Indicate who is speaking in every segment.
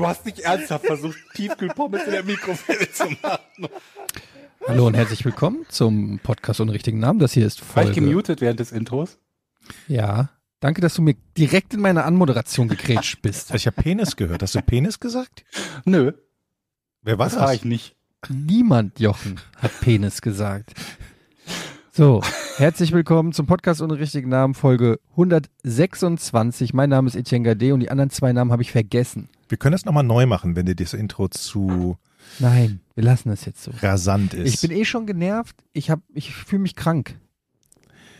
Speaker 1: Du hast nicht ernsthaft versucht, Tiefkühlpommes in der Mikrowelle zu machen.
Speaker 2: Hallo und herzlich willkommen zum Podcast ohne richtigen Namen. Das hier ist
Speaker 1: War ich
Speaker 2: Folge.
Speaker 1: gemutet während des Intros?
Speaker 2: Ja. Danke, dass du mir direkt in meine Anmoderation gegrätscht bist.
Speaker 3: Ich habe Penis gehört. Hast du Penis gesagt?
Speaker 1: Nö,
Speaker 3: Wer war
Speaker 1: das
Speaker 3: das?
Speaker 1: war ich nicht.
Speaker 2: Niemand, Jochen, hat Penis gesagt. So, herzlich willkommen zum Podcast ohne richtigen Namen, Folge 126. Mein Name ist Etienne Gade und die anderen zwei Namen habe ich vergessen.
Speaker 3: Wir können das nochmal neu machen, wenn dir das Intro zu
Speaker 2: Nein, wir lassen das jetzt so.
Speaker 3: rasant ist.
Speaker 2: Ich bin eh schon genervt. Ich hab, ich fühle mich krank.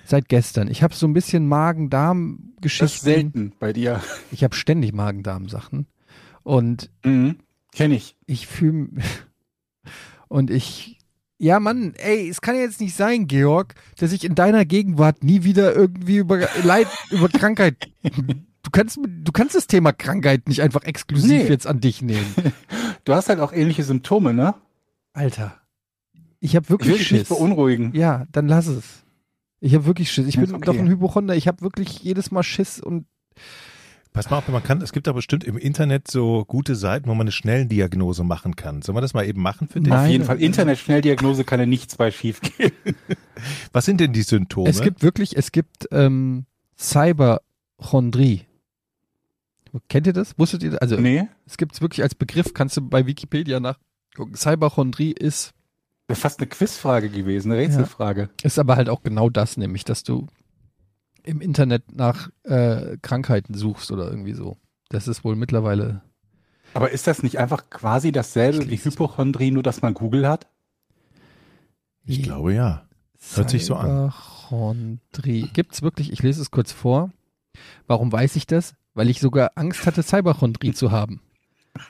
Speaker 2: Seit gestern. Ich habe so ein bisschen
Speaker 1: Das ist
Speaker 2: Magen-Darm-Geschichten.
Speaker 1: selten bei dir.
Speaker 2: Ich habe ständig Magen-Darm-Sachen. Und
Speaker 1: Mhm. Kenn ich.
Speaker 2: ich fühle und ich ja Mann, ey, es kann ja jetzt nicht sein, Georg, dass ich in deiner Gegenwart nie wieder irgendwie über Leid über Krankheit Du kannst du kannst das Thema Krankheit nicht einfach exklusiv
Speaker 1: Nee.
Speaker 2: jetzt an dich nehmen.
Speaker 1: Du hast halt auch ähnliche Symptome, ne?
Speaker 2: Alter. Ich habe
Speaker 1: Ich will
Speaker 2: wirklich
Speaker 1: dich nicht
Speaker 2: Schiss.
Speaker 1: beunruhigen.
Speaker 2: Ja, dann lass es. Ich habe wirklich Schiss. Ich
Speaker 1: Ja,
Speaker 2: bin
Speaker 1: okay.
Speaker 2: doch ein Hypochonder. Ich habe wirklich jedes Mal Schiss und
Speaker 3: Pass mal auf, man kann, es gibt da bestimmt im Internet so gute Seiten, wo man eine Schnelldiagnose machen kann. Sollen wir das mal eben machen für dich?
Speaker 2: Nein.
Speaker 1: Auf jeden Fall. Internetschnelldiagnose kann ja nichts bei schief gehen.
Speaker 3: Was sind denn die Symptome?
Speaker 2: es gibt wirklich, es gibt ähm, Cyberchondrie. Kennt ihr das? Wusstet ihr das? Also
Speaker 1: Nee?
Speaker 2: es gibt es wirklich als Begriff, kannst du bei Wikipedia nachgucken. Cyberchondrie ist,
Speaker 1: Wäre fast eine Quizfrage gewesen, eine Rätselfrage.
Speaker 2: ist aber halt auch genau das, nämlich, dass du im Internet nach äh, Krankheiten suchst oder irgendwie so. Das ist wohl mittlerweile.
Speaker 1: Aber ist das nicht einfach quasi dasselbe wie
Speaker 2: es
Speaker 1: Hypochondrie, nur dass man Google hat?
Speaker 3: ich glaube ja. Hört sich so an.
Speaker 2: Cyberchondrie. Gibt's wirklich, ich lese es kurz vor. Warum weiß ich das? Weil ich sogar Angst hatte, Cyberchondrie zu haben.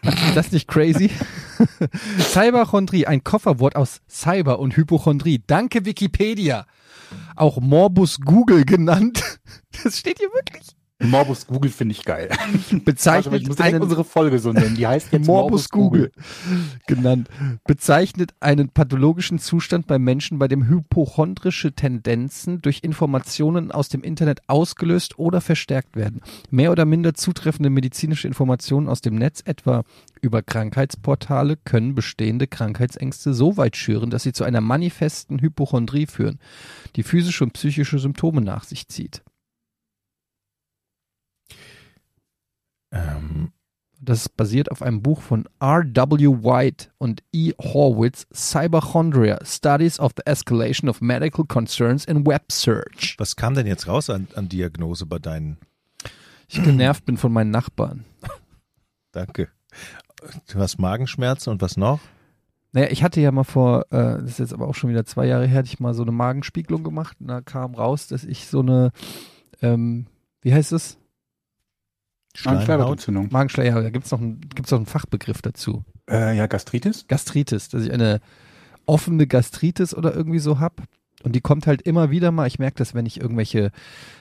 Speaker 2: Ist das nicht crazy? Cyberchondrie, ein Kofferwort aus Cyber und Hypochondrie. Danke Wikipedia. Auch Morbus Google genannt. Das steht hier wirklich.
Speaker 1: Morbus Google finde ich geil. Also
Speaker 2: Bezeichnet
Speaker 1: ich muss
Speaker 2: einen
Speaker 1: unsere Folge so nennen. Die heißt jetzt
Speaker 2: Morbus Google genannt, bezeichnet einen pathologischen Zustand bei Menschen, bei dem hypochondrische Tendenzen durch Informationen aus dem Internet ausgelöst oder verstärkt werden. Mehr oder minder zutreffende medizinische Informationen aus dem Netz, etwa über Krankheitsportale, können bestehende Krankheitsängste so weit schüren, dass sie zu einer manifesten Hypochondrie führen, die physische und psychische Symptome nach sich zieht.
Speaker 3: Ähm,
Speaker 2: Das ist basiert auf einem Buch von R.W. White und E. Horwitz, Cyberchondria, Studies of the Escalation of Medical Concerns in Web Search.
Speaker 3: was kam denn jetzt raus an, an Diagnose bei deinen?
Speaker 2: Ich genervt bin von meinen Nachbarn.
Speaker 3: Danke. Du hast Magenschmerzen und was noch?
Speaker 2: Naja, ich hatte ja mal vor, äh, das ist jetzt aber auch schon wieder zwei Jahre her, hatte ich mal so eine Magenspiegelung gemacht und da kam raus, dass ich so eine, ähm, wie heißt es?
Speaker 1: Schleimhautentzündung.
Speaker 2: Magenschleier, da gibt's noch, einen, gibt's noch einen Fachbegriff dazu.
Speaker 1: Äh, ja, Gastritis?
Speaker 2: Gastritis, dass ich eine offene Gastritis oder irgendwie so hab. Und die kommt halt immer wieder mal. Ich merke das, wenn ich irgendwelche,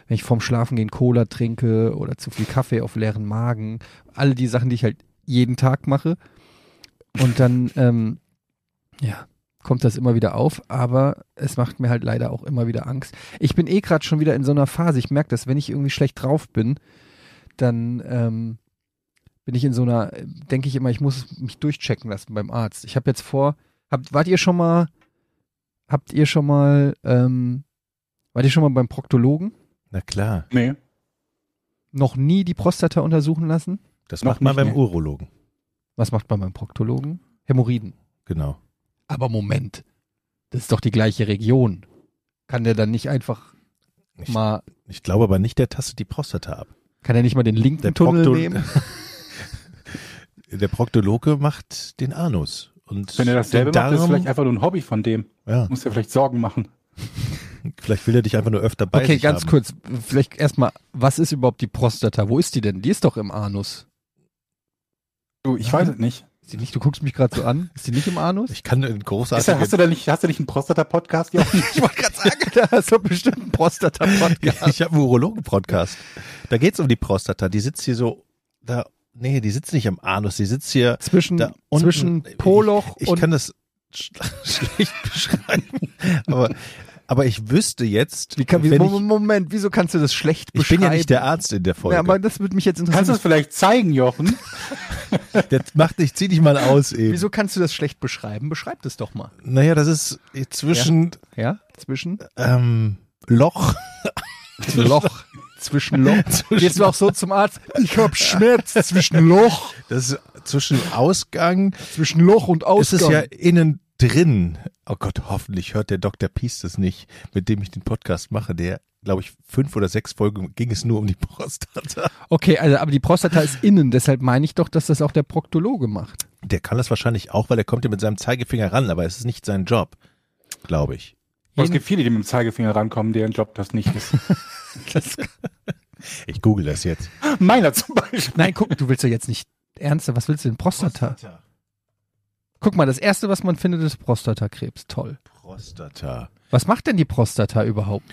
Speaker 2: wenn ich vorm Schlafengehen Cola trinke oder zu viel Kaffee auf leeren Magen. Alle die Sachen, die ich halt jeden Tag mache. Und dann, ähm, ja, kommt das immer wieder auf. Aber es macht mir halt leider auch immer wieder Angst. Ich bin eh gerade schon wieder in so einer Phase. Ich merke das, wenn ich irgendwie schlecht drauf bin, dann ähm, bin ich in so einer, denke ich immer, ich muss mich durchchecken lassen beim Arzt. Ich habe jetzt vor, habt, wart ihr schon mal, habt ihr schon mal, ähm, wart ihr schon mal beim Proktologen?
Speaker 3: Na klar,
Speaker 1: Nee.
Speaker 2: Noch nie die Prostata untersuchen lassen?
Speaker 3: das
Speaker 1: Noch
Speaker 3: macht man beim
Speaker 1: nee.
Speaker 3: Urologen.
Speaker 2: Was macht man beim Proktologen? Hämorrhoiden.
Speaker 3: Genau.
Speaker 2: Aber Moment, das ist doch die gleiche Region. Kann der dann nicht einfach
Speaker 3: Ich,
Speaker 2: mal,
Speaker 3: ich glaube aber nicht, der tastet die Prostata ab.
Speaker 2: Kann er nicht mal den linken
Speaker 3: Der
Speaker 2: Tunnel
Speaker 3: Prokto-
Speaker 2: nehmen?
Speaker 3: Der Proktologe macht den Anus. Und
Speaker 1: Wenn er das selber
Speaker 3: den
Speaker 1: macht, ist
Speaker 3: Darm-
Speaker 1: vielleicht einfach nur ein Hobby von dem.
Speaker 3: ja,
Speaker 1: Muss ja vielleicht Sorgen machen.
Speaker 3: vielleicht will er dich einfach nur öfter bei
Speaker 2: Okay,
Speaker 3: sich
Speaker 2: ganz
Speaker 3: haben.
Speaker 2: kurz, vielleicht erstmal, was ist überhaupt die Prostata? Wo ist die denn? Die ist doch im Anus.
Speaker 1: Du, ich
Speaker 3: Ja.
Speaker 1: weiß es nicht.
Speaker 2: Ist die nicht? Du guckst mich gerade so an. Ist die nicht im Anus?
Speaker 3: Ich kann einen
Speaker 1: Ist da,
Speaker 3: großartigen...
Speaker 1: hast du da nicht, hast du nicht einen Prostata-Podcast?
Speaker 2: Ich wollte gerade sagen, da hast du bestimmt einen Prostata-Podcast.
Speaker 3: ich habe einen Urologen-Podcast. Da geht's um die Prostata. Die sitzt hier so, da, nee, die sitzt nicht am Anus, die sitzt hier
Speaker 2: Zwischen,
Speaker 3: da unten.
Speaker 2: zwischen Poloch
Speaker 3: ich, ich
Speaker 2: und
Speaker 3: kann das sch schlecht beschreiben, aber, aber ich wüsste jetzt,
Speaker 2: Wie kann, wie,
Speaker 3: ich,
Speaker 2: Moment, Moment, wieso kannst du das schlecht
Speaker 3: ich
Speaker 2: beschreiben?
Speaker 3: bin ja nicht der Arzt in der Folge.
Speaker 2: Ja, aber das würde mich jetzt
Speaker 1: Kannst du
Speaker 2: interessieren.
Speaker 1: es vielleicht zeigen, Jochen?
Speaker 3: der macht, ich zieh dich mal aus eben.
Speaker 2: Wieso kannst du das schlecht beschreiben? Beschreib das doch mal.
Speaker 3: Naja, das ist zwischen
Speaker 2: Ja? Zwischen
Speaker 3: ähm, Loch,
Speaker 2: Loch. Zwischen Loch. Gehst du auch so zum Arzt? Ich hab Schmerz zwischen Loch.
Speaker 3: das ist zwischen Ausgang,
Speaker 2: Zwischen Loch und
Speaker 3: ist
Speaker 2: Ausgang.
Speaker 3: es ja innen drin. Oh Gott, hoffentlich hört der Dr. Pies das nicht, mit dem ich den Podcast mache. Der, glaube ich, fünf oder sechs Folgen ging es nur um die Prostata.
Speaker 2: okay, also aber die Prostata ist innen, deshalb meine ich doch, dass das auch der Proktologe macht.
Speaker 3: Der kann das wahrscheinlich auch, weil er kommt ja mit seinem Zeigefinger ran, aber es ist nicht sein Job, glaube ich.
Speaker 1: Aber es gibt viele, die mit dem Zeigefinger rankommen, deren Job das nicht ist.
Speaker 2: Das,
Speaker 3: Ich google das jetzt.
Speaker 1: Meiner zum Beispiel.
Speaker 2: nein, guck, du willst ja jetzt nicht ernster. Was willst du denn? Prostata. Guck mal, das erste, was man findet, ist Prostatakrebs. Toll.
Speaker 3: Prostata.
Speaker 2: Was macht denn die Prostata überhaupt?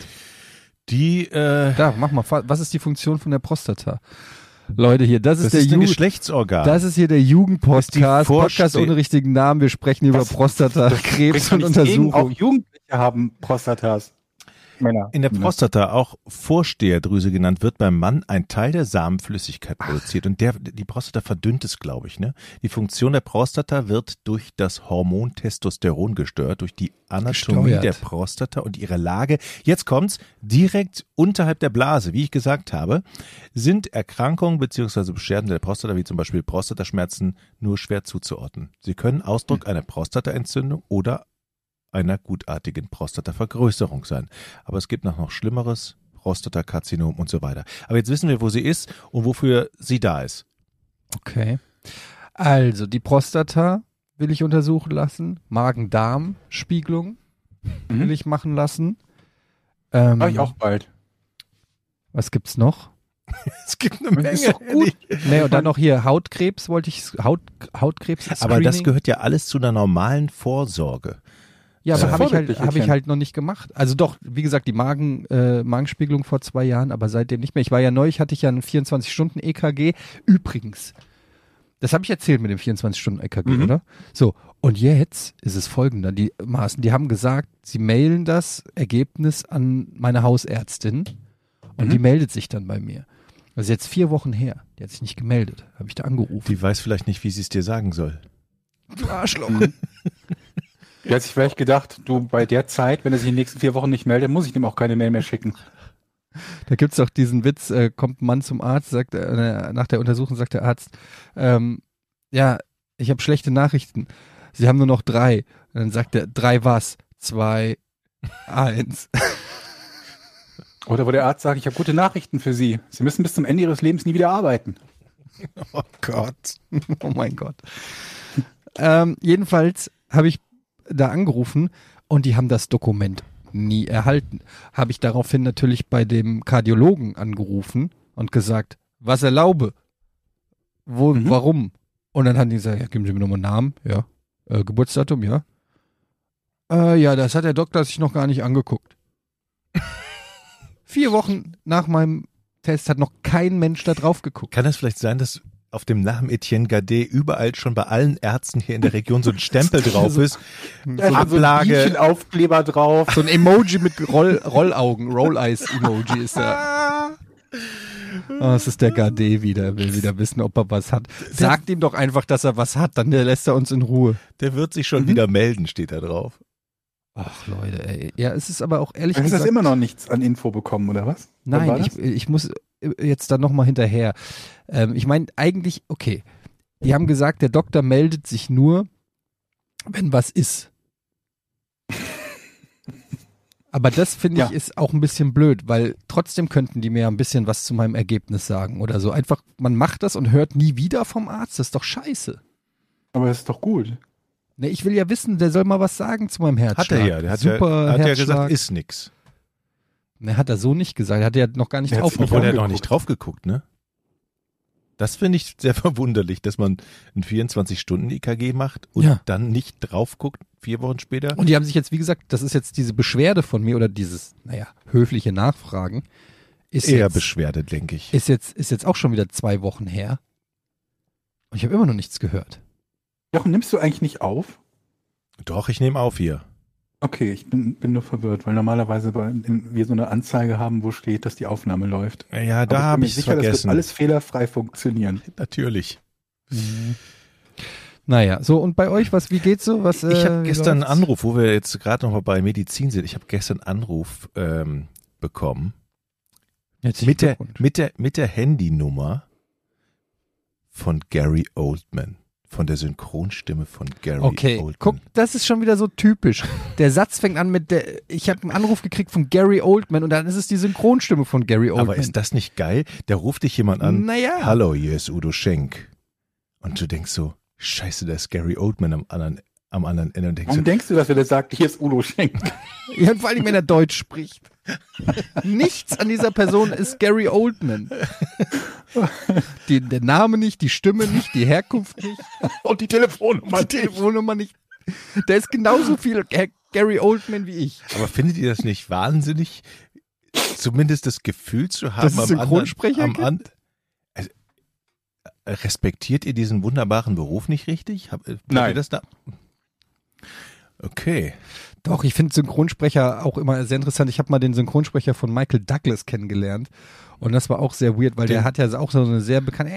Speaker 3: Die, äh,
Speaker 2: Da, mach mal. Was ist die Funktion von der Prostata? Leute, hier, das,
Speaker 3: das
Speaker 2: ist der
Speaker 3: ist ein
Speaker 2: Jugend.
Speaker 3: Geschlechtsorgan.
Speaker 2: Das ist hier der Jugendpodcast, Podcast ohne richtigen Namen. Wir sprechen über
Speaker 1: Das-
Speaker 2: Prostatakrebs und
Speaker 1: gegen, Auch
Speaker 2: Untersuchungen.
Speaker 1: Jugendliche haben Prostatas. Männer.
Speaker 3: In der Prostata, auch Vorsteherdrüse genannt, wird beim Mann ein Teil der Samenflüssigkeit produziert. Und der, die Prostata verdünnt es, glaube ich. Ne? Die Funktion der Prostata wird durch das Hormon Testosteron gestört, durch die Anatomie
Speaker 2: Gesteuert.
Speaker 3: der Prostata und ihre Lage. Jetzt kommt's, direkt unterhalb der Blase, wie ich gesagt habe, sind Erkrankungen beziehungsweise Beschwerden der Prostata, wie zum Beispiel Prostataschmerzen, nur schwer zuzuordnen. Sie können Ausdruck einer Prostataentzündung oder einer gutartigen Prostatavergrößerung sein. Aber es gibt noch noch Schlimmeres, Prostatakarzinom und so weiter. Aber jetzt wissen wir, wo sie ist und wofür sie da ist.
Speaker 2: Okay. Also, die Prostata will ich untersuchen lassen. Magen-Darm-Spiegelung
Speaker 1: Mhm.
Speaker 2: will ich machen lassen. Ähm,
Speaker 1: Mach ich auch bald.
Speaker 2: Was gibt's noch?
Speaker 3: Es gibt eine
Speaker 1: Das ist doch gut.
Speaker 2: Nee, und dann noch hier Hautkrebs wollte ich, Haut, Hautkrebs.
Speaker 3: Aber das
Speaker 2: Screening.
Speaker 3: gehört ja alles zu einer normalen Vorsorge.
Speaker 2: Ja, aber habe ich, halt, hab ich halt noch nicht gemacht. Also doch, wie gesagt, die Magen, äh, Magenspiegelung vor zwei Jahren, aber seitdem nicht mehr. Ich war ja neu, ich hatte ich ja ein 24-Stunden-EKG. Übrigens, das habe ich erzählt mit dem 24-Stunden-EKG,
Speaker 1: Mhm.
Speaker 2: oder? So, und jetzt ist es folgender. Die Maßen, die haben gesagt, sie mailen das Ergebnis an meine Hausärztin und
Speaker 1: Mhm.
Speaker 2: die meldet sich dann bei mir. Das ist jetzt vier Wochen her. Die hat sich nicht gemeldet. Habe ich da angerufen.
Speaker 3: Die weiß vielleicht nicht, wie sie es dir sagen soll.
Speaker 2: Du Arschloch.
Speaker 1: Du hast sich vielleicht gedacht, du bei der Zeit, wenn er sich in den nächsten vier Wochen nicht meldet, muss ich dem auch keine Mail mehr schicken.
Speaker 2: Da gibt's doch diesen Witz, äh, kommt ein Mann zum Arzt, sagt äh, nach der Untersuchung sagt der Arzt, ähm, ja, ich habe schlechte Nachrichten. Sie haben nur noch drei. Und dann sagt er, drei was? Zwei, eins.
Speaker 1: Oder wo der Arzt sagt, ich habe gute Nachrichten für Sie. Sie müssen bis zum Ende Ihres Lebens nie wieder arbeiten.
Speaker 3: Oh Gott.
Speaker 2: oh mein Gott. ähm, jedenfalls habe ich da angerufen und die haben das Dokument nie erhalten. Habe ich daraufhin natürlich bei dem Kardiologen angerufen und gesagt, was erlaube? Wo,
Speaker 1: Mhm.
Speaker 2: warum? Und dann haben die gesagt, ja, geben Sie mir nochmal einen Namen, ja. Äh, Geburtsdatum, ja. Äh, ja, das hat der Doktor sich noch gar nicht angeguckt. Vier Wochen nach meinem Test hat noch kein Mensch da drauf geguckt.
Speaker 3: Kann das vielleicht sein, dass auf dem Namen Etienne Gadet überall schon bei allen Ärzten hier in der Region so ein Stempel drauf ist?
Speaker 1: Ist
Speaker 3: Ablage.
Speaker 1: So ein Aufkleber drauf.
Speaker 2: So ein Emoji mit Roll, Rollaugen, Roll-Eyes-Emoji ist da. Oh, es ist der Gade wieder, er will wieder wissen, ob er was hat. Sagt ihm doch einfach, dass er was hat, dann lässt er uns in Ruhe.
Speaker 3: Der wird sich
Speaker 2: Mhm.
Speaker 3: schon wieder melden, steht da drauf.
Speaker 2: Ach Leute, ey. Ja, es ist aber auch ehrlich
Speaker 1: Du hast das
Speaker 2: gesagt.
Speaker 1: immer noch nichts an Info bekommen, oder was?
Speaker 2: Nein, ich, ich muss jetzt dann nochmal hinterher. Ähm, ich meine, eigentlich, okay. Die haben gesagt, der Doktor meldet sich nur, wenn was ist. Aber das finde ich
Speaker 1: Ja.
Speaker 2: ist auch ein bisschen blöd, weil trotzdem könnten die mir ja ein bisschen was zu meinem Ergebnis sagen oder so. Einfach, man macht das und hört nie wieder vom Arzt. Das ist doch scheiße.
Speaker 1: Aber das ist doch gut.
Speaker 2: Ne, ich will ja wissen, der soll mal was sagen zu meinem Herzschlag.
Speaker 3: Hat er ja. Der hat,
Speaker 2: Super
Speaker 3: ja, hat ja gesagt, ist nix.
Speaker 2: Ne, hat er so nicht gesagt. Hat er noch gar nicht drauf
Speaker 3: Obwohl er
Speaker 1: angeguckt.
Speaker 3: noch nicht drauf geguckt, ne? Das finde ich sehr verwunderlich, dass man ein 24-Stunden-EKG macht und
Speaker 2: Ja.
Speaker 3: dann nicht drauf guckt, vier Wochen später.
Speaker 2: Und die haben sich jetzt, wie gesagt, das ist jetzt diese Beschwerde von mir oder dieses, naja, höfliche Nachfragen. Ist
Speaker 3: Eher
Speaker 2: jetzt,
Speaker 3: Beschwerde, denke ich.
Speaker 2: ist jetzt, ist jetzt auch schon wieder zwei Wochen her. Und ich habe immer noch nichts gehört.
Speaker 1: Jochen, nimmst du eigentlich nicht auf?
Speaker 3: Doch, ich nehme auf hier.
Speaker 1: Okay, ich bin, bin nur verwirrt, weil normalerweise bei, in, wir so eine Anzeige haben, wo steht, dass die Aufnahme läuft.
Speaker 3: Ja, da
Speaker 1: bin
Speaker 3: habe
Speaker 1: mir
Speaker 3: ich es
Speaker 1: sicher, Das
Speaker 3: vergessen.
Speaker 1: wird alles fehlerfrei funktionieren.
Speaker 3: Natürlich.
Speaker 2: Naja, so und bei euch, was, wie geht's so? Was,
Speaker 3: Ich
Speaker 2: äh,
Speaker 3: habe gestern einen? Anruf, wo wir jetzt gerade noch mal bei Medizin sind. Ich habe gestern einen Anruf ähm, bekommen
Speaker 2: Herzlichen
Speaker 3: mit der, mit, der, mit der Handynummer von Gary Oldman. Von der Synchronstimme von Gary
Speaker 2: Okay,
Speaker 3: Oldman.
Speaker 2: guck, das ist schon wieder so typisch. Der Satz fängt an mit der, ich habe einen Anruf gekriegt von Gary Oldman und dann ist es die Synchronstimme von Gary Oldman.
Speaker 3: Aber ist das nicht geil? Da ruft dich jemand an.
Speaker 2: Naja.
Speaker 3: Hallo, hier ist Udo Schenk. Und du denkst so, scheiße, da ist Gary Oldman am anderen, am anderen Ende. Und denkst
Speaker 1: Warum
Speaker 3: so,
Speaker 1: denkst du, dass er das sagt, hier ist Udo Schenk?
Speaker 2: Ja, vor allem, wenn er Deutsch spricht. Nichts an dieser Person ist Gary Oldman. Die, der Name nicht, die Stimme nicht, die Herkunft nicht,
Speaker 1: Und die Telefonnummer.
Speaker 2: die Telefonnummer nicht. Der ist genauso viel Ga- Gary Oldman wie ich.
Speaker 3: aber findet ihr das nicht wahnsinnig, zumindest das Gefühl zu haben,
Speaker 2: Dass es
Speaker 3: am
Speaker 2: Synchronsprecher
Speaker 3: anderen, am an, also, äh, respektiert ihr diesen wunderbaren Beruf nicht richtig? Hab, habt
Speaker 1: Nein.
Speaker 3: Ihr das da? Okay.
Speaker 2: Doch, ich finde Synchronsprecher auch immer sehr interessant. Ich habe mal den Synchronsprecher von Michael Douglas kennengelernt. Und das war auch sehr weird, weil
Speaker 3: Den-
Speaker 2: der hat ja auch so eine sehr bekannte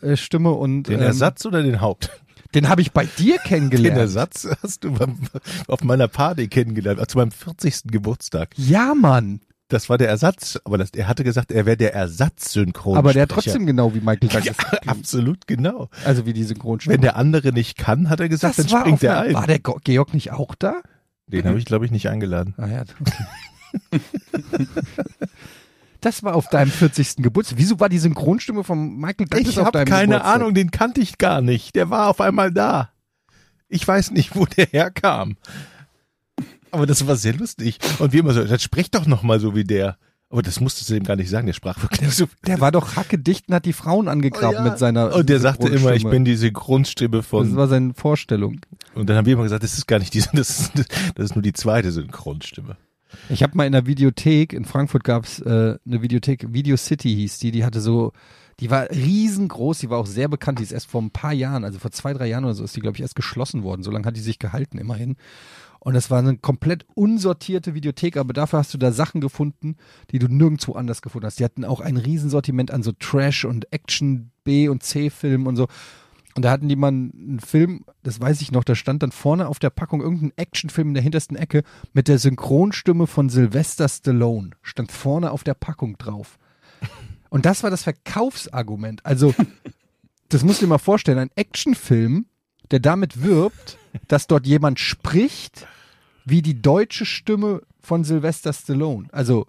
Speaker 2: äh, Stimme und
Speaker 3: Den
Speaker 2: ähm,
Speaker 3: Ersatz oder den Haupt?
Speaker 2: den habe ich bei dir
Speaker 3: Den
Speaker 2: kennengelernt.
Speaker 3: Ersatz hast du beim, auf meiner Party kennengelernt, also beim 40. Geburtstag.
Speaker 2: Ja, Mann.
Speaker 3: Das war der Ersatz, aber das, er hatte gesagt, er wäre der Ersatzsynchronsprecher.
Speaker 2: Aber der hat trotzdem genau wie Michael Douglas.
Speaker 3: Ja, absolut genau.
Speaker 2: Also wie die Synchronstimme.
Speaker 3: Wenn der andere nicht kann, hat er gesagt, dann
Speaker 2: war
Speaker 3: springt er ein.
Speaker 2: War der Georg nicht auch da?
Speaker 3: Den habe ich, glaube ich, nicht eingeladen.
Speaker 2: Ah ja. Okay. Das war auf deinem 40. Geburtstag. Wieso war die Synchronstimme von Michael Douglas
Speaker 3: Ich
Speaker 2: auf
Speaker 3: habe
Speaker 2: deinem
Speaker 3: keine
Speaker 2: Geburtstag?
Speaker 3: Ahnung, den kannte ich gar nicht. Der war auf einmal da. Ich weiß nicht, wo der herkam. Aber das war sehr lustig. Und wie immer so, dann sprech doch noch mal so wie der. Aber das musstest du ihm gar nicht sagen, der sprach wirklich so.
Speaker 2: Der war doch hackedicht und hat die Frauen angegraben
Speaker 3: Oh ja.
Speaker 2: mit seiner
Speaker 3: Und der sagte immer, ich bin die Synchronstimme
Speaker 2: Das
Speaker 3: von.
Speaker 2: war seine Vorstellung.
Speaker 3: Und dann haben wir immer gesagt, das ist gar nicht diese, das ist, das ist nur die zweite Synchronstimme.
Speaker 2: Ich habe mal in der Videothek, in Frankfurt gab's äh, eine Videothek, Video City hieß die, die hatte so, die war riesengroß, die war auch sehr bekannt, die ist erst vor ein paar Jahren, also vor zwei, drei Jahren oder so ist die, glaube ich, erst geschlossen worden. So lange hat die sich gehalten, immerhin. Und das war eine komplett unsortierte Videothek, aber dafür hast du da Sachen gefunden, die du nirgendwo anders gefunden hast. Die hatten auch ein Riesensortiment an so Trash und Action B und C-Filmen und so. Und da hatten die mal einen Film, das weiß ich noch, da stand dann vorne auf der Packung irgendein Actionfilm in der hintersten Ecke mit der Synchronstimme von Sylvester Stallone. Stand vorne auf der Packung drauf. Und das war das Verkaufsargument. Also, das musst du dir mal vorstellen, ein Actionfilm, der damit wirbt, dass dort jemand spricht, wie die deutsche Stimme von Sylvester Stallone. Also,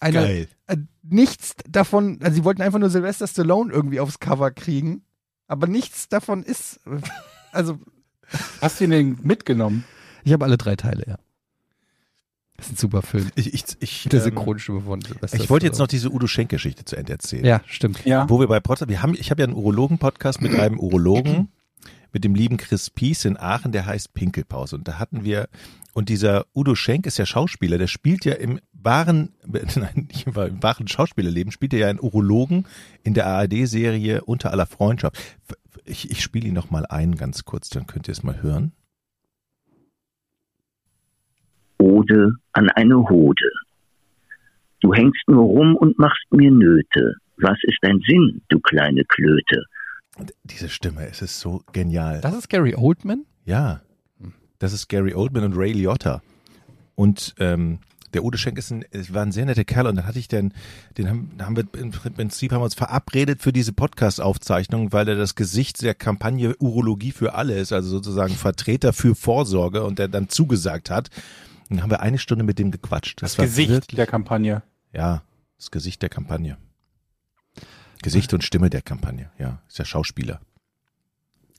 Speaker 2: eine,
Speaker 3: Geil.
Speaker 2: äh, nichts davon, also sie wollten einfach nur Sylvester Stallone irgendwie aufs Cover kriegen, aber nichts davon ist, äh, also
Speaker 1: Hast du ihn denn mitgenommen?
Speaker 2: ich habe alle drei Teile, ja. Das ist ein super Film.
Speaker 3: Ich, ich, ich,
Speaker 2: der
Speaker 3: ähm,
Speaker 2: Synchronstimme von Sylvester
Speaker 3: ich wollte jetzt noch
Speaker 2: Stallone.
Speaker 3: diese Udo Schenk-Geschichte zu Ende erzählen.
Speaker 2: Ja, stimmt.
Speaker 1: Ja.
Speaker 3: Wo wir bei Potsdam, wir haben, ich habe ja einen Urologen-Podcast mit einem Urologen, mit dem lieben Chris Pies in Aachen, der heißt Pinkelpause. Und da hatten wir, und dieser Udo Schenk ist ja Schauspieler, der spielt ja im wahren, nein, nicht im wahren Schauspielerleben, spielt er ja einen Urologen in der ARD-Serie Unter aller Freundschaft. Ich, ich spiele ihn noch mal ein, ganz kurz, dann könnt ihr es mal hören.
Speaker 4: Ode an eine Hode. Du hängst nur rum und machst mir Nöte. Was ist dein Sinn, du kleine Klöte?
Speaker 3: Und diese Stimme, es ist so genial.
Speaker 2: Das ist Gary Oldman?
Speaker 3: Ja, das ist Gary Oldman und Ray Liotta. Und ähm, der Udo Schenk ist ein, es war ein sehr netter Kerl und dann hatte ich den, den haben, haben wir im Prinzip haben wir uns verabredet für diese Podcast-Aufzeichnung, weil er das Gesicht der Kampagne Urologie für alle ist, also sozusagen Vertreter für Vorsorge und der dann zugesagt hat. Und dann haben wir eine Stunde mit dem gequatscht.
Speaker 1: Das
Speaker 3: war
Speaker 1: Gesicht
Speaker 3: wirklich-
Speaker 1: der Kampagne.
Speaker 3: ja, das Gesicht der Kampagne. Gesicht und Stimme der Kampagne, ja. Ist ja Schauspieler.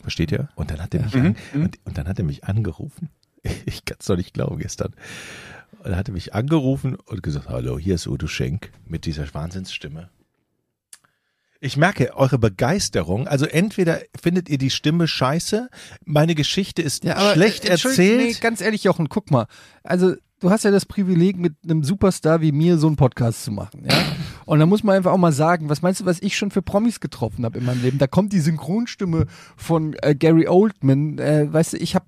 Speaker 3: Versteht ihr? Und dann hat er mich,
Speaker 1: Mhm,
Speaker 3: an,
Speaker 1: mhm.
Speaker 3: und, und dann hat er mich angerufen. Ich kann es doch nicht glauben gestern. Und er hatte mich angerufen und gesagt, hallo, hier ist Udo Schenk mit dieser Wahnsinnsstimme. Ich merke eure Begeisterung. Also entweder findet ihr die Stimme scheiße, meine Geschichte ist schlecht
Speaker 2: äh, Entschuldigung,
Speaker 3: erzählt.
Speaker 2: Nee, ganz ehrlich, Jochen, guck mal. Also, du hast ja das Privileg, mit einem Superstar wie mir so einen Podcast zu machen, ja? Und da muss man einfach auch mal sagen, was meinst du, was ich schon für Promis getroffen habe in meinem Leben? Da kommt die Synchronstimme von äh, Gary Oldman. Äh, weißt du, ich habe,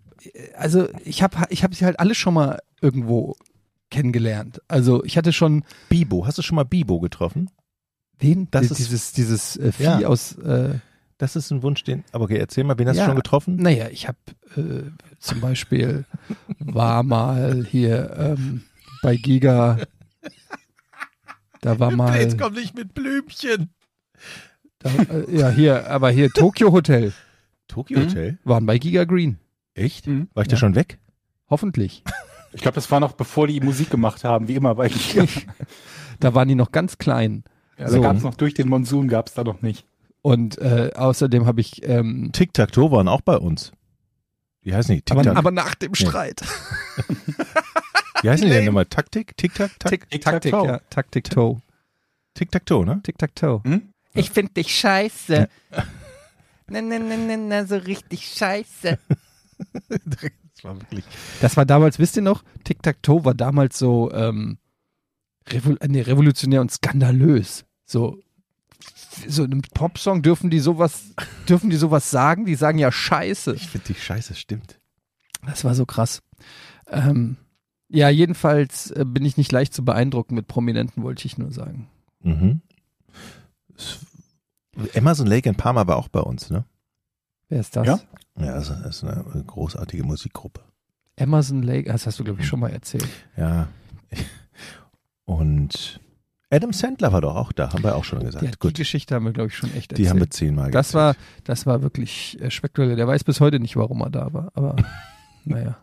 Speaker 2: also ich habe, ich habe sie halt alle schon mal irgendwo kennengelernt. Also ich hatte schon
Speaker 3: Bibo, hast du schon mal Bibo getroffen?
Speaker 2: wen?
Speaker 3: Das
Speaker 2: Die-
Speaker 3: ist-
Speaker 2: dieses dieses äh, Vieh
Speaker 3: Ja.
Speaker 2: aus. Äh,
Speaker 3: Das ist ein Wunsch, den. Aber okay, erzähl mal, wen hast
Speaker 2: Ja.
Speaker 3: du schon getroffen?
Speaker 2: Naja, ich habe äh, zum Beispiel war mal hier ähm, bei Giga. Da war mal,
Speaker 3: Jetzt komm nicht mit Blümchen.
Speaker 2: da, äh, ja hier, aber hier Tokyo Hotel
Speaker 3: Tokyo Hotel?
Speaker 2: waren bei Giga Green.
Speaker 3: Echt?
Speaker 1: Mhm.
Speaker 3: War ich da
Speaker 2: Ja.
Speaker 3: schon weg?
Speaker 2: Hoffentlich.
Speaker 1: Ich glaube, das war noch bevor die Musik gemacht haben, wie immer bei Giga.
Speaker 2: Da waren die noch ganz klein.
Speaker 1: Ja,
Speaker 2: So.
Speaker 1: Da gab es noch durch den Monsun gab es da noch nicht.
Speaker 2: Und äh, außerdem habe ich, ähm,
Speaker 3: Tic-Tac-Toe waren auch bei uns. Wie heißen die?
Speaker 2: aber,
Speaker 3: Tic-Tac.
Speaker 2: aber nach dem Streit.
Speaker 3: Wie heißen die denn nochmal? Taktik? Tic-Tac? Tac-
Speaker 2: Tick, Taktik,
Speaker 1: Toe.
Speaker 2: ja. Taktik Toe.
Speaker 3: Tic-Tac-Toe, ne?
Speaker 2: Tic Tac Toe.
Speaker 1: Hm?
Speaker 5: Ich find dich scheiße. Na, na, na, na, na, so richtig scheiße.
Speaker 3: Das war wirklich.
Speaker 2: Das war damals, wisst ihr noch, Tic Tac Toe war damals so ähm, revol äh, nee, revolutionär und skandalös. So so in einem Popsong dürfen die sowas dürfen die sowas sagen? Die sagen ja Scheiße.
Speaker 3: Ich finde die Scheiße, stimmt.
Speaker 2: Das war so krass. Ähm, ja, jedenfalls äh, bin ich nicht leicht zu beeindrucken mit Prominenten, wollte ich nur sagen.
Speaker 3: Mhm. Amazon Lake in Parma war auch bei uns, ne?
Speaker 2: Wer ist das?
Speaker 1: Ja?
Speaker 3: Ja, also das ist eine großartige Musikgruppe.
Speaker 2: Emerson Lake, das hast du glaube ich schon mal erzählt.
Speaker 3: Ja. Und Adam Sandler war doch auch da, haben wir auch schon gesagt.
Speaker 2: Ja, die
Speaker 3: Gut,
Speaker 2: Geschichte haben wir glaube ich schon echt erzählt.
Speaker 3: die haben wir zehnmal
Speaker 2: Das war, das war wirklich äh, spektakulär. Der weiß bis heute nicht, warum er da war. Aber naja.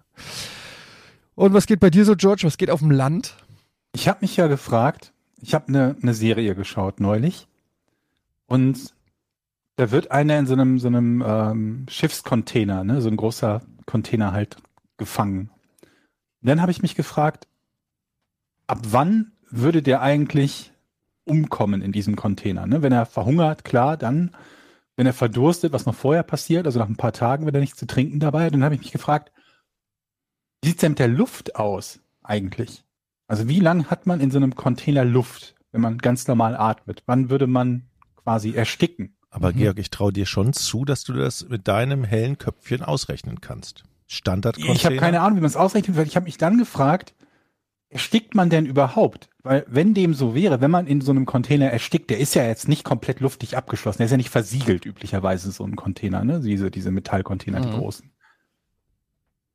Speaker 2: Und was geht bei dir so, George? Was geht auf dem Land?
Speaker 1: Ich habe mich ja gefragt, ich habe eine ne Serie geschaut neulich und da wird einer in so einem, so einem ähm, Schiffscontainer, ne, so ein großer Container halt gefangen. Und dann habe ich mich gefragt, ab wann würde der eigentlich umkommen in diesem Container? Ne? Wenn er verhungert, klar, dann, wenn er verdurstet, was noch vorher passiert, also nach ein paar Tagen, wenn er nichts zu trinken dabei hat, dann habe ich mich gefragt, wie sieht's denn mit der Luft aus eigentlich? Also wie lang hat man in so einem Container Luft, wenn man ganz normal atmet? Wann würde man quasi ersticken?
Speaker 3: Aber
Speaker 2: Mhm.
Speaker 3: Georg, ich traue dir schon zu, dass du das mit deinem hellen Köpfchen ausrechnen kannst. Standard
Speaker 1: Ich habe keine Ahnung, wie man es ausrechnet, weil ich habe mich dann gefragt, erstickt man denn überhaupt? Weil wenn dem so wäre, wenn man in so einem Container erstickt, der ist ja jetzt nicht komplett luftig abgeschlossen, der ist ja nicht versiegelt üblicherweise so ein Container, ne? Diese, diese Metallcontainer, die
Speaker 2: Mhm.
Speaker 1: großen.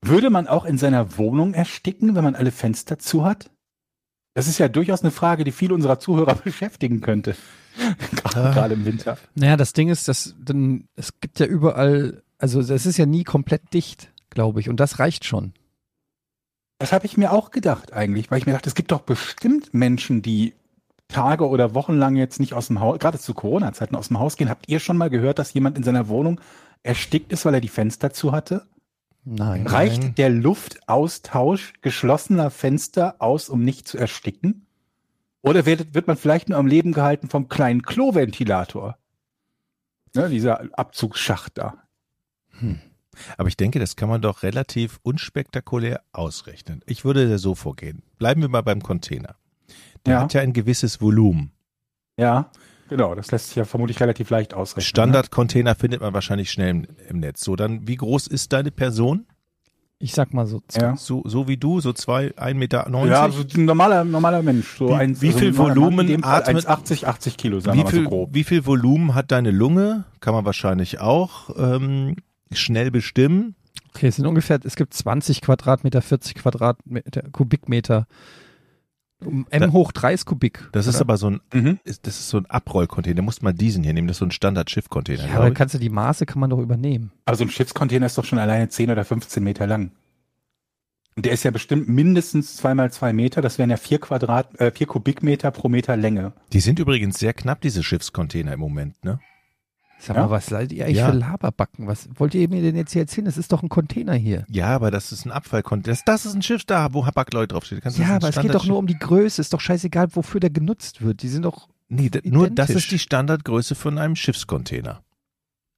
Speaker 1: Würde man auch in seiner Wohnung ersticken, wenn man alle Fenster zu hat? Das ist ja durchaus eine Frage, die viele unserer Zuhörer beschäftigen könnte. Gerade
Speaker 3: Ah.
Speaker 1: gerade im Winter.
Speaker 2: Naja, das Ding ist, dass dann, es gibt ja überall, also es ist ja nie komplett dicht, glaube ich. Und das reicht schon.
Speaker 1: Das habe ich mir auch gedacht eigentlich, weil ich mir dachte, es gibt doch bestimmt Menschen, die Tage oder Wochen lang jetzt nicht aus dem Haus, gerade zu Corona-Zeiten aus dem Haus gehen. Habt ihr schon mal gehört, dass jemand in seiner Wohnung erstickt ist, weil er die Fenster zu hatte?
Speaker 2: Nein.
Speaker 1: Reicht der Luftaustausch geschlossener Fenster aus, um nicht zu ersticken? Oder wird, wird man vielleicht nur am Leben gehalten vom kleinen Kloventilator? Ne, dieser Abzugsschacht da.
Speaker 3: Aber ich denke, das kann man doch relativ unspektakulär ausrechnen. Ich würde da so vorgehen. Bleiben wir mal beim Container. Der
Speaker 1: Ja.
Speaker 3: hat ja ein gewisses Volumen.
Speaker 1: Ja, genau. Das lässt sich ja vermutlich relativ leicht ausrechnen. ne?
Speaker 3: Standard-Container findet man wahrscheinlich schnell im, im Netz. So, dann, wie groß ist deine Person?
Speaker 2: Ich sag mal so.
Speaker 1: Ja.
Speaker 3: So, so wie du, so zwei, 1,90 Meter?
Speaker 1: Ja, so ein normaler, normaler Mensch. So
Speaker 3: Wie-
Speaker 1: ein,
Speaker 3: wie
Speaker 1: so ein
Speaker 3: viel
Speaker 1: normaler
Speaker 3: Volumen atmet-
Speaker 1: 1,80, 80 Kilo, sagen
Speaker 3: wie
Speaker 1: wir mal
Speaker 3: viel,
Speaker 1: so grob.
Speaker 3: wie viel Volumen hat deine Lunge? Kann man wahrscheinlich auch ähm, schnell bestimmen.
Speaker 2: Okay, es sind ungefähr, es gibt 20 Quadratmeter, 40 Quadratmeter, Kubikmeter. Um M
Speaker 3: Da-
Speaker 2: hoch 3 ist Kubik.
Speaker 3: Das ist
Speaker 2: oder?
Speaker 3: aber so ein,
Speaker 1: Mhm.
Speaker 3: ist, das ist so ein Abrollcontainer. Da muss man diesen hier nehmen. Das ist so ein Standard-Schiff-Container.
Speaker 2: Ja, aber
Speaker 3: ich.
Speaker 2: kannst du die Maße kann man doch übernehmen.
Speaker 1: Aber so ein Schiffscontainer ist doch schon alleine 10 oder 15 Meter lang. Und der ist ja bestimmt mindestens zwei mal zwei Meter. Das wären ja vier Quadrat, äh, vier Kubikmeter pro Meter Länge.
Speaker 3: Die sind übrigens sehr knapp, diese Schiffscontainer im Moment, ne?
Speaker 2: Sag
Speaker 1: Ja.
Speaker 2: mal, was seid ihr eigentlich
Speaker 3: Ja.
Speaker 2: für Laberbacken? Was wollt ihr mir denn jetzt hier erzählen? Das ist doch ein Container hier.
Speaker 3: Ja, aber das ist ein Abfallcontainer. Das, das ist ein Schiff da, wo Backleut draufsteht. Kannst
Speaker 2: Ja, aber es geht doch nur um die Größe. Ist doch scheißegal, wofür der genutzt wird. Die sind doch
Speaker 3: Nee, d- nur das ist die Standardgröße von einem Schiffscontainer.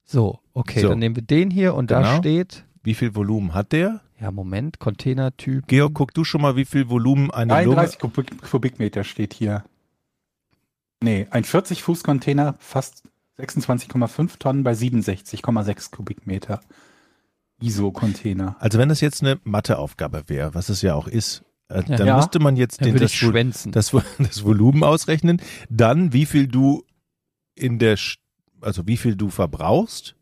Speaker 2: So, okay,
Speaker 3: So.
Speaker 2: dann nehmen wir den hier und da
Speaker 3: Genau.
Speaker 2: steht,
Speaker 3: Wie viel Volumen hat der?
Speaker 2: ja Moment, Containertyp.
Speaker 3: Georg, guck du schon mal, wie viel Volumen eine Lunge...
Speaker 1: 33 Kubik, Kubikmeter steht hier. Nee, ein 40-Fuß-Container, fast 26,5 Tonnen bei 67,6 Kubikmeter. ISO-Container.
Speaker 3: Also wenn das jetzt eine Matheaufgabe wäre, was es ja auch ist, äh, dann
Speaker 1: Ja.
Speaker 3: müsste man jetzt den, das, das, das Volumen ausrechnen, dann wie viel du in der, also wie viel du verbrauchst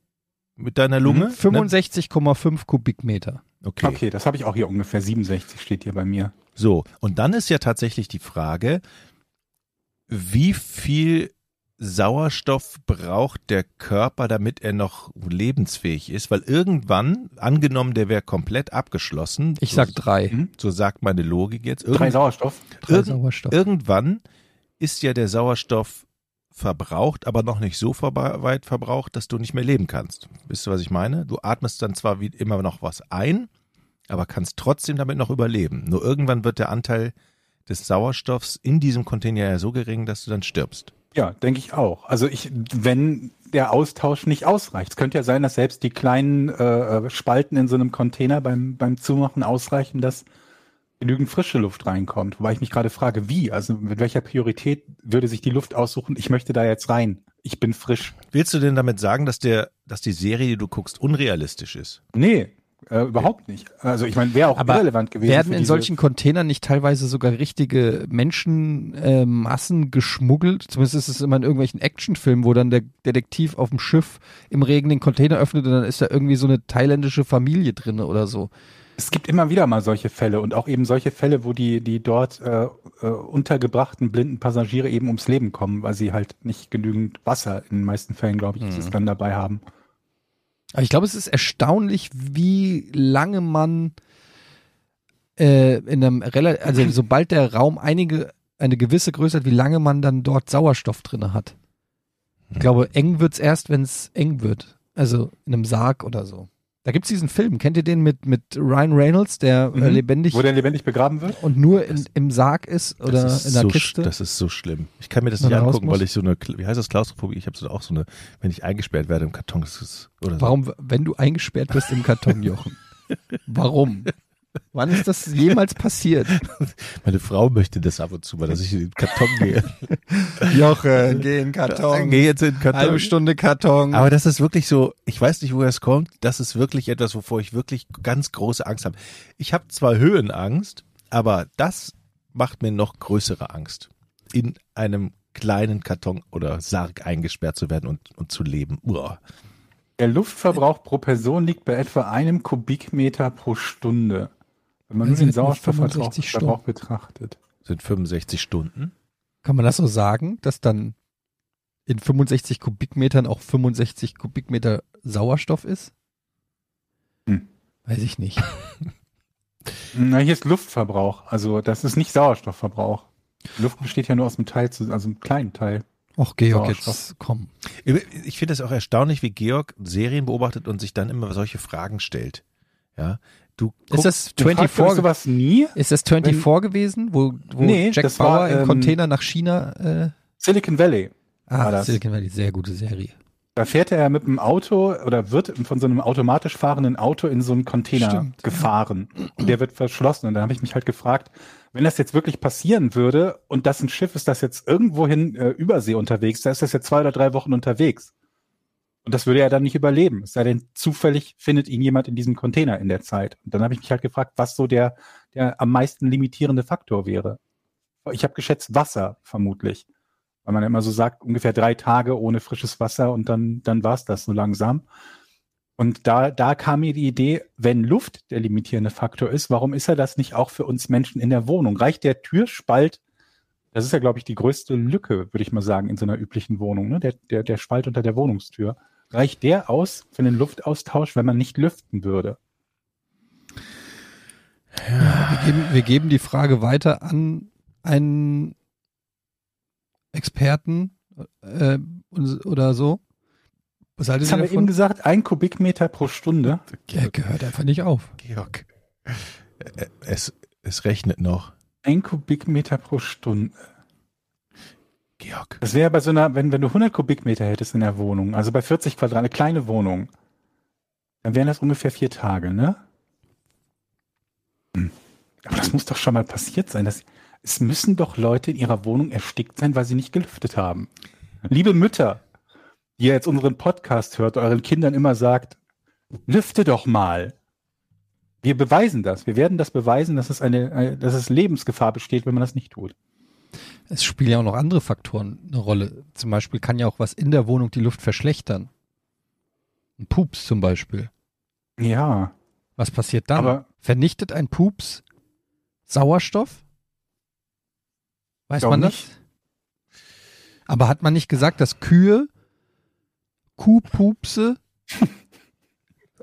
Speaker 3: mit deiner Lunge.
Speaker 2: Mhm. 65,5 Kubikmeter.
Speaker 3: Ne? Okay.
Speaker 1: Okay, das habe ich auch hier ungefähr. 67 steht hier bei mir.
Speaker 3: So, und dann ist ja tatsächlich die Frage, wie viel Sauerstoff braucht der Körper, damit er noch lebensfähig ist? Weil irgendwann, angenommen, der wäre komplett abgeschlossen,
Speaker 2: Ich
Speaker 3: so,
Speaker 2: sag drei.
Speaker 1: Mhm.
Speaker 3: so sagt meine Logik jetzt,
Speaker 1: Drei
Speaker 3: irgend,
Speaker 1: Sauerstoff.
Speaker 2: Drei
Speaker 3: irgend-
Speaker 2: Sauerstoff.
Speaker 3: irgendwann ist ja der Sauerstoff verbraucht, aber noch nicht so weit verbraucht, dass du nicht mehr leben kannst. Wisst ihr, was ich meine? Du atmest dann zwar wie immer noch was ein, aber kannst trotzdem damit noch überleben. Nur irgendwann wird der Anteil des Sauerstoffs in diesem Container ja so gering, dass du dann stirbst.
Speaker 1: Ja, denke ich auch. Also ich, wenn der Austausch nicht ausreicht. Es könnte ja sein, dass selbst die kleinen äh, Spalten in so einem Container beim, beim Zumachen ausreichen, dass genügend frische Luft reinkommt. Wobei ich mich gerade frage, wie? Also mit welcher Priorität würde sich die Luft aussuchen? Ich möchte da jetzt rein. Ich bin frisch.
Speaker 3: Willst du denn damit sagen, dass der, dass die Serie, die du guckst, unrealistisch ist?
Speaker 1: Nee, äh, überhaupt nicht. Also ich meine, wäre auch
Speaker 2: Aber
Speaker 1: irrelevant gewesen.
Speaker 2: Werden in solchen Containern nicht teilweise sogar richtige Menschenmassen äh, Massen geschmuggelt? Zumindest ist es immer in irgendwelchen Actionfilmen, wo dann der Detektiv auf dem Schiff im Regen den Container öffnet und dann ist da irgendwie so eine thailändische Familie drin oder so.
Speaker 1: Es gibt immer wieder mal solche Fälle und auch eben solche Fälle, wo die, die dort äh, äh, untergebrachten blinden Passagiere eben ums Leben kommen, weil sie halt nicht genügend Wasser in den meisten Fällen, glaube ich, ist es dann dabei haben.
Speaker 2: Aber ich glaube, es ist erstaunlich, wie lange man äh, in einem relativ, also sobald der Raum einige, eine gewisse Größe hat, wie lange man dann dort Sauerstoff drinne hat. Ich glaube, eng wird's erst, wenn es eng wird. Also in einem Sarg oder so. Da gibt's diesen Film, kennt ihr den mit, mit Ryan Reynolds, der äh,
Speaker 1: Mhm.
Speaker 2: lebendig
Speaker 1: Wo der lebendig begraben wird?
Speaker 2: und nur in, im Sarg ist oder
Speaker 3: ist
Speaker 2: in der
Speaker 3: so,
Speaker 2: Kiste?
Speaker 3: Das ist so schlimm. Ich kann mir das nicht angucken, weil ich so eine, wie heißt das, Klaustrophobie? Ich habe so auch so eine, wenn ich eingesperrt werde im Karton, das ist, oder so.
Speaker 2: Warum, wenn du eingesperrt bist im Karton, Jochen? Warum? Wann ist das jemals passiert?
Speaker 3: Meine Frau möchte das ab und zu mal, dass ich in den Karton gehe.
Speaker 2: Jochen, geh in den
Speaker 3: Geh jetzt in den Karton.
Speaker 2: Halbe Stunde Karton.
Speaker 3: Aber das ist wirklich so, ich weiß nicht, woher es kommt. Das ist wirklich etwas, wovor ich wirklich ganz große Angst habe. Ich habe zwar Höhenangst, aber das macht mir noch größere Angst. In einem kleinen Karton oder Sarg eingesperrt zu werden und, und zu leben. Uah.
Speaker 1: Der Luftverbrauch pro Person liegt bei etwa einem Kubikmeter pro Stunde. Wenn man nur den Sauerstoffverbrauch
Speaker 2: 65
Speaker 1: Verbrauch betrachtet.
Speaker 3: Sind 65 Stunden.
Speaker 2: Kann man das so sagen, dass dann in 65 Kubikmetern auch 65 Kubikmeter Sauerstoff ist?
Speaker 1: Hm.
Speaker 2: Weiß ich nicht.
Speaker 1: Na, hier ist Luftverbrauch. Also das ist nicht Sauerstoffverbrauch. Luft besteht ja nur aus einem Teil, zu, also einem kleinen Teil.
Speaker 2: Och, Georg, jetzt komm.
Speaker 3: Ich finde das auch erstaunlich, wie Georg Serien beobachtet und sich dann immer solche Fragen stellt. Ja, du
Speaker 2: Ist das
Speaker 1: Du fragst euch
Speaker 2: 24,
Speaker 1: sowas nie?
Speaker 2: ist das 24 gewesen, wo, wo
Speaker 1: Nee,
Speaker 2: Jack
Speaker 1: das
Speaker 2: Bauer
Speaker 1: war,
Speaker 2: im
Speaker 1: ähm,
Speaker 2: Container nach China, äh,
Speaker 1: Silicon Valley.
Speaker 2: ah. Silicon Valley, sehr gute Serie.
Speaker 1: Da fährt er ja mit einem Auto oder wird von so einem automatisch fahrenden Auto in so einen Container
Speaker 2: Stimmt.
Speaker 1: gefahren. Und der wird verschlossen. Und da habe ich mich halt gefragt, wenn das jetzt wirklich passieren würde und das ein Schiff ist, das jetzt irgendwohin äh, übersee unterwegs, da ist das jetzt zwei oder drei Wochen unterwegs. Und das würde er dann nicht überleben. Es sei denn, zufällig findet ihn jemand in diesem Container in der Zeit. Und dann habe ich mich halt gefragt, was so der, der am meisten limitierende Faktor wäre. Ich habe geschätzt Wasser, vermutlich. Weil man immer so sagt, ungefähr drei Tage ohne frisches Wasser und dann, dann war's das so langsam. Und da, da kam mir die Idee, wenn Luft der limitierende Faktor ist, warum ist er das nicht auch für uns Menschen in der Wohnung? Reicht der Türspalt, das ist ja, glaube ich, die größte Lücke, würde ich mal sagen, in so einer üblichen Wohnung, ne? der, der, der Spalt unter der Wohnungstür. Reicht der aus für den Luftaustausch, wenn man nicht lüften würde?
Speaker 2: Wir geben, wir geben die Frage weiter an einen Experten äh, oder so. Was haltet
Speaker 1: Das
Speaker 2: ihr
Speaker 1: haben wir eben
Speaker 2: davon?
Speaker 1: gesagt, ein Kubikmeter pro Stunde.
Speaker 2: Der gehört einfach nicht auf.
Speaker 3: Georg, äh, es, es rechnet noch.
Speaker 1: Ein Kubikmeter pro Stunde.
Speaker 3: Georg.
Speaker 1: Das wäre bei so einer, wenn, wenn du 100 Kubikmeter hättest in der Wohnung, also bei 40 Quadrat, eine kleine Wohnung, dann wären das ungefähr vier Tage, ne? Hm. Aber das muss doch schon mal passiert sein. Das, es müssen doch Leute in ihrer Wohnung erstickt sein, weil sie nicht gelüftet haben. Liebe Mütter, die ihr jetzt unseren Podcast hört, euren Kindern immer sagt, lüfte doch mal. Wir beweisen das. Wir werden das beweisen, dass es eine, eine dass es Lebensgefahr besteht, wenn man das nicht tut.
Speaker 2: Es spielen ja auch noch andere Faktoren eine Rolle. Zum Beispiel kann ja auch was in der Wohnung die Luft verschlechtern. Ein Pups zum Beispiel.
Speaker 1: Ja.
Speaker 2: Was passiert dann?
Speaker 1: Aber-
Speaker 2: Vernichtet ein Pups Sauerstoff? Weiß man das?
Speaker 1: nicht.
Speaker 2: Aber hat man nicht gesagt, dass Kühe Kuhpupse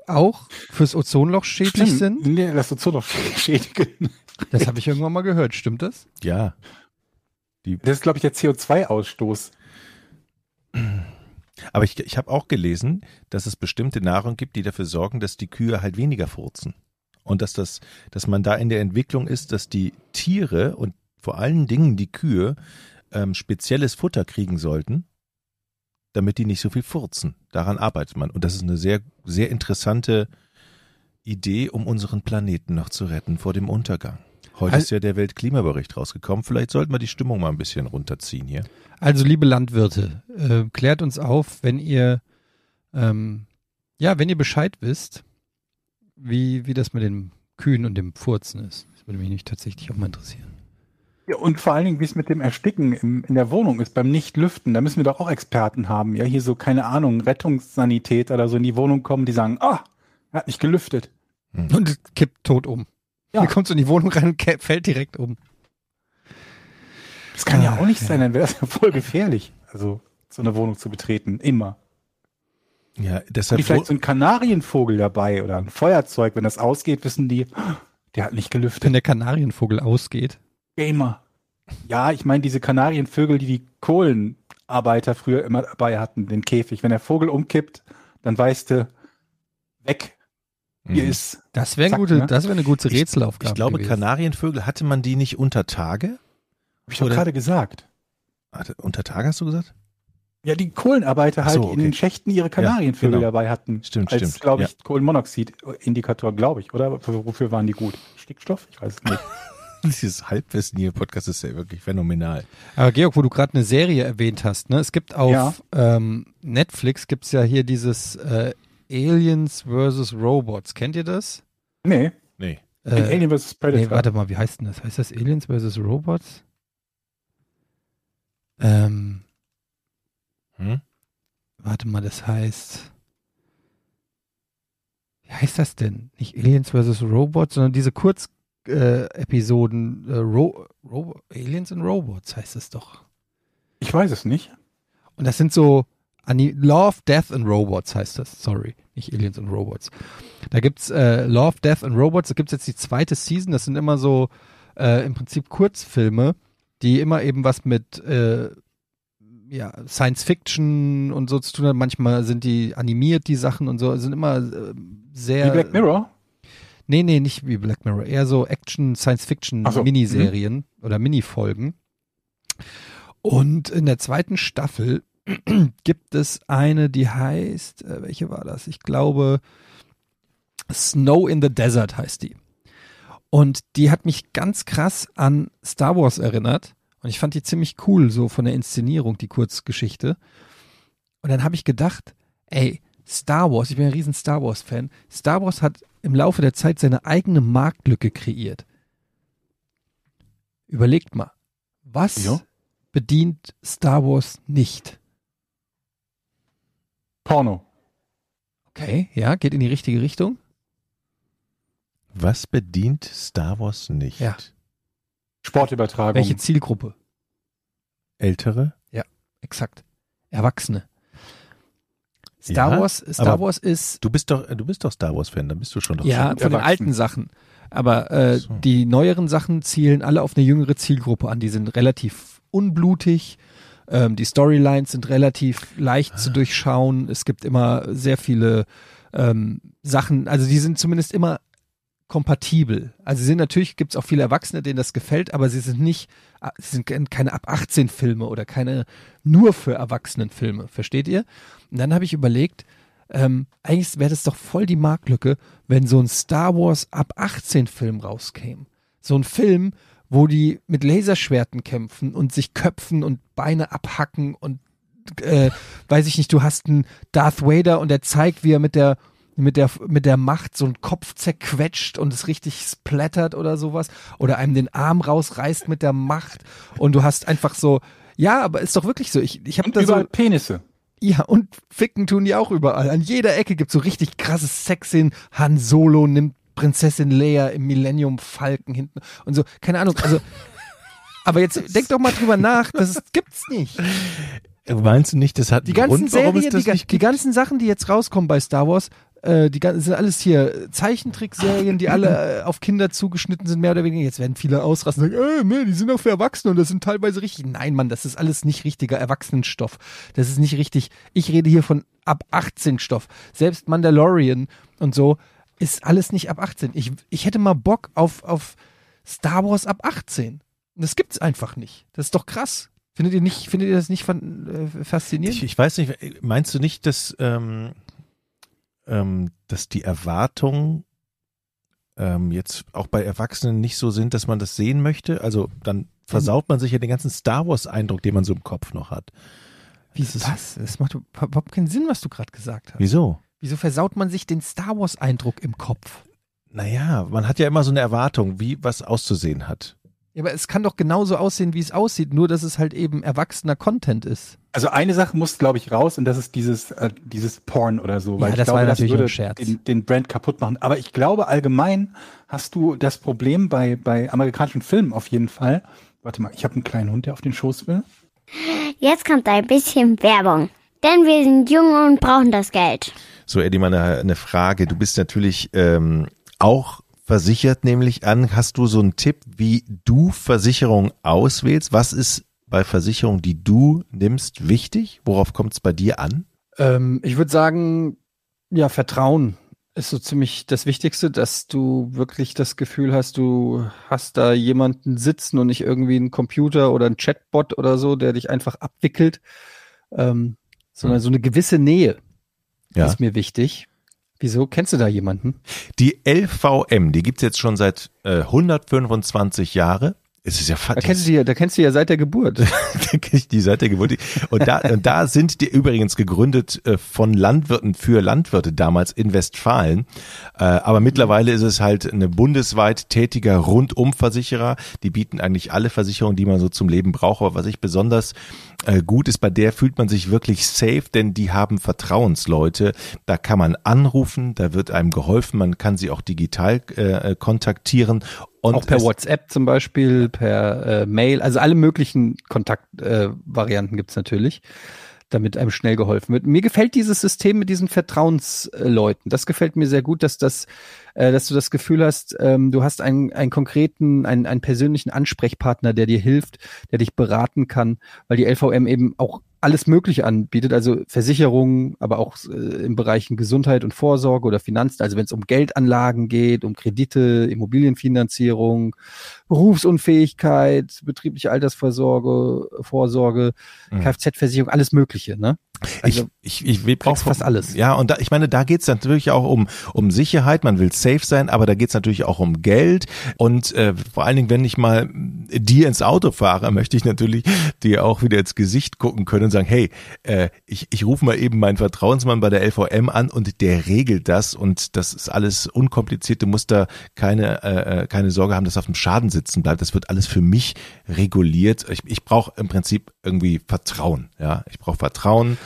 Speaker 2: auch fürs Ozonloch schädlich sind?
Speaker 1: Nee, das doch schädigen.
Speaker 2: Das habe ich irgendwann mal gehört. Stimmt das?
Speaker 3: Ja.
Speaker 1: Das ist, glaube ich, der CO2-Ausstoß.
Speaker 3: Aber ich, ich habe auch gelesen, dass es bestimmte Nahrung gibt, die dafür sorgen, dass die Kühe halt weniger furzen. Und dass das, dass man da in der Entwicklung ist, dass die Tiere und vor allen Dingen die Kühe ähm, spezielles Futter kriegen sollten, damit die nicht so viel furzen. Daran arbeitet man. Und das ist eine sehr, sehr interessante Idee, um unseren Planeten noch zu retten vor dem Untergang. Heute
Speaker 2: Also-
Speaker 3: ist ja der Weltklimabericht rausgekommen. Vielleicht sollten wir die Stimmung mal ein bisschen runterziehen hier.
Speaker 2: Also, liebe Landwirte, äh, klärt uns auf, wenn ihr, ähm, ja, wenn ihr Bescheid wisst, wie, wie das mit den Kühen und dem Furzen ist. Das würde mich nicht tatsächlich auch mal interessieren.
Speaker 1: Ja, und vor allen Dingen, wie es mit dem Ersticken im, in der Wohnung ist, beim Nicht-Lüften, da müssen wir doch auch Experten haben. Ja, hier so, keine Ahnung, Rettungssanität oder so in die Wohnung kommen, die sagen, ah, er hat nicht gelüftet.
Speaker 2: Und es kippt tot um.
Speaker 1: Ja.
Speaker 2: Hier kommst du in die Wohnung rein und fällt direkt um.
Speaker 1: Das kann ja
Speaker 2: Ah,
Speaker 1: auch nicht
Speaker 2: ja.
Speaker 1: sein, dann wäre das ja voll gefährlich. Also, so eine Wohnung zu betreten, immer.
Speaker 3: Ja, deshalb
Speaker 1: die vielleicht so einen Kanarienvogel dabei oder ein Feuerzeug, wenn das ausgeht, wissen die, der hat nicht gelüftet.
Speaker 2: Wenn der Kanarienvogel ausgeht.
Speaker 1: Gamer. Ja, ich meine diese Kanarienvögel, die die Kohlenarbeiter früher immer dabei hatten, den Käfig. Wenn der Vogel umkippt, dann weißt du, weg, hier
Speaker 3: Mhm.
Speaker 1: ist.
Speaker 2: Das wäre
Speaker 1: ne?
Speaker 2: wäre eine gute
Speaker 3: Ich-
Speaker 2: Rätselaufgabe.
Speaker 3: Ich glaube,
Speaker 2: gewesen.
Speaker 3: Kanarienvögel, hatte man die nicht unter Tage?
Speaker 1: Hab ich doch gerade gesagt.
Speaker 3: Hatte, unter Tage hast du gesagt?
Speaker 1: Ja, die Kohlenarbeiter halt
Speaker 3: so,
Speaker 1: die in
Speaker 3: okay.
Speaker 1: den Schächten ihre Kanarienvögel
Speaker 3: genau.
Speaker 1: dabei hatten.
Speaker 3: Stimmt,
Speaker 1: als,
Speaker 3: stimmt,
Speaker 1: glaube
Speaker 3: ja.
Speaker 1: ich, Kohlenmonoxid-Indikator, glaube ich, oder? Wofür waren die gut? Stickstoff? Ich weiß es nicht.
Speaker 3: Dieses Halbwissen hier im Podcast ist ja wirklich phänomenal.
Speaker 2: Aber Georg, wo du gerade eine Serie erwähnt hast, ne? Es gibt auf
Speaker 1: Ja.
Speaker 2: ähm, Netflix gibt's ja hier dieses äh, Aliens vs. Robots. Kennt ihr das?
Speaker 1: nee,
Speaker 3: Nee.
Speaker 2: Äh,
Speaker 1: Alien vs. Predator.
Speaker 2: nee, warte mal, wie heißt denn das? Heißt das Aliens vs. Robots? Ähm,
Speaker 3: Hm?
Speaker 2: warte mal, das heißt. Wie heißt das denn? Nicht Aliens vs. Robots, sondern diese Kurz-Episoden äh, Ro Ro Aliens and Robots heißt es doch.
Speaker 1: Ich weiß es nicht.
Speaker 2: Und das sind so Ani Love, Death and Robots heißt das. Sorry, nicht Aliens and Robots. Da gibt's äh, Love, Death and Robots. Da gibt's jetzt die zweite Season. Das sind immer so äh, im Prinzip Kurzfilme, die immer eben was mit äh, ja, Science Fiction und so zu tun haben. Manchmal sind die animiert, die Sachen und so. Sind immer äh, sehr.
Speaker 1: Wie Black Mirror?
Speaker 2: Nee, nee, nicht wie Black Mirror. Eher so Action, Science Fiction
Speaker 1: so,
Speaker 2: Miniserien oder Minifolgen. Und in der zweiten Staffel gibt es eine, die heißt, äh, welche war das? Ich glaube, Snow in the Desert heißt die. Und die hat mich ganz krass an Star Wars erinnert. Und ich fand die ziemlich cool, so von der Inszenierung, die Kurzgeschichte. Und dann habe ich gedacht, ey, Star Wars, ich bin ein riesen Star Wars-Fan. Star Wars hat im Laufe der Zeit seine eigene Marktlücke kreiert. Überlegt mal, was
Speaker 1: Ja.
Speaker 2: bedient Star Wars nicht?
Speaker 1: Porno.
Speaker 2: Okay, ja, geht in die richtige Richtung.
Speaker 3: Was bedient Star Wars nicht?
Speaker 2: Ja.
Speaker 1: Sportübertragung.
Speaker 2: Welche Zielgruppe?
Speaker 3: Ältere?
Speaker 2: Exakt. Erwachsene. Star
Speaker 3: Ja,
Speaker 2: Wars, Star Wars ist
Speaker 3: Du bist doch, du bist doch Star Wars Fan, dann bist du schon doch
Speaker 2: ja
Speaker 3: schon.
Speaker 2: von den alten Sachen. Aber äh,
Speaker 3: So.
Speaker 2: die neueren Sachen zielen alle auf eine jüngere Zielgruppe an. Die sind relativ unblutig. Ähm, die Storylines sind relativ leicht
Speaker 3: Ah.
Speaker 2: zu durchschauen. Es gibt immer sehr viele ähm, Sachen. Also die sind zumindest immer kompatibel. Also sie sind natürlich, gibt es auch viele Erwachsene, denen das gefällt, aber sie sind nicht, ah, sie sind ke- keine ab 18 Filme oder keine nur für Erwachsenenfilme, versteht ihr? Und dann habe ich überlegt, ähm, eigentlich wäre das doch voll die Marktlücke, wenn so ein Star Wars ab 18 Film rauskäme. So ein Film, wo die mit Laserschwerten kämpfen und sich köpfen und Beine abhacken und äh, weiß ich nicht, du hast einen Darth Vader und der zeigt, wie er mit der mit der mit der Macht so einen Kopf zerquetscht und es richtig splattert oder sowas oder einem den Arm rausreißt mit der Macht und du hast einfach so ja, aber ist doch wirklich so. Ich, ich habe da so
Speaker 1: überall Penisse.
Speaker 2: ja, und ficken tun die auch überall. An jeder Ecke gibt's so richtig krasses Sexszenen. Han Solo nimmt Prinzessin Leia im Millennium Falken hinten und so. Keine Ahnung. Also, aber jetzt denk doch mal drüber nach. Das gibt's nicht.
Speaker 3: Meinst du nicht, das hat
Speaker 2: Die
Speaker 3: einen
Speaker 2: ganzen
Speaker 3: Grund, warum
Speaker 2: Serien, die, ga-
Speaker 3: nicht
Speaker 2: die ganzen Sachen, die jetzt rauskommen bei Star Wars, äh, die ganzen, sind alles hier Zeichentrickserien, die alle äh, auf Kinder zugeschnitten sind, mehr oder weniger. Jetzt werden viele ausrasten und sagen, äh, nee, die sind auch für Erwachsene und das sind teilweise richtig. Nein, Mann, das ist alles nicht richtiger Erwachsenenstoff. Das ist nicht richtig. Ich rede hier von ab 18 Stoff. Selbst Mandalorian und so ist alles nicht ab 18. Ich, ich hätte mal Bock auf, auf Star Wars ab 18. Und das gibt's einfach nicht. Das ist doch krass. Findet ihr nicht, findet ihr das nicht fan, äh, faszinierend?
Speaker 3: Ich, ich weiß nicht, meinst du nicht, dass, ähm, ähm, dass die Erwartungen ähm, jetzt auch bei Erwachsenen nicht so sind, dass man das sehen möchte? Also dann versaut man sich ja den ganzen Star Wars-Eindruck, den man so im Kopf noch hat.
Speaker 2: Wie
Speaker 3: Das ist-
Speaker 2: was? Das macht überhaupt keinen Sinn, was du gerade gesagt hast.
Speaker 3: Wieso?
Speaker 2: Wieso versaut man sich den Star Wars-Eindruck im Kopf?
Speaker 3: Naja, man hat ja immer so eine Erwartung, wie was auszusehen hat.
Speaker 2: Ja, aber es kann doch genauso aussehen, wie es aussieht, nur dass es halt eben erwachsener Content ist.
Speaker 1: Also eine Sache muss, glaube ich, raus und das ist dieses, äh, dieses Porn oder so.
Speaker 2: Ja,
Speaker 1: Weil ich
Speaker 2: das
Speaker 1: glaube,
Speaker 2: war
Speaker 1: das
Speaker 2: natürlich
Speaker 1: würde
Speaker 2: nur ein Scherz.
Speaker 1: Den, den Brand kaputt machen. Aber ich glaube, allgemein hast du das Problem bei, bei amerikanischen Filmen auf jeden Fall. Warte mal, ich habe einen kleinen Hund, der auf den Schoß will.
Speaker 6: Jetzt kommt ein bisschen Werbung. Denn wir sind jung und brauchen das Geld.
Speaker 3: So, Eddie, mal eine, eine Frage. Du bist natürlich ähm, auch versichert, nämlich an. Hast du so einen Tipp, wie du Versicherungen auswählst? Was ist bei Versicherungen, die du nimmst, wichtig? Worauf kommt es bei dir an?
Speaker 2: Ähm, ich würde sagen, ja, Vertrauen ist so ziemlich das Wichtigste, dass du wirklich das Gefühl hast, du hast da jemanden sitzen und nicht irgendwie einen Computer oder ein Chatbot oder so, der dich einfach abwickelt, ähm, sondern so eine gewisse Nähe
Speaker 3: Ja.
Speaker 2: ist mir wichtig. Wieso? Kennst du da jemanden?
Speaker 3: Die LVM, die gibt's jetzt schon seit äh, 125 Jahre. Es ist ja
Speaker 2: Da kennst du die, ja- da kennst du ja seit der Geburt.
Speaker 3: die Seite gewollt. Und da, und da sind die übrigens gegründet äh, von Landwirten für Landwirte damals in Westfalen. Äh, aber mittlerweile ist es halt eine bundesweit tätiger Rundumversicherer. Die bieten eigentlich alle Versicherungen, die man so zum Leben braucht. Aber was ich besonders äh, gut ist, bei der fühlt man sich wirklich safe, denn die haben Vertrauensleute. Da kann man anrufen, da wird einem geholfen, man kann sie auch digital äh, kontaktieren. Und
Speaker 2: auch per WhatsApp zum Beispiel, per äh, Mail, also alle möglichen Kontaktvarianten äh, gibt's natürlich, damit einem schnell geholfen wird. Mir gefällt dieses System mit diesen Vertrauensleuten. Das gefällt mir sehr gut, dass das, äh, dass du das Gefühl hast, ähm, du hast einen, einen konkreten, einen, einen persönlichen Ansprechpartner, der dir hilft, der dich beraten kann, weil die LVM eben auch alles Mögliche anbietet, also Versicherungen, aber auch äh, in Bereichen Gesundheit und Vorsorge oder Finanzen, also wenn es um Geldanlagen geht, um Kredite, Immobilienfinanzierung, Berufsunfähigkeit, betriebliche Altersvorsorge, Vorsorge,
Speaker 3: Mhm.
Speaker 2: Kfz-Versicherung, alles Mögliche, ne? Also,
Speaker 3: ich, ich, ich will brauch
Speaker 2: kriegst fast alles.
Speaker 3: Ja, und da, ich meine, da geht's natürlich auch um, um Sicherheit, man will safe sein, aber da geht's natürlich auch um Geld. Und äh, vor allen Dingen, wenn ich mal dir ins Auto fahre, möchte ich natürlich dir auch wieder ins Gesicht gucken können und sagen, hey, äh, ich, ich rufe mal eben meinen Vertrauensmann bei der LVM an und der regelt das und das ist alles unkompliziert. Du musst da keine, äh, äh, keine Sorge haben, dass auf dem Schaden sitzen bleibt. Das wird alles für mich reguliert. Ich, ich brauche im Prinzip irgendwie Vertrauen. Ja, ich brauche Vertrauen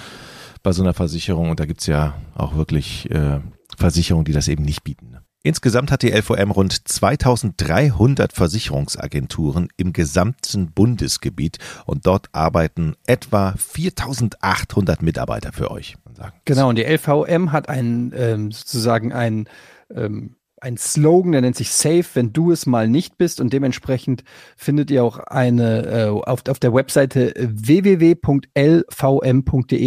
Speaker 3: bei so einer Versicherung und da gibt's ja auch wirklich äh, Versicherungen, die das eben nicht bieten. ne? Insgesamt hat die LVM rund 2300 Versicherungsagenturen im gesamten Bundesgebiet und dort arbeiten etwa 4800 Mitarbeiter für euch.
Speaker 2: Genau, und die LVM hat ein ähm, sozusagen ein, ähm, einen Slogan, der nennt sich Safe, wenn du es mal nicht bist. Und dementsprechend findet ihr auch eine äh, auf, auf der Webseite www.lvm.de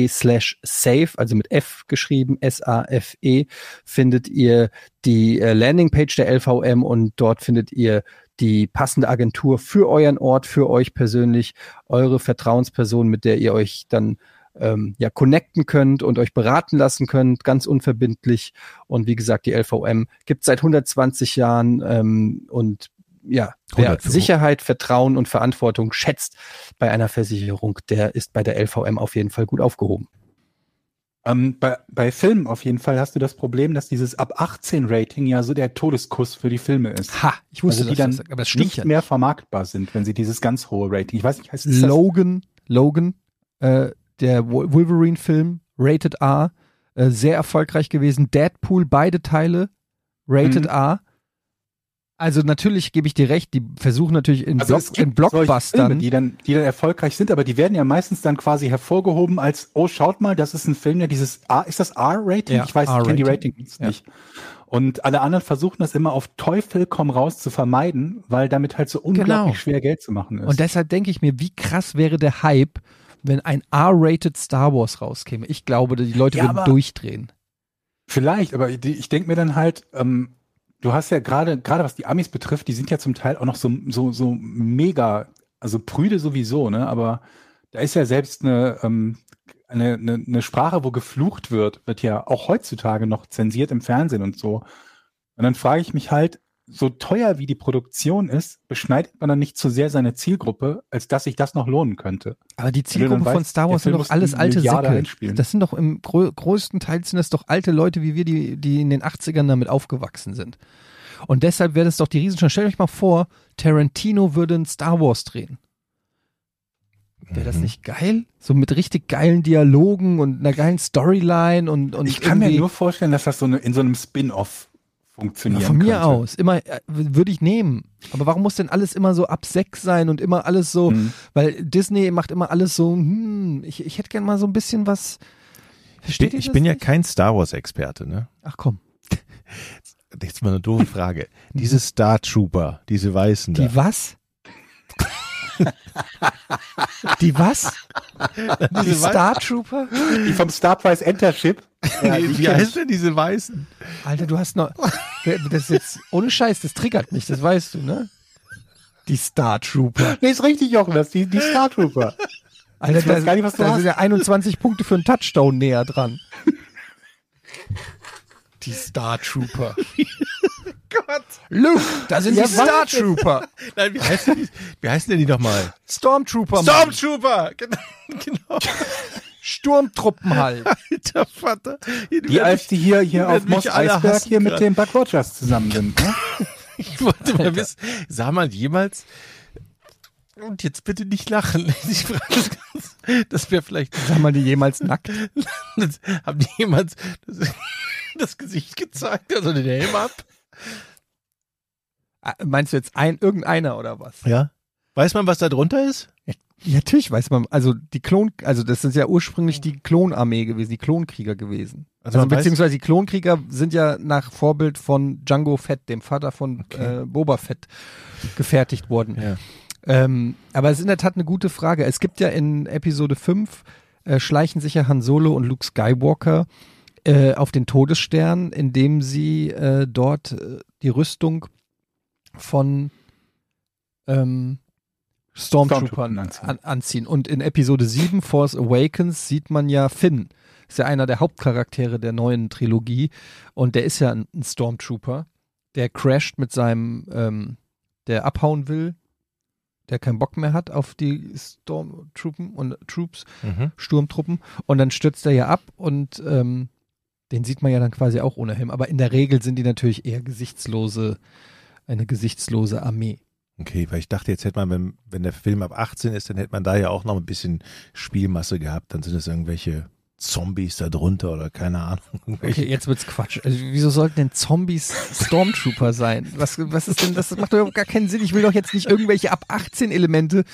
Speaker 2: slash safe, also mit F geschrieben, S-A-F-E, findet ihr die äh, Landingpage der LVM und dort findet ihr die passende Agentur für euren Ort, für euch persönlich, eure Vertrauensperson, mit der ihr euch dann ähm, ja connecten könnt und euch beraten lassen könnt, ganz unverbindlich. Und wie gesagt, die LVM gibt seit 120 Jahren ähm, und ja, wer
Speaker 3: 105.
Speaker 2: Sicherheit, Vertrauen und Verantwortung schätzt bei einer Versicherung, der ist bei der LVM auf jeden Fall gut aufgehoben.
Speaker 1: Ähm, bei, bei Filmen auf jeden Fall hast du das Problem, dass dieses ab 18 Rating ja so der Todeskuss für die Filme ist.
Speaker 2: Ha, ich wusste,
Speaker 1: also die
Speaker 2: dass
Speaker 1: dann
Speaker 2: das, aber das
Speaker 1: nicht
Speaker 2: ja.
Speaker 1: mehr vermarktbar sind, wenn sie dieses ganz hohe Rating. Ich weiß nicht, heißt es das?
Speaker 2: Logan, Logan, äh, der Wol- Wolverine-Film, Rated R, äh, sehr erfolgreich gewesen. Deadpool, beide Teile, Rated
Speaker 1: Mhm.
Speaker 2: R. Also natürlich gebe ich dir recht, die versuchen natürlich in,
Speaker 1: Also
Speaker 2: Block, in Blockbustern.
Speaker 1: Filme, die dann, die dann erfolgreich sind, aber die werden ja meistens dann quasi hervorgehoben als, oh, schaut mal, das ist ein Film, der dieses R, ist das R-Rating?
Speaker 2: Ja,
Speaker 1: ich weiß, ich kenne die. Ratings
Speaker 2: Ja.
Speaker 1: nicht. Und alle anderen versuchen das immer auf Teufel komm raus zu vermeiden, weil damit halt so unglaublich
Speaker 2: Genau.
Speaker 1: schwer Geld zu machen ist.
Speaker 2: Und deshalb denke ich mir, wie krass wäre der Hype, wenn ein R-rated Star Wars rauskäme. Ich glaube, die Leute
Speaker 1: Ja,
Speaker 2: würden durchdrehen.
Speaker 1: Vielleicht, aber ich, ich denke mir dann halt, ähm, du hast ja gerade, gerade was die Amis betrifft, die sind ja zum Teil auch noch so, so, so mega, also prüde sowieso, ne? Aber da ist ja selbst eine, ähm, eine, eine, eine Sprache, wo geflucht wird, wird ja auch heutzutage noch zensiert im Fernsehen und so. Und dann frage ich mich halt, so teuer wie die Produktion ist, beschneidet man dann nicht zu sehr seine Zielgruppe, als dass sich das noch lohnen könnte.
Speaker 2: Aber die Zielgruppe von
Speaker 1: weißt,
Speaker 2: Star Wars sind doch alles alte Säcke. Das sind doch im grö größten Teil sind das doch alte Leute wie wir, die, die in den 80ern damit aufgewachsen sind. Und deshalb wäre das doch die Riesenchance. Stellt euch mal vor, Tarantino würde ein Star Wars drehen. Wäre das
Speaker 3: Mhm.
Speaker 2: nicht geil? So mit richtig geilen Dialogen und einer geilen Storyline und, und
Speaker 1: ich kann mir nur vorstellen, dass das so eine, in so einem Spin-off
Speaker 2: Ja,
Speaker 1: funktionieren
Speaker 2: von mir
Speaker 1: könnte.
Speaker 2: aus. Immer äh, würde ich nehmen. Aber warum muss denn alles immer so ab sechs sein und immer alles so,
Speaker 1: Mhm.
Speaker 2: weil Disney macht immer alles so, hm, ich, ich hätte gern mal so ein bisschen was.
Speaker 3: Ich
Speaker 2: Versteht
Speaker 3: ich
Speaker 2: das
Speaker 3: bin ja kein Star Wars-Experte, ne?
Speaker 2: Ach komm.
Speaker 3: Jetzt mal eine doofe Frage. Diese Star Trooper, diese Weißen da.
Speaker 2: Die was? die was? Die Star Trooper?
Speaker 1: Die vom Star Price Entership. Ja,
Speaker 3: Wie,
Speaker 1: die
Speaker 3: wie heißt denn diese Weißen?
Speaker 2: Alter, du hast noch. Das ist jetzt ohne Scheiß, das triggert mich, das weißt du, ne? Die Star Trooper.
Speaker 1: Nee, ist richtig, Jochen, das die, die Star Trooper.
Speaker 2: Alter, da,
Speaker 1: gar nicht, was du
Speaker 2: da
Speaker 1: hast.
Speaker 2: sind ja 21 Punkte für einen Touchdown näher dran. Die Star Trooper.
Speaker 3: Gott.
Speaker 2: Luke, da sind
Speaker 1: Ja,
Speaker 2: die Star? Trooper.
Speaker 3: Nein, wie heißen die, wie heißen denn die nochmal?
Speaker 2: Stormtrooper.
Speaker 3: Stormtrooper! Genau. genau.
Speaker 2: Sturmtruppen halt.
Speaker 3: Alter Vater.
Speaker 1: Die, als die hier, hier
Speaker 3: die
Speaker 1: auf Moss Eisberg hier mit dem Buck Rogers zusammen sind. Ne?
Speaker 3: Ich wollte mal wissen, sah man jemals, und jetzt bitte nicht lachen, ich frage das, ganz- das wäre vielleicht,
Speaker 2: Sag mal, die jemals nackt?
Speaker 3: das, haben die jemals das, das Gesicht gezeigt, also den Helm ab?
Speaker 2: Ah, Meinst du jetzt ein, irgendeiner oder was?
Speaker 3: Ja. Weiß man, was da drunter ist?
Speaker 2: Ja, natürlich weiß man, also die Klon, also das ist ja ursprünglich die Klonarmee gewesen, die Klonkrieger gewesen.
Speaker 3: Also
Speaker 2: Also, beziehungsweise die Klonkrieger sind ja nach Vorbild von Django Fett, dem Vater von
Speaker 3: Okay.
Speaker 2: äh, Boba Fett, gefertigt worden.
Speaker 3: Ja.
Speaker 2: Ähm, aber es ist in der Tat eine gute Frage. Es gibt ja in Episode 5 äh, schleichen sich ja Han Solo und Luke Skywalker äh, auf den Todesstern, indem sie äh, dort äh, die Rüstung von ähm, Stormtroopern
Speaker 1: Stormtroopern anziehen.
Speaker 2: an, anziehen. Und in Episode 7, Force Awakens, sieht man ja Finn. Ist ja einer der Hauptcharaktere der neuen Trilogie. Und der ist ja ein, ein Stormtrooper. Der crasht mit seinem, ähm, der abhauen will, der keinen Bock mehr hat auf die Stormtroopen und Troops,
Speaker 3: Mhm.
Speaker 2: Sturmtruppen. Und dann stürzt er ja ab und ähm, den sieht man ja dann quasi auch ohne Helm. Aber in der Regel sind die natürlich eher gesichtslose, eine gesichtslose Armee.
Speaker 3: Okay, weil ich dachte, jetzt hätte man, wenn, wenn der Film ab 18 ist, dann hätte man da ja auch noch ein bisschen Spielmasse gehabt. Dann sind es irgendwelche Zombies da drunter oder keine Ahnung.
Speaker 2: Okay, jetzt wird's Quatsch. Also, wieso sollten denn Zombies Stormtrooper sein? Was, was ist denn, das macht doch gar keinen Sinn. Ich will doch jetzt nicht irgendwelche ab 18 Elemente,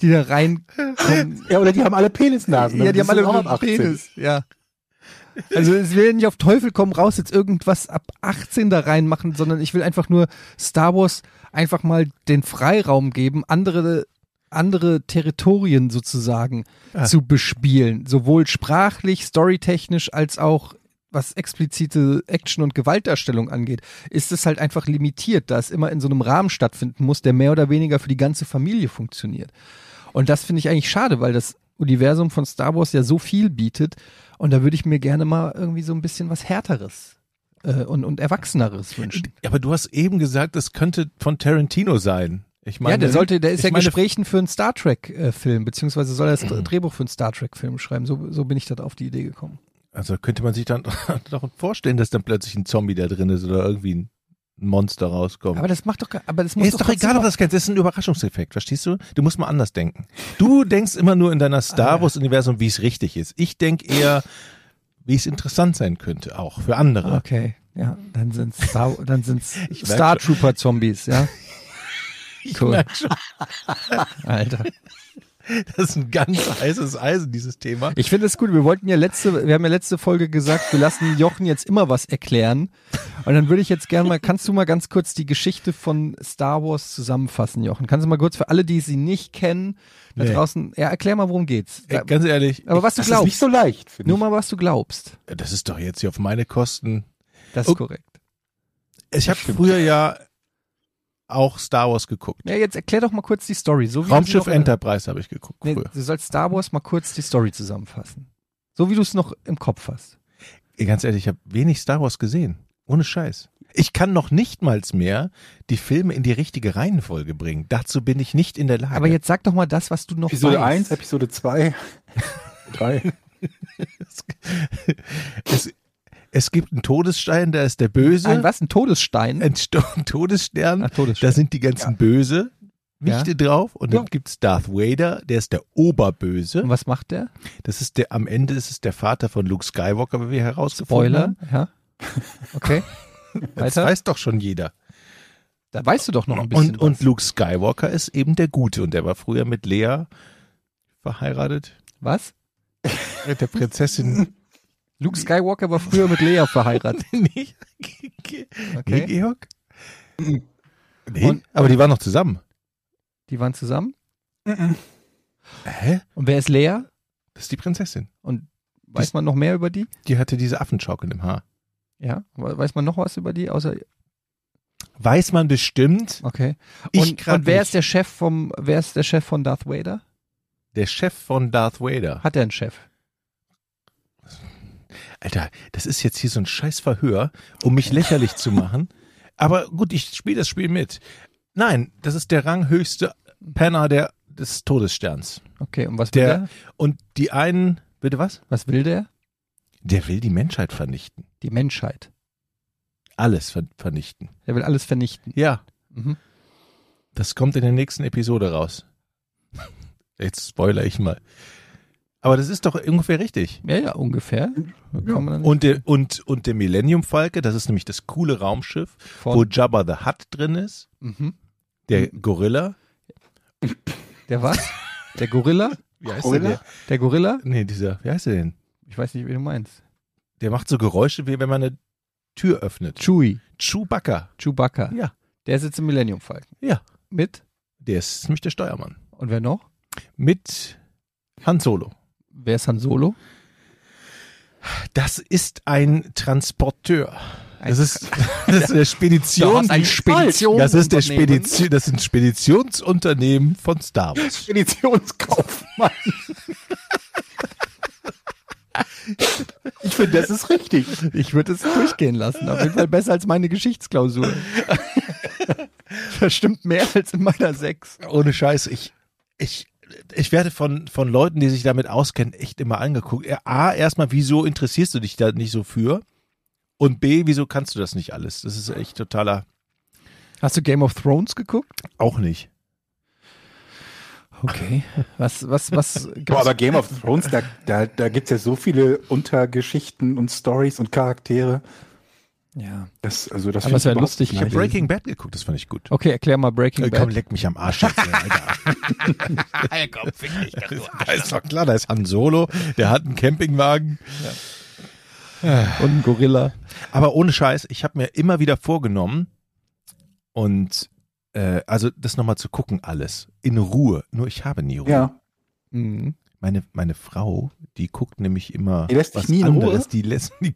Speaker 2: die da reinkommen.
Speaker 1: Ja, oder die haben alle Penisnasen.
Speaker 2: ja, die
Speaker 1: Das
Speaker 2: haben alle
Speaker 1: ist auch ab
Speaker 2: einen
Speaker 1: 18.
Speaker 2: Penis. Ja. Also es will nicht auf Teufel komm raus jetzt irgendwas ab 18 da reinmachen, sondern ich will einfach nur Star Wars einfach mal den Freiraum geben, andere andere Territorien sozusagen
Speaker 3: Ah.
Speaker 2: zu bespielen, sowohl sprachlich, storytechnisch als auch was explizite Action- und Gewaltdarstellung angeht, ist es halt einfach limitiert, da es immer in so einem Rahmen stattfinden muss, der mehr oder weniger für die ganze Familie funktioniert. Und das finde ich eigentlich schade, weil das Universum von Star Wars ja so viel bietet. Und da würde ich mir gerne mal irgendwie so ein bisschen was Härteres äh, und, und Erwachseneres wünschen.
Speaker 3: Aber du hast eben gesagt, das könnte von Tarantino sein. Ich meine,
Speaker 2: ja, der sollte, der ist ja
Speaker 3: meine,
Speaker 2: Gesprächen für einen Star Trek-Film, beziehungsweise soll er das Drehbuch für einen Star Trek-Film schreiben. So, so bin ich da auf die Idee gekommen.
Speaker 3: Also könnte man sich dann doch vorstellen, dass dann plötzlich ein Zombie da drin ist oder irgendwie ein Monster rauskommt.
Speaker 2: Aber das macht doch, aber das muss
Speaker 3: ist doch
Speaker 2: trotzdem
Speaker 3: egal, ob das kennst. Das ist ein Überraschungseffekt, verstehst du? Du musst mal anders denken. Du denkst immer nur in deiner
Speaker 2: Ah,
Speaker 3: Star Wars-Universum, wie es richtig ist. Ich denke eher, wie es interessant sein könnte, auch für andere.
Speaker 2: Okay, ja, dann sind Star, dann sind's
Speaker 3: Ich
Speaker 2: Star Trooper Zombies, ja. Cool.
Speaker 3: merk schon,
Speaker 2: Alter.
Speaker 3: das ist ein ganz heißes Eisen, dieses Thema.
Speaker 2: Ich finde es gut. Wir wollten ja letzte, wir haben ja letzte Folge gesagt, wir lassen Jochen jetzt immer was erklären. Und dann würde ich jetzt gerne mal, kannst du mal ganz kurz die Geschichte von Star Wars zusammenfassen, Jochen? Kannst du mal kurz für alle, die sie nicht kennen, da
Speaker 3: Nee.
Speaker 2: draußen, ja, erklär mal, worum geht's.
Speaker 3: Ey, ganz ehrlich,
Speaker 2: Aber was du
Speaker 1: Das ist nicht
Speaker 2: glaubst.
Speaker 1: so leicht, finde
Speaker 2: Nur
Speaker 1: ich.
Speaker 2: mal, was du glaubst.
Speaker 3: ich, das ist doch jetzt hier auf meine Kosten.
Speaker 2: Das ist
Speaker 3: Oh.
Speaker 2: korrekt.
Speaker 3: Ich habe früher ja auch Star Wars geguckt.
Speaker 2: Ja, jetzt erklär doch mal kurz die Story. So
Speaker 3: Raumschiff
Speaker 2: noch in-
Speaker 3: Enterprise habe ich geguckt
Speaker 2: Nee,
Speaker 3: früher.
Speaker 2: du sollst Star Wars mal kurz die Story zusammenfassen. So wie du es noch im Kopf hast.
Speaker 3: Ganz ehrlich, ich habe wenig Star Wars gesehen. Ohne Scheiß. Ich kann noch nicht mal mehr die Filme in die richtige Reihenfolge bringen. Dazu bin ich nicht in der Lage.
Speaker 2: Aber jetzt sag doch mal das, was du noch
Speaker 1: Episode
Speaker 2: weißt.
Speaker 1: 1, Episode 2, 3.
Speaker 3: es, es gibt einen Todesstein, da ist der Böse.
Speaker 2: Ein was? Ein Todesstein?
Speaker 3: Ein Sto- ein Todesstern,
Speaker 2: Ach, Todesstein.
Speaker 3: da sind die ganzen Böse. Wichte
Speaker 2: Ja.
Speaker 3: drauf und dann
Speaker 2: Ja.
Speaker 3: gibt's Darth Vader, der ist der Oberböse.
Speaker 2: Und was macht der?
Speaker 3: Das ist der, am Ende ist es der Vater von Luke Skywalker, wie wir herausgefunden
Speaker 2: Spoiler,
Speaker 3: haben.
Speaker 2: ja. Okay.
Speaker 3: Das weiß doch schon jeder.
Speaker 2: Da weißt du doch noch ein bisschen.
Speaker 3: Und, und. Luke Skywalker ist eben der Gute und der war früher mit Lea verheiratet.
Speaker 2: was?
Speaker 3: Mit der Prinzessin.
Speaker 2: Luke Skywalker war früher mit Leia verheiratet.
Speaker 3: nee, nee,
Speaker 2: Okay.
Speaker 3: Georg? Nee,
Speaker 2: Und-
Speaker 3: aber die waren noch zusammen.
Speaker 2: Die waren zusammen.
Speaker 3: Hä?
Speaker 2: Und wer ist Lea?
Speaker 3: Das ist die Prinzessin.
Speaker 2: Und weiß man noch mehr über die?
Speaker 3: Die hatte diese Affenschaukel im Haar.
Speaker 2: Ja. Weiß man noch was über die? Außer
Speaker 3: Weiß man bestimmt.
Speaker 2: okay.
Speaker 3: Ich
Speaker 2: Und, und wer
Speaker 3: nicht.
Speaker 2: ist der Chef vom? Wer ist der Chef von Darth Vader?
Speaker 3: Der Chef von Darth Vader.
Speaker 2: Hat er einen Chef?
Speaker 3: Alter, das ist jetzt hier so ein scheiß Verhör, um mich lächerlich zu machen. Aber gut, ich spiele das Spiel mit. Nein, das ist der ranghöchste Penner der, des Todessterns.
Speaker 2: Okay. Und was will
Speaker 3: Der,
Speaker 2: der?
Speaker 3: und die einen, bitte was?
Speaker 2: Was will der?
Speaker 3: Der will die Menschheit vernichten.
Speaker 2: Die Menschheit.
Speaker 3: Alles ver vernichten.
Speaker 2: Der will alles vernichten.
Speaker 3: Ja,
Speaker 2: Mhm.
Speaker 3: das kommt in der nächsten Episode raus. Jetzt spoiler ich mal. Aber das ist doch ungefähr richtig.
Speaker 2: Ja, ja, ungefähr. Dann
Speaker 3: Und der, und, und der Millennium Falke, das ist nämlich das coole Raumschiff,
Speaker 2: von,
Speaker 3: wo Jabba the Hutt drin ist,
Speaker 2: mhm.
Speaker 3: der Gorilla.
Speaker 2: Der was? Der Gorilla?
Speaker 3: Wie heißt
Speaker 1: Gorilla?
Speaker 3: der?
Speaker 2: Der Gorilla?
Speaker 3: Nee, dieser, wie heißt der denn?
Speaker 2: Ich weiß nicht, wie du meinst.
Speaker 3: Der macht so Geräusche, wie wenn man eine Tür öffnet.
Speaker 2: Chewie.
Speaker 3: Chewbacca.
Speaker 2: Chewbacca.
Speaker 3: Ja.
Speaker 2: Der sitzt im Millennium Falcon.
Speaker 3: Ja.
Speaker 2: Mit?
Speaker 3: Der ist nämlich der Steuermann.
Speaker 2: Und wer noch?
Speaker 3: Mit Han Solo.
Speaker 2: Wer ist Han Solo?
Speaker 3: Das ist ein Transporteur. Das ist, das ist der Spedition.
Speaker 2: ein Spedition.
Speaker 3: das ist der Spedition, das ist ein Speditionsunternehmen von Star Wars.
Speaker 1: Speditionskaufmann. ich finde, das ist richtig.
Speaker 2: Ich würde es durchgehen lassen. Auf jeden Fall besser als meine Geschichtsklausur. Das stimmt mehr als in meiner Sechs.
Speaker 3: Ohne Scheiß, ich, ich, ich werde von, von Leuten, die sich damit auskennen, echt immer angeguckt. Ja, A, erstmal, wieso interessierst du dich da nicht so für? Und B, wieso kannst du das nicht alles? Das ist echt totaler,
Speaker 2: Hast du Game of Thrones geguckt?
Speaker 3: auch nicht.
Speaker 2: Okay. Was, was, was?
Speaker 1: Boah, aber Game of Thrones, da, da, da gibt es ja so viele Untergeschichten und Stories und Charaktere.
Speaker 2: Ja.
Speaker 1: Das, also das
Speaker 2: Aber es wäre lustig.
Speaker 3: Ich habe. Breaking Bad geguckt, das fand ich gut.
Speaker 2: Okay, erklär mal Breaking
Speaker 3: Äh, komm,
Speaker 2: Bad.
Speaker 3: leck mich am Arsch jetzt, Alter.
Speaker 5: komm, fick du
Speaker 3: Da ist doch klar, da ist Han Solo, der hat einen Campingwagen.
Speaker 2: und ein Gorilla.
Speaker 3: Aber ohne Scheiß, ich habe mir immer wieder vorgenommen und äh, also das nochmal zu gucken alles in Ruhe. Nur ich habe nie Ruhe.
Speaker 1: Ja.
Speaker 2: Mhm.
Speaker 3: Meine meine Frau, die guckt nämlich immer
Speaker 1: Die lässt dich
Speaker 3: was
Speaker 1: nie in
Speaker 3: anderes.
Speaker 1: Ruhe?
Speaker 3: Die lässt die,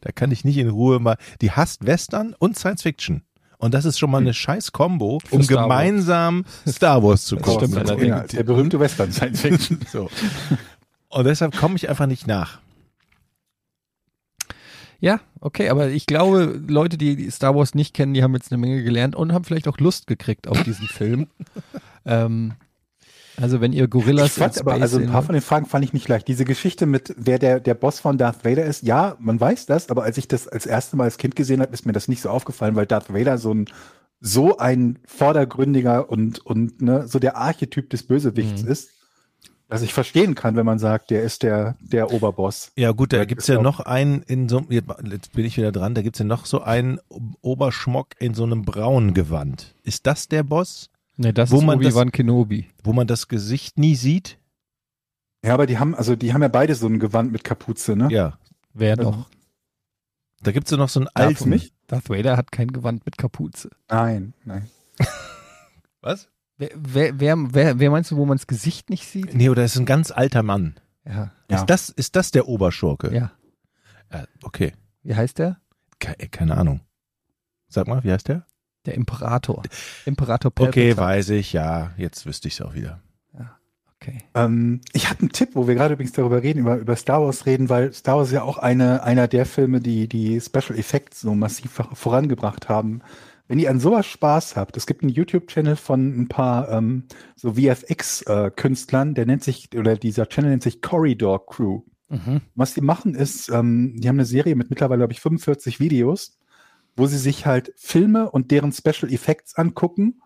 Speaker 3: da kann ich nicht in Ruhe mal. Die hasst Western und Science Fiction. Und das ist schon mal eine scheiß Kombo, um
Speaker 2: Star Wars.
Speaker 3: gemeinsam Star Wars zu gucken.
Speaker 2: stimmt.
Speaker 1: Ja, der berühmte Western Science Fiction.
Speaker 3: So. Und deshalb komme ich einfach nicht nach.
Speaker 2: Ja, okay, aber ich glaube, Leute, die Star Wars nicht kennen, die haben jetzt eine Menge gelernt und haben vielleicht auch Lust gekriegt auf diesen Film. ähm, also wenn ihr Gorillas
Speaker 1: Ich fand aber, also ein paar von den Fragen fand ich nicht leicht. Diese Geschichte mit, wer der, der Boss von Darth Vader ist, ja, man weiß das, aber als ich das als erste Mal als Kind gesehen habe, ist mir das nicht so aufgefallen, weil Darth Vader so ein, so ein vordergründiger und, und ne, so der Archetyp des Bösewichts
Speaker 2: Mhm.
Speaker 1: ist, dass ich verstehen kann, wenn man sagt, der ist der, der Oberboss.
Speaker 3: Ja gut, da
Speaker 1: Ja,
Speaker 3: gibt's
Speaker 1: ist
Speaker 3: ja noch einen in so jetzt jetzt bin ich wieder dran, da gibt's ja noch so einen Oberschmock in so einem braunen Gewand. Ist das der Boss,
Speaker 2: Nee, das
Speaker 3: wo
Speaker 2: ist
Speaker 3: man das-
Speaker 2: Obi-Wan Kenobi.
Speaker 3: wo man das Gesicht nie sieht?
Speaker 1: Ja, aber die haben, also die haben ja beide so ein Gewand mit Kapuze, ne?
Speaker 3: Ja.
Speaker 2: Wer
Speaker 1: Also,
Speaker 2: noch?
Speaker 3: Da gibt's ja noch so einen alten.
Speaker 1: nicht?
Speaker 2: Darth Vader hat kein Gewand mit Kapuze.
Speaker 1: Nein, nein.
Speaker 3: Was?
Speaker 2: Wer, wer, wer, wer, wer meinst du, wo man das Gesicht nicht sieht?
Speaker 3: Nee, oder ist ein ganz alter Mann.
Speaker 2: Ja.
Speaker 1: Ja.
Speaker 3: Ist das ist das der Oberschurke?
Speaker 2: Ja.
Speaker 3: Ja, okay.
Speaker 2: Wie heißt der?
Speaker 3: Ke keine Ahnung. Sag mal, wie heißt der?
Speaker 2: Der Imperator. Imperator
Speaker 3: Okay,
Speaker 2: Palpatine.
Speaker 3: weiß ich, ja, jetzt wüsste ich es auch wieder.
Speaker 2: Okay.
Speaker 1: Ähm, ich habe einen Tipp, wo wir gerade übrigens darüber reden, über, über Star Wars reden, weil Star Wars ist ja auch eine, einer der Filme, die die Special Effects so massiv vor- vorangebracht haben. Wenn ihr an sowas Spaß habt, es gibt einen YouTube-Channel von ein paar ähm, so VFX-Künstlern, der nennt sich, oder dieser Channel nennt sich Corridor Crew.
Speaker 2: Mhm.
Speaker 1: Was die machen ist, ähm, die haben eine Serie mit mittlerweile, glaube ich, 45 Videos, wo sie sich halt Filme und deren Special Effects angucken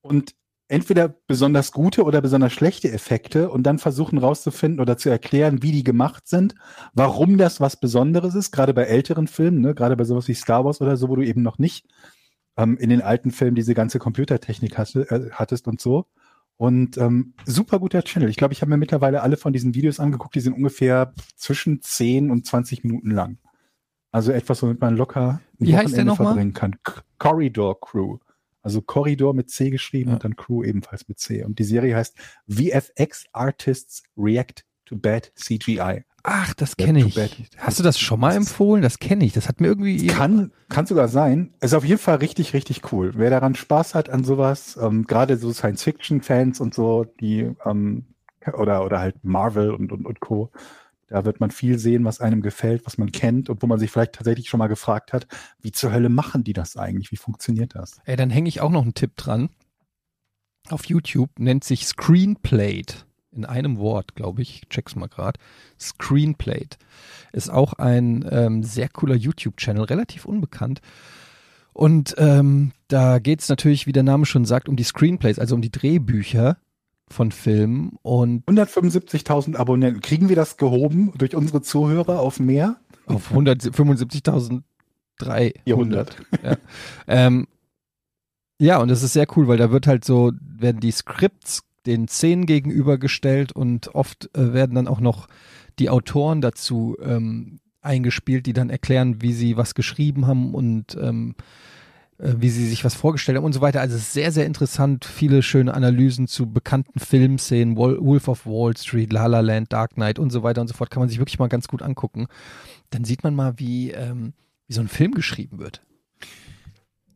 Speaker 1: und entweder besonders gute oder besonders schlechte Effekte und dann versuchen rauszufinden oder zu erklären, wie die gemacht sind, warum das was Besonderes ist, gerade bei älteren Filmen, ne, gerade bei sowas wie Star Wars oder so, wo du eben noch nicht ähm, in den alten Filmen diese ganze Computertechnik hatte, äh, hattest und so. Und ähm, super guter Channel. Ich glaube, ich habe mir mittlerweile alle von diesen Videos angeguckt, die sind ungefähr zwischen 10 und 20 Minuten lang. Also etwas, womit man locker ein
Speaker 2: Wie heißt der
Speaker 1: Wochenende
Speaker 2: nochmal?
Speaker 1: verbringen kann. K Corridor Crew. Also Corridor mit C geschrieben
Speaker 2: Ja.
Speaker 1: und dann Crew ebenfalls mit C. Und die Serie heißt VFX Artists React to Bad CGI.
Speaker 2: Ach, das kenne ich. Hast du das schon mal empfohlen? Das kenne ich. Das hat mir irgendwie.
Speaker 1: Kann, kann sogar sein. Ist auf jeden Fall richtig, richtig cool. Wer daran Spaß hat an sowas, ähm, gerade so Science-Fiction-Fans und so, die ähm, oder oder halt Marvel und, und und Co. Da wird man viel sehen, was einem gefällt, was man kennt und wo man sich vielleicht tatsächlich schon mal gefragt hat, wie zur Hölle machen die das eigentlich? Wie funktioniert das?
Speaker 2: Ey, dann hänge ich auch noch einen Tipp dran. Auf YouTube nennt sich Screenplate. In einem Wort, glaube ich. Ich Check's mal gerade. Screenplate. Ist auch ein ähm, sehr cooler YouTube-Channel, relativ unbekannt. Und ähm, da geht's natürlich, wie der Name schon sagt, um die Screenplays, also um die Drehbücher von Filmen. Und
Speaker 1: 175.000 Abonnenten. Kriegen wir das gehoben durch unsere Zuhörer auf mehr?
Speaker 2: auf 175.300.
Speaker 1: 400.
Speaker 2: Ja. Ähm, ja, und das ist sehr cool, weil da wird halt so, werden die Skripts den Szenen gegenübergestellt und oft äh, werden dann auch noch die Autoren dazu ähm, eingespielt, die dann erklären, wie sie was geschrieben haben und ähm, äh, wie sie sich was vorgestellt haben und so weiter. Also es ist sehr, sehr interessant. Viele schöne Analysen zu bekannten Filmszenen, Wol- Wolf of Wall Street, La La Land, Dark Knight und so weiter und so fort. Kann man sich wirklich mal ganz gut angucken. Dann sieht man mal, wie, ähm, wie so ein Film geschrieben wird.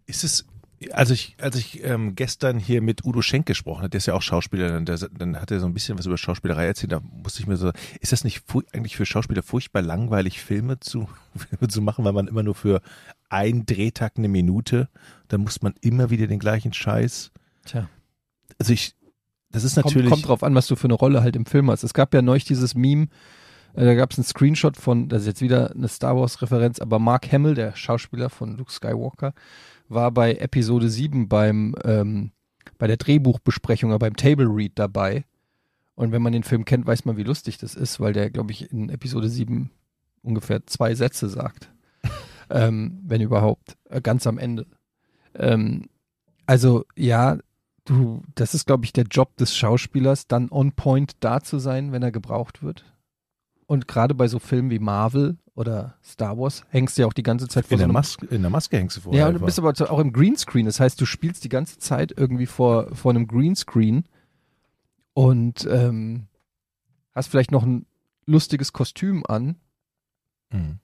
Speaker 3: Ist es, also ich, als ich ähm, gestern hier mit Udo Schenk gesprochen habe, der ist ja auch Schauspieler, dann, der, dann hat er so ein bisschen was über Schauspielerei erzählt, da musste ich mir so, ist das nicht eigentlich für Schauspieler furchtbar langweilig, Filme zu, Filme zu machen, weil man immer nur für ein Drehtag eine Minute, dann muss man immer wieder den gleichen Scheiß.
Speaker 2: Tja.
Speaker 3: Also ich, das ist
Speaker 2: Kommt,
Speaker 3: natürlich.
Speaker 2: kommt drauf an, was du für eine Rolle halt im Film hast. Es gab ja neulich dieses Meme, äh, da gab es einen Screenshot von, das ist jetzt wieder eine Star Wars-Referenz, aber Mark Hamill, der Schauspieler von Luke Skywalker, war bei Episode 7 beim, ähm, bei der Drehbuchbesprechung, beim Table Read dabei. Und wenn man den Film kennt, weiß man, wie lustig das ist, weil der, glaube ich, in Episode 7 ungefähr zwei Sätze sagt. Ähm, wenn überhaupt. Äh, ganz am Ende. Ähm, also, ja, du, das ist, glaube ich, der Job des Schauspielers, dann on point da zu sein, wenn er gebraucht wird. Und gerade bei so Filmen wie Marvel oder Star Wars hängst du ja auch die ganze Zeit vor
Speaker 3: In
Speaker 2: so
Speaker 3: der,
Speaker 2: einem
Speaker 3: Maske, in der Maske hängst du vorher.
Speaker 2: Ja, und du bist aber auch im Greenscreen. Das heißt, du spielst die ganze Zeit irgendwie vor, vor einem Greenscreen und ähm, hast vielleicht noch ein lustiges Kostüm an
Speaker 3: Mhm.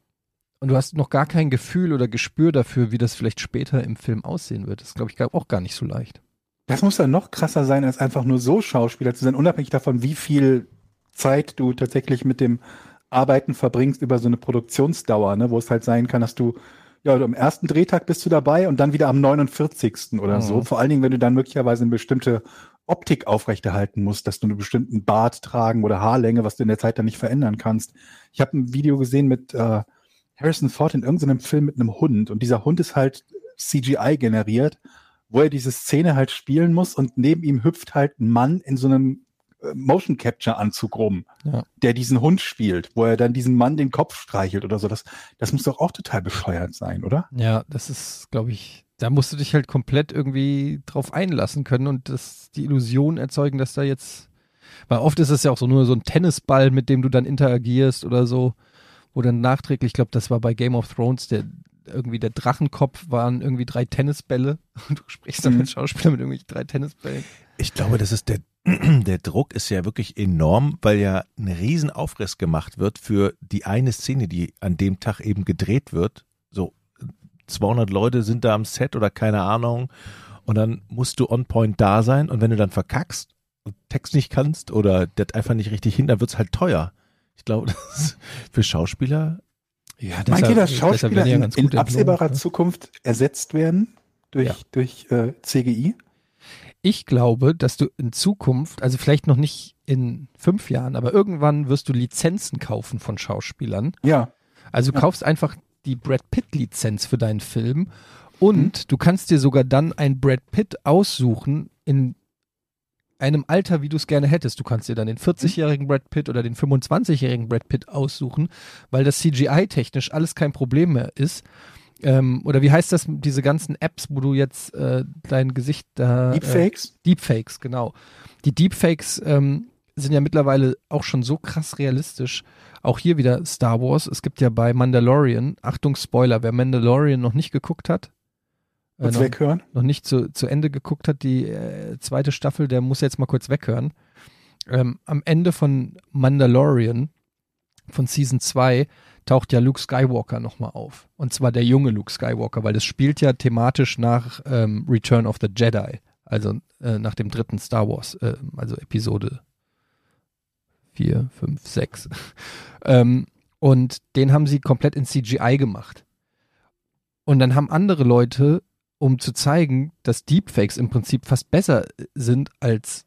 Speaker 2: Und du hast noch gar kein Gefühl oder Gespür dafür, wie das vielleicht später im Film aussehen wird. Das glaube ich, auch gar nicht so leicht.
Speaker 1: Das muss dann noch krasser sein, als einfach nur so Schauspieler zu sein, unabhängig davon, wie viel Zeit du tatsächlich mit dem Arbeiten verbringst über so eine Produktionsdauer, ne, wo es halt sein kann, dass du ja, am ersten Drehtag bist du dabei und dann wieder am 49. oder
Speaker 2: Mhm.
Speaker 1: so. Vor allen Dingen, wenn du dann möglicherweise eine bestimmte Optik aufrechterhalten musst, dass du einen bestimmten Bart tragen oder Haarlänge, was du in der Zeit dann nicht verändern kannst. Ich habe ein Video gesehen mit äh, Harrison Ford in irgendeinem Film mit einem Hund und dieser Hund ist halt CGI generiert, wo er diese Szene halt spielen muss und neben ihm hüpft halt ein Mann in so einem äh, Motion Capture Anzug rum,
Speaker 2: Ja.
Speaker 1: der diesen Hund spielt, wo er dann diesen Mann den Kopf streichelt oder so. Das, das muss doch auch total bescheuert sein, oder?
Speaker 2: Ja, das ist, glaube ich, da musst du dich halt komplett irgendwie drauf einlassen können und das, die Illusion erzeugen, dass da jetzt, weil oft ist es ja auch so nur so ein Tennisball, mit dem du dann interagierst oder so, dann nachträglich, ich glaube, das war bei Game of Thrones, der irgendwie der Drachenkopf waren irgendwie drei Tennisbälle und du sprichst dann
Speaker 1: Mhm.
Speaker 2: mit Schauspielern mit irgendwelchen drei Tennisbällen.
Speaker 3: Ich glaube, das ist der, der Druck ist ja wirklich enorm, weil ja ein riesen Aufriss gemacht wird für die eine Szene, die an dem Tag eben gedreht wird. So 200 Leute sind da am Set oder keine Ahnung und dann musst du on point da sein und wenn du dann verkackst und Text nicht kannst oder das einfach nicht richtig hin, dann wird's halt teuer. Ich glaube, das ist für Schauspieler
Speaker 2: Ja,
Speaker 1: Meint ihr, dass Schauspieler in, in absehbarer
Speaker 2: Zukunft?
Speaker 1: Zukunft ersetzt werden durch,
Speaker 2: Ja.
Speaker 1: durch äh, CGI?
Speaker 2: Ich glaube, dass du in Zukunft, also vielleicht noch nicht in fünf Jahren, aber irgendwann wirst du Lizenzen kaufen von Schauspielern.
Speaker 1: Ja.
Speaker 2: Also du
Speaker 1: Ja.
Speaker 2: kaufst einfach die Brad Pitt-Lizenz für deinen Film und du kannst dir sogar dann ein Brad Pitt aussuchen in einem Alter, wie du es gerne hättest. Du kannst dir dann den 40-jährigen Brad Pitt oder den 25-jährigen Brad Pitt aussuchen, weil das CGI-technisch alles kein Problem mehr ist. Ähm, oder wie heißt das, diese ganzen Apps, wo du jetzt äh, dein Gesicht da... Äh,
Speaker 1: Deepfakes?
Speaker 2: Deepfakes, genau. Die Deepfakes ähm, sind ja mittlerweile auch schon so krass realistisch. Auch hier wieder Star Wars. Es gibt ja bei Mandalorian, Achtung Spoiler, wer Mandalorian noch nicht geguckt hat, äh,
Speaker 1: Kurz
Speaker 2: noch,
Speaker 1: weghören?
Speaker 2: noch nicht zu, zu Ende geguckt hat, die äh, zweite Staffel, der muss jetzt mal kurz weghören. Ähm, am Ende von Mandalorian, von Season 2, taucht ja Luke Skywalker nochmal auf. Und zwar der junge Luke Skywalker, weil das spielt ja thematisch nach ähm, Return of the Jedi, also äh, nach dem dritten Star Wars, äh, also Episode 4, 5, 6. ähm, und den haben sie komplett in CGI gemacht. Und dann haben andere Leute, um zu zeigen, dass Deepfakes im Prinzip fast besser sind als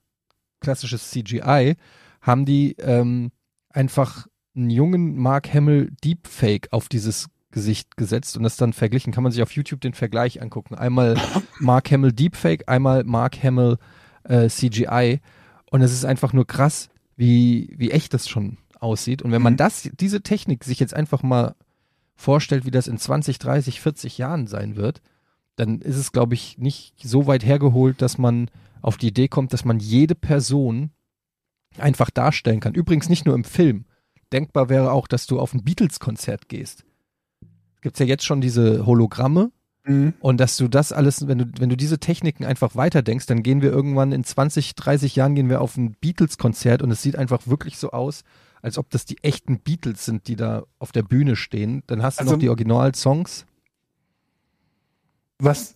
Speaker 2: klassisches CGI, haben die ähm, einfach einen jungen Mark Hamill Deepfake auf dieses Gesicht gesetzt und das dann verglichen. Kann man sich auf YouTube den Vergleich angucken. Einmal Mark Hamill Deepfake, einmal Mark Hamill äh, CGI. Und es ist einfach nur krass, wie, wie echt das schon aussieht. Und wenn man
Speaker 1: Mhm.
Speaker 2: das, diese Technik sich jetzt einfach mal vorstellt, wie das in 20, 30, 40 Jahren sein wird, dann ist es, glaube ich, nicht so weit hergeholt, dass man auf die Idee kommt, dass man jede Person einfach darstellen kann. Übrigens nicht nur im Film. Denkbar wäre auch, dass du auf ein Beatles-Konzert gehst. Gibt's ja jetzt schon diese Hologramme
Speaker 1: Mhm.
Speaker 2: und dass du das alles, wenn du, wenn du diese Techniken einfach weiterdenkst, dann gehen wir irgendwann in 20, 30 Jahren gehen wir auf ein Beatles-Konzert und es sieht einfach wirklich so aus, als ob das die echten Beatles sind, die da auf der Bühne stehen. Dann hast du
Speaker 1: Also-
Speaker 2: noch die Original-Songs.
Speaker 1: Was,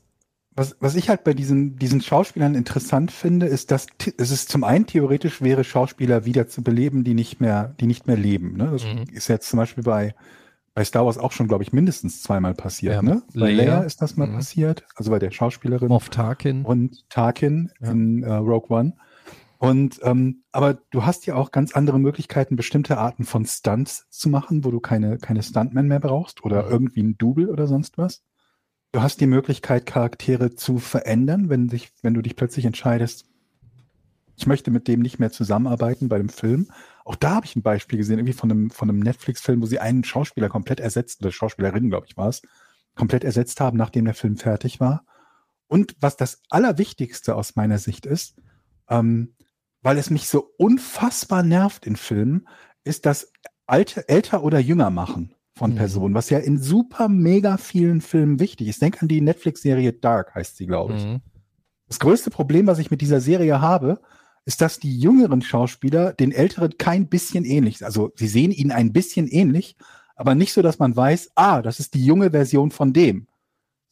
Speaker 1: was, was ich halt bei diesen, diesen Schauspielern interessant finde, ist, dass es ist zum einen theoretisch wäre, Schauspieler wieder zu beleben, die nicht mehr, die nicht mehr leben. Ne? Das
Speaker 2: Mhm.
Speaker 1: ist jetzt zum Beispiel bei, bei Star Wars auch schon, glaube ich, mindestens zweimal passiert.
Speaker 2: Ja,
Speaker 1: ne? Bei
Speaker 2: Leia.
Speaker 1: Ist das mal
Speaker 2: Mhm.
Speaker 1: passiert, also bei der Schauspielerin.
Speaker 2: Moff Tarkin.
Speaker 1: und Tarkin
Speaker 2: Ja.
Speaker 1: in äh, Rogue One. Und ähm, aber du hast ja auch ganz andere Möglichkeiten, bestimmte Arten von Stunts zu machen, wo du keine, keine Stuntmen mehr brauchst oder
Speaker 2: Mhm.
Speaker 1: irgendwie ein Double oder sonst was. Du hast die Möglichkeit, Charaktere zu verändern, wenn sich, wenn du dich plötzlich entscheidest, ich möchte mit dem nicht mehr zusammenarbeiten bei dem Film. Auch da habe ich ein Beispiel gesehen, irgendwie von einem, von einem Netflix-Film, wo sie einen Schauspieler komplett ersetzt, oder Schauspielerin, glaube ich, war es, komplett ersetzt haben, nachdem der Film fertig war. Und was das Allerwichtigste aus meiner Sicht ist, ähm, weil es mich so unfassbar nervt in Filmen, ist, dass alte, älter oder jünger machen von
Speaker 2: Mhm.
Speaker 1: Personen, was ja in super mega vielen Filmen wichtig ist. Denk an die Netflix-Serie Dark, heißt sie, glaube ich.
Speaker 2: Mhm.
Speaker 1: Das größte Problem, was ich mit dieser Serie habe, ist, dass die jüngeren Schauspieler den älteren kein bisschen ähnlich sind. Also sie sehen ihnen ein bisschen ähnlich, aber nicht so, dass man weiß, ah, das ist die junge Version von dem.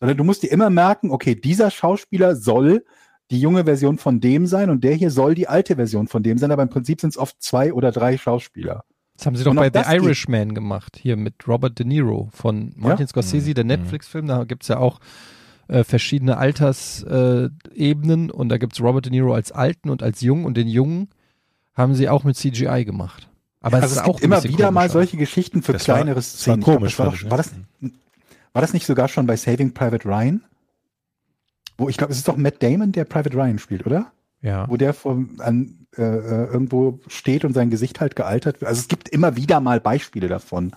Speaker 1: Sondern du musst dir immer merken, okay, dieser Schauspieler soll die junge Version von dem sein und der hier soll die alte Version von dem sein, aber im Prinzip sind es oft zwei oder drei Schauspieler.
Speaker 2: Das haben sie doch bei The
Speaker 1: geht.
Speaker 2: Irishman gemacht, hier mit Robert De Niro von Martin Scorsese, der Netflix-Film. Da gibt's ja auch äh, verschiedene Altersebenen äh, und da gibt's Robert De Niro als Alten und als Jungen und den Jungen haben sie auch mit CGI gemacht. Aber
Speaker 1: also
Speaker 2: es ist
Speaker 1: es
Speaker 2: auch
Speaker 1: gibt immer wieder mal solche Geschichten für
Speaker 3: Das war-
Speaker 1: kleinere
Speaker 3: war
Speaker 1: Szenen. Glaub,
Speaker 3: komisch,
Speaker 1: das war, doch, war, das, war das nicht sogar schon bei Saving Private Ryan? Wo ich glaube, es ist doch Matt Damon, der Private Ryan spielt, oder?
Speaker 2: Ja.
Speaker 1: Wo der vom, an, äh, äh, irgendwo steht und sein Gesicht halt gealtert wird. Also es gibt immer wieder mal Beispiele davon.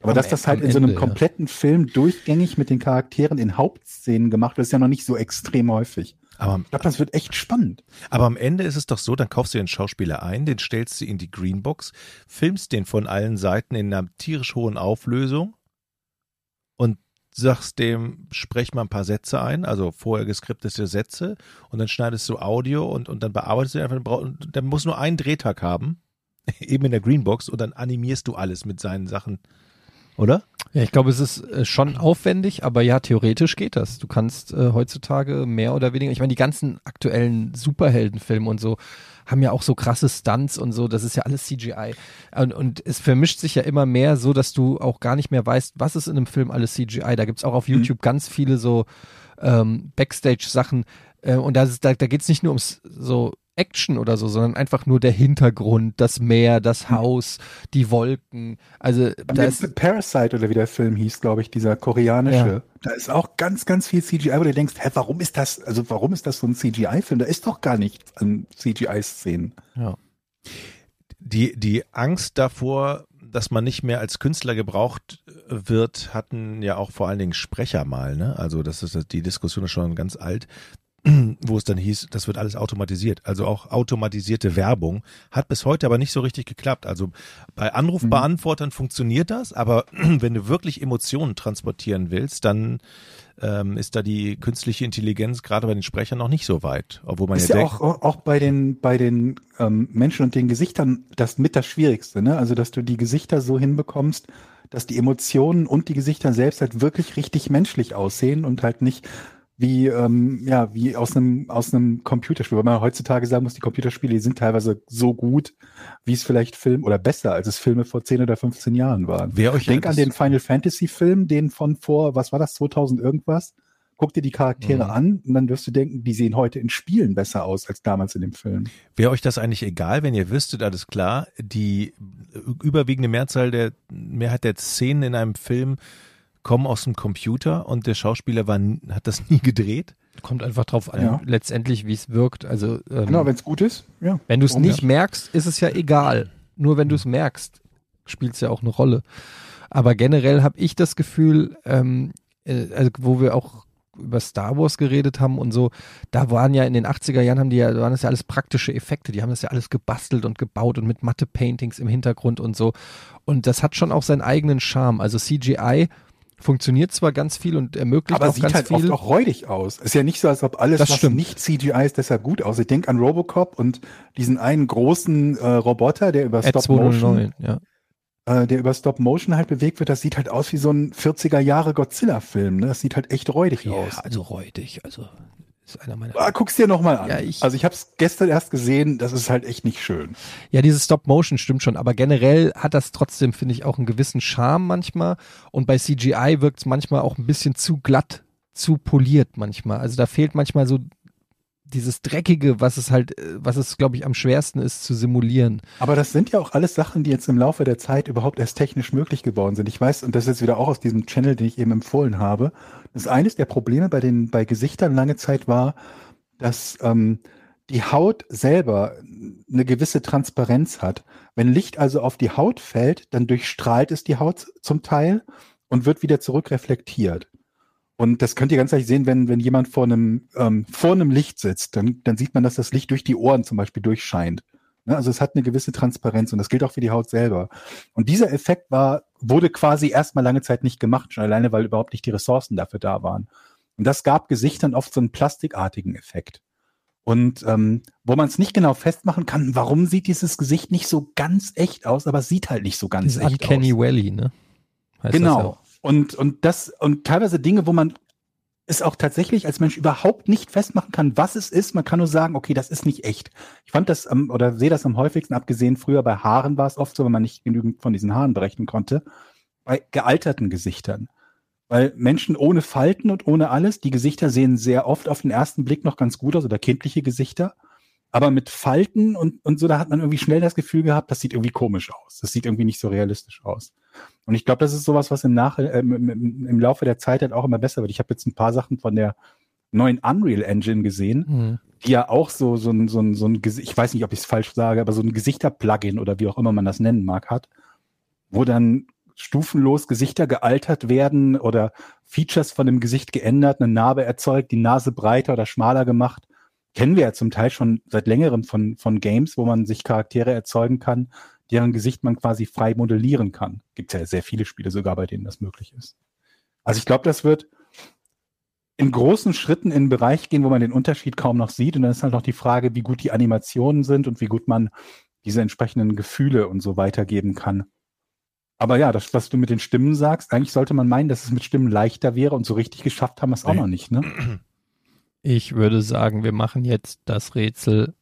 Speaker 1: Aber
Speaker 2: Am
Speaker 1: dass das halt in so einem
Speaker 2: Ende, ja.
Speaker 1: kompletten Film durchgängig mit den Charakteren in Hauptszenen gemacht wird, ist ja noch nicht so extrem häufig.
Speaker 3: Aber,
Speaker 1: Ich glaube, das wird echt spannend.
Speaker 3: aber am Ende ist es doch so, dann kaufst du den Schauspieler ein, den stellst du in die Greenbox, filmst den von allen Seiten in einer tierisch hohen Auflösung sagst dem, sprech mal ein paar Sätze ein, also vorher geskriptete Sätze und dann schneidest du Audio und, und dann bearbeitest du einfach, und dann muss nur einen Drehtag haben, eben in der Greenbox und dann animierst du alles mit seinen Sachen. Oder?
Speaker 2: Ja, ich glaube, es ist äh, schon aufwendig, aber ja, theoretisch geht das. Du kannst äh, heutzutage mehr oder weniger, ich meine, die ganzen aktuellen Superheldenfilme und so haben ja auch so krasse Stunts und so, das ist ja alles CGI. Und, und es vermischt sich ja immer mehr so, dass du auch gar nicht mehr weißt, was ist in einem Film alles CGI. Da gibt's auch auf YouTube ganz viele so ähm, Backstage-Sachen äh, und da, ist- da, da geht's nicht nur ums so Action oder so, sondern einfach nur der Hintergrund, das Meer, das Haus, die Wolken. Also da
Speaker 1: Der
Speaker 2: ist,
Speaker 1: Parasite oder wie der Film hieß, glaube ich, dieser koreanische.
Speaker 2: Ja.
Speaker 1: Da ist auch ganz, ganz viel CGI, wo du denkst, hä, warum ist das, also warum ist das so ein CGI-Film? Da ist doch gar nichts an CGI-Szenen.
Speaker 2: ja.
Speaker 3: Die, die Angst davor, dass man nicht mehr als Künstler gebraucht wird, hatten ja auch vor allen Dingen Sprecher mal. Ne? Also das ist die Diskussion ist schon ganz alt, wo es dann hieß, das wird alles automatisiert. Also auch automatisierte Werbung hat bis heute aber nicht so richtig geklappt. Also bei Anrufbeantwortern funktioniert das, aber wenn du wirklich Emotionen transportieren willst, dann ähm, ist da die künstliche Intelligenz gerade bei den Sprechern noch nicht so weit. Obwohl man
Speaker 1: ist
Speaker 3: ja
Speaker 1: ja
Speaker 3: denkt,
Speaker 1: auch, auch bei den, bei den ähm, Menschen und den Gesichtern das mit das Schwierigste, ne? Also, dass du die Gesichter so hinbekommst, dass die Emotionen und die Gesichter selbst halt wirklich richtig menschlich aussehen und halt nicht wie, ähm, ja, wie aus einem, aus einem Computerspiel. Weil man heutzutage sagen muss, die Computerspiele die sind teilweise so gut, wie es vielleicht Film oder besser, als es Filme vor 10 oder 15 Jahren waren.
Speaker 3: wer euch
Speaker 1: Denk an den Final Fantasy Film, den von vor, was war das, 2000 irgendwas? Guck dir die Charaktere
Speaker 2: Mhm.
Speaker 1: an und dann wirst du denken, die sehen heute in Spielen besser aus als damals in dem Film.
Speaker 3: Wäre euch das eigentlich egal, wenn ihr wüsstet, alles klar, die überwiegende Mehrzahl der Mehrheit der Szenen in einem Film kommen aus dem Computer und der Schauspieler war, hat das nie gedreht?
Speaker 2: Kommt einfach drauf an,
Speaker 1: Ja.
Speaker 2: letztendlich, wie es wirkt. Also, ähm,
Speaker 1: Genau, wenn es gut ist, ja.
Speaker 2: wenn du es nicht
Speaker 1: ja?
Speaker 2: merkst, ist es ja egal. Nur wenn du es merkst, spielt es ja auch eine Rolle. Aber generell habe ich das Gefühl, ähm, äh, also wo wir auch über Star Wars geredet haben und so, da waren ja in den 80er Jahren haben die ja, waren das ja alles praktische Effekte, die haben das ja alles gebastelt und gebaut und mit Matte-Paintings im Hintergrund und so. Und das hat schon auch seinen eigenen Charme. Also CGI funktioniert zwar ganz viel und ermöglicht
Speaker 1: Aber
Speaker 2: auch
Speaker 1: sieht
Speaker 2: ganz
Speaker 1: halt
Speaker 2: viel.
Speaker 1: oft auch räudig aus. Ist ja nicht so, als ob alles,
Speaker 2: Das
Speaker 1: was
Speaker 2: stimmt.
Speaker 1: nicht CGI ist, deshalb gut aussieht. Denk an Robocop und diesen einen großen äh, Roboter, der über Stop Motion
Speaker 2: 209, ja.
Speaker 1: äh, der über Stop Motion halt bewegt wird, das sieht halt aus wie so ein 40er Jahre Godzilla-Film. Ne? Das sieht halt echt räudig aus.
Speaker 2: also räudig, also ist einer meiner
Speaker 1: Ah, guck's dir nochmal an.
Speaker 2: Ja, ich-
Speaker 1: also ich habe es gestern erst gesehen, das ist halt echt nicht schön.
Speaker 2: Ja, dieses Stop-Motion stimmt schon, aber generell hat das trotzdem, finde ich, auch einen gewissen Charme manchmal. Und bei CGI wirkt es manchmal auch ein bisschen zu glatt, zu poliert manchmal. Also da fehlt manchmal so dieses Dreckige, was es halt, äh, was es, glaube ich, am schwersten ist zu simulieren.
Speaker 1: Aber das sind ja auch alles Sachen, die jetzt im Laufe der Zeit überhaupt erst technisch möglich geworden sind. Ich weiß, und das ist jetzt wieder auch aus diesem Channel, den ich eben empfohlen habe. Das eines der Probleme bei den, bei Gesichtern lange Zeit war, dass ähm, die Haut selber eine gewisse Transparenz hat. Wenn Licht also auf die Haut fällt, dann durchstrahlt es die Haut zum Teil und wird wieder zurückreflektiert. Und das könnt ihr ganz leicht sehen, wenn, wenn jemand vor einem, ähm, vor einem Licht sitzt, dann, dann sieht man, dass das Licht durch die Ohren zum Beispiel durchscheint. Ne? Also es hat eine gewisse Transparenz und das gilt auch für die Haut selber. Und dieser Effekt war, wurde quasi erstmal lange Zeit nicht gemacht, schon alleine, weil überhaupt nicht die Ressourcen dafür da waren. Und das gab Gesichtern oft so einen plastikartigen Effekt. Und ähm, wo man es nicht genau festmachen kann, warum sieht dieses Gesicht nicht so ganz echt aus, aber es sieht halt nicht so ganz
Speaker 2: Dieses
Speaker 1: echt
Speaker 2: Uncanny
Speaker 1: aus.
Speaker 2: Valley, ne? Heißt
Speaker 1: Genau. Und, und das, und teilweise Dinge, wo man es auch tatsächlich als Mensch überhaupt nicht festmachen kann, was es ist. Man kann nur sagen, okay, das ist nicht echt. Ich fand das am, oder sehe das am häufigsten, abgesehen früher bei Haaren war es oft so, wenn man nicht genügend von diesen Haaren berechnen konnte, bei gealterten Gesichtern. Weil Menschen ohne Falten und ohne alles, die Gesichter sehen sehr oft auf den ersten Blick noch ganz gut aus oder kindliche Gesichter. Aber mit Falten und, und so, da hat man irgendwie schnell das Gefühl gehabt, das sieht irgendwie komisch aus. Das sieht irgendwie nicht so realistisch aus. Und ich glaube, das ist sowas, was im, Nach äh, im, im, Laufe der Zeit halt auch immer besser wird. Ich habe jetzt ein paar Sachen von der neuen Unreal Engine gesehen,
Speaker 2: Mhm.
Speaker 1: die ja auch so, so ein, so ein, so ein ich weiß nicht, ob ich es falsch sage, aber so ein Gesichter-Plugin oder wie auch immer man das nennen mag, hat, wo dann stufenlos Gesichter gealtert werden oder Features von dem Gesicht geändert, eine Narbe erzeugt, die Nase breiter oder schmaler gemacht. Kennen wir ja zum Teil schon seit längerem von, von Games, wo man sich Charaktere erzeugen kann, deren Gesicht man quasi frei modellieren kann. Gibt ja sehr viele Spiele sogar, bei denen das möglich ist. Also ich glaube, das wird in großen Schritten in einen Bereich gehen, wo man den Unterschied kaum noch sieht. Und dann ist halt noch die Frage, wie gut die Animationen sind und wie gut man diese entsprechenden Gefühle und so weitergeben kann. Aber ja, das, was du mit den Stimmen sagst, eigentlich sollte man meinen, dass es mit Stimmen leichter wäre und so richtig geschafft haben wir es auch
Speaker 3: Nee.
Speaker 1: noch nicht, ne?
Speaker 2: Ich würde sagen, wir machen jetzt das Rätsel.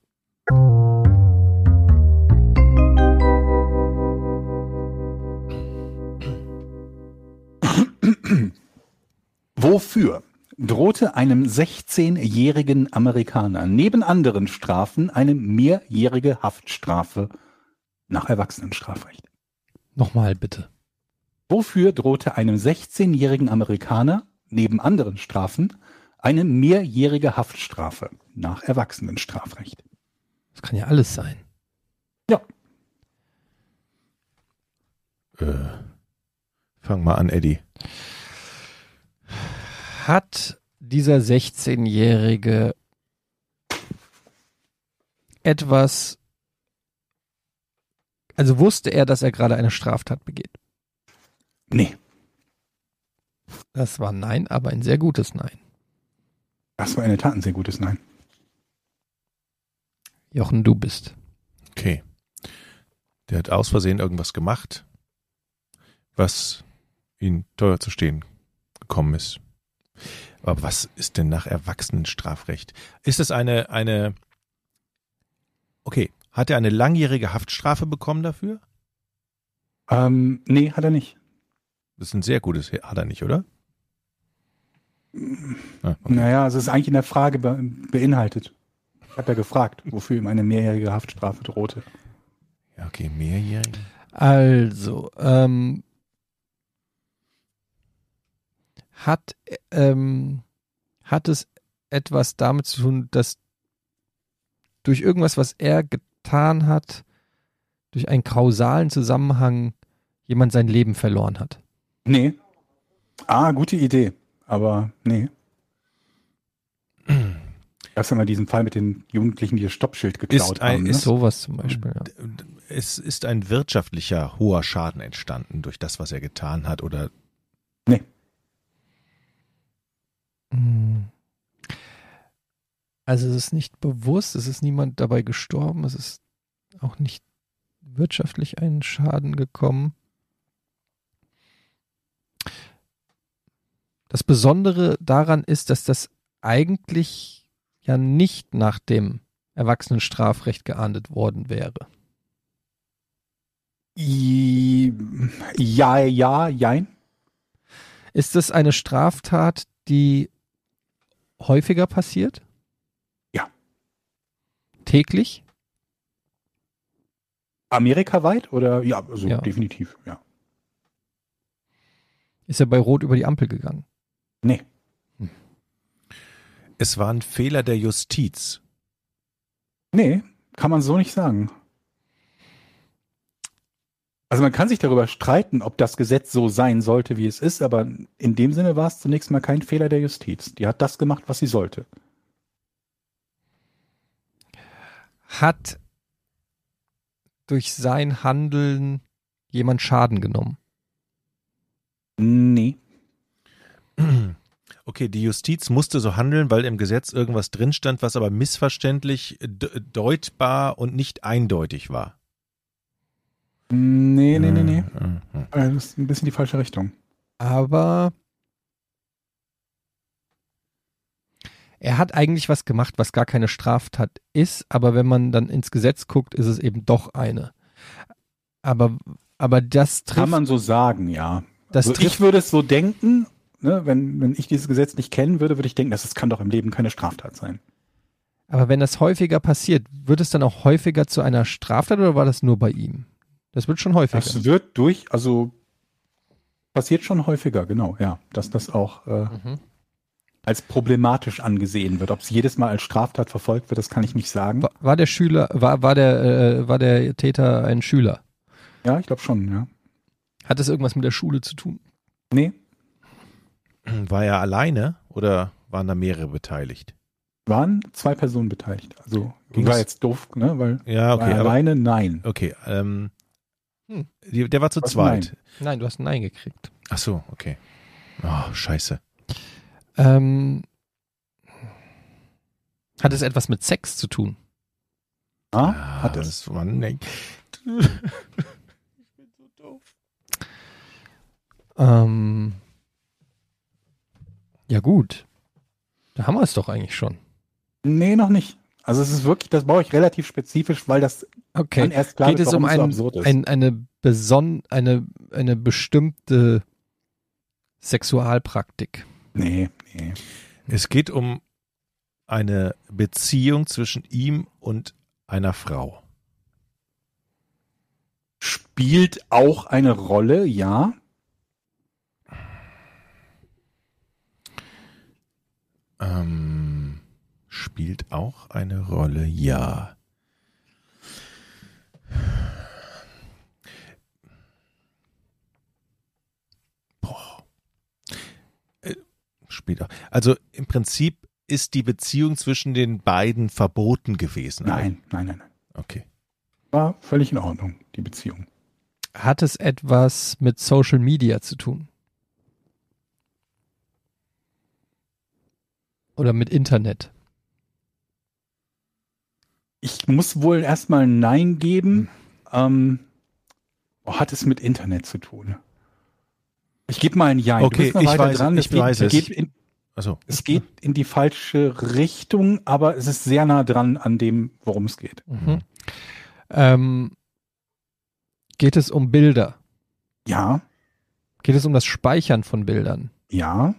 Speaker 1: Wofür drohte einem 16-jährigen Amerikaner neben anderen Strafen eine mehrjährige Haftstrafe nach Erwachsenenstrafrecht?
Speaker 2: Nochmal bitte.
Speaker 1: Wofür drohte einem 16-jährigen Amerikaner neben anderen Strafen eine mehrjährige Haftstrafe nach Erwachsenenstrafrecht?
Speaker 2: Das kann ja alles sein.
Speaker 3: Äh, fang mal an, Eddie.
Speaker 2: Hat dieser 16-Jährige etwas, also wusste er, dass er gerade eine Straftat begeht?
Speaker 1: Nee,
Speaker 2: Das war Nein, aber ein sehr gutes Nein.
Speaker 1: Das war in der Tat ein sehr gutes Nein.
Speaker 2: Jochen, du bist.
Speaker 3: Okay. Der hat aus Versehen irgendwas gemacht, was ihn teuer zu stehen gekommen ist. Aber was ist denn nach Erwachsenenstrafrecht? Ist es eine, eine, okay, hat er eine langjährige Haftstrafe bekommen dafür?
Speaker 1: Ähm, nee, hat er nicht.
Speaker 3: Das ist ein sehr gutes, hat er nicht, oder? Ah, okay.
Speaker 1: Naja, also es ist eigentlich in der Frage be beinhaltet. Ich habe ja gefragt, wofür ihm eine mehrjährige Haftstrafe drohte.
Speaker 3: Ja, okay, mehrjährige.
Speaker 2: Also, ähm, hat, ähm, hat es etwas damit zu tun, dass durch irgendwas, was er getan hat, durch einen kausalen Zusammenhang jemand sein Leben verloren hat?
Speaker 1: Nee. Ah, gute Idee. Aber nee. Gab ja mal diesen Fall mit den Jugendlichen, die das Stoppschild geklaut
Speaker 3: Ist ein-
Speaker 1: haben. Ne?
Speaker 3: ist
Speaker 2: Sowas zum Beispiel, ja.
Speaker 3: Es ist ein wirtschaftlicher hoher Schaden entstanden durch das, was er getan hat, oder
Speaker 2: Hm. Also es ist nicht bewusst, es ist niemand dabei gestorben, es ist auch nicht wirtschaftlich ein Schaden gekommen. Das Besondere daran ist, dass das eigentlich ja nicht nach dem Erwachsenenstrafrecht geahndet worden wäre.
Speaker 1: Ja, ja, jein.
Speaker 2: Ist es eine Straftat, die häufiger passiert?
Speaker 1: Ja.
Speaker 2: Täglich?
Speaker 1: Amerikaweit oder? Ja, also
Speaker 2: Ja.
Speaker 1: definitiv, ja.
Speaker 2: Ist er bei Rot über die Ampel gegangen?
Speaker 1: Nee.
Speaker 3: es war ein Fehler der Justiz.
Speaker 1: Nee, kann man so nicht sagen. Also man kann sich darüber streiten, ob das Gesetz so sein sollte, wie es ist, aber in dem Sinne war es zunächst mal kein Fehler der Justiz. Die hat das gemacht, was sie sollte.
Speaker 2: Hat durch sein Handeln jemand Schaden genommen?
Speaker 1: Nee.
Speaker 3: Okay, die Justiz musste so handeln, weil im Gesetz irgendwas drin stand, was aber missverständlich, de- deutbar und nicht eindeutig war.
Speaker 1: Nee, nee, nee, nee.
Speaker 3: Mhm, mhm.
Speaker 1: Äh, Das ist ein bisschen die falsche Richtung.
Speaker 2: Aber er hat eigentlich was gemacht, was gar keine Straftat ist, aber wenn man dann ins Gesetz guckt, ist es eben doch eine. Aber, aber das
Speaker 1: Kann
Speaker 2: trifft,
Speaker 1: man so sagen, ja.
Speaker 2: das
Speaker 1: also
Speaker 2: trifft
Speaker 1: ich würde es so denken, ne, wenn, wenn ich dieses Gesetz nicht kennen würde, würde ich denken, dass das kann doch im Leben keine Straftat sein.
Speaker 2: aber wenn das häufiger passiert, wird es dann auch häufiger zu einer Straftat oder war das nur bei ihm? Das wird schon häufiger.
Speaker 1: Das wird durch, also passiert schon häufiger, genau, ja, dass das auch äh,
Speaker 2: Mhm.
Speaker 1: als problematisch angesehen wird. Ob es jedes Mal als Straftat verfolgt wird, das kann ich nicht sagen.
Speaker 2: War, war der Schüler, war, war der, äh, war der Täter ein Schüler?
Speaker 1: Ja, ich glaube schon, ja.
Speaker 2: Hat das irgendwas mit der Schule zu tun?
Speaker 1: Nee,
Speaker 3: War er alleine oder waren da mehrere beteiligt?
Speaker 1: waren zwei Personen beteiligt. Also
Speaker 3: Ging's-
Speaker 1: war jetzt doof, ne, weil
Speaker 3: Ja,
Speaker 1: war
Speaker 3: okay,
Speaker 1: er
Speaker 3: aber
Speaker 1: alleine, nein.
Speaker 3: okay, ähm,
Speaker 2: Hm.
Speaker 3: der war zu
Speaker 1: Was
Speaker 3: zweit.
Speaker 2: Nein, du hast ein Nein gekriegt.
Speaker 3: Ach so, okay. Oh, scheiße.
Speaker 2: Ähm, hat es etwas mit Sex zu tun?
Speaker 1: Ah, hat es.
Speaker 3: das war ne,
Speaker 2: Ähm, ja gut. Da haben wir es doch eigentlich schon.
Speaker 1: Nee, noch nicht. Also es ist wirklich, das baue ich relativ spezifisch, weil das
Speaker 2: Okay.
Speaker 1: dann erst klar
Speaker 2: Geht
Speaker 1: wird,
Speaker 2: es um
Speaker 1: so
Speaker 2: ein,
Speaker 1: absurd ist.
Speaker 2: ein, eine, beson eine, eine bestimmte Sexualpraktik?
Speaker 1: nee, nee.
Speaker 3: Es geht um eine Beziehung zwischen ihm und einer Frau.
Speaker 1: Spielt auch eine Rolle, ja.
Speaker 3: Ähm, spielt auch eine Rolle, ja. Boah. Äh, Spielt auch. Also im Prinzip ist die Beziehung zwischen den beiden verboten gewesen.
Speaker 1: Nein, nein, nein, nein.
Speaker 3: Okay.
Speaker 1: War völlig in Ordnung, die Beziehung.
Speaker 2: Hat es etwas mit Social Media zu tun? Oder mit Internet?
Speaker 1: Ich muss wohl erstmal Nein geben. Ähm, oh, hat es mit Internet zu tun? Ich gebe mal ein Ja.
Speaker 3: Okay, ich weiß- ich weiß es.
Speaker 1: Geht in,
Speaker 3: Also,
Speaker 1: es geht in die falsche Richtung, aber es ist sehr nah dran an dem, worum es geht.
Speaker 2: Mhm. Ähm, geht es um Bilder?
Speaker 1: Ja,
Speaker 2: Geht es um das Speichern von Bildern?
Speaker 1: ja,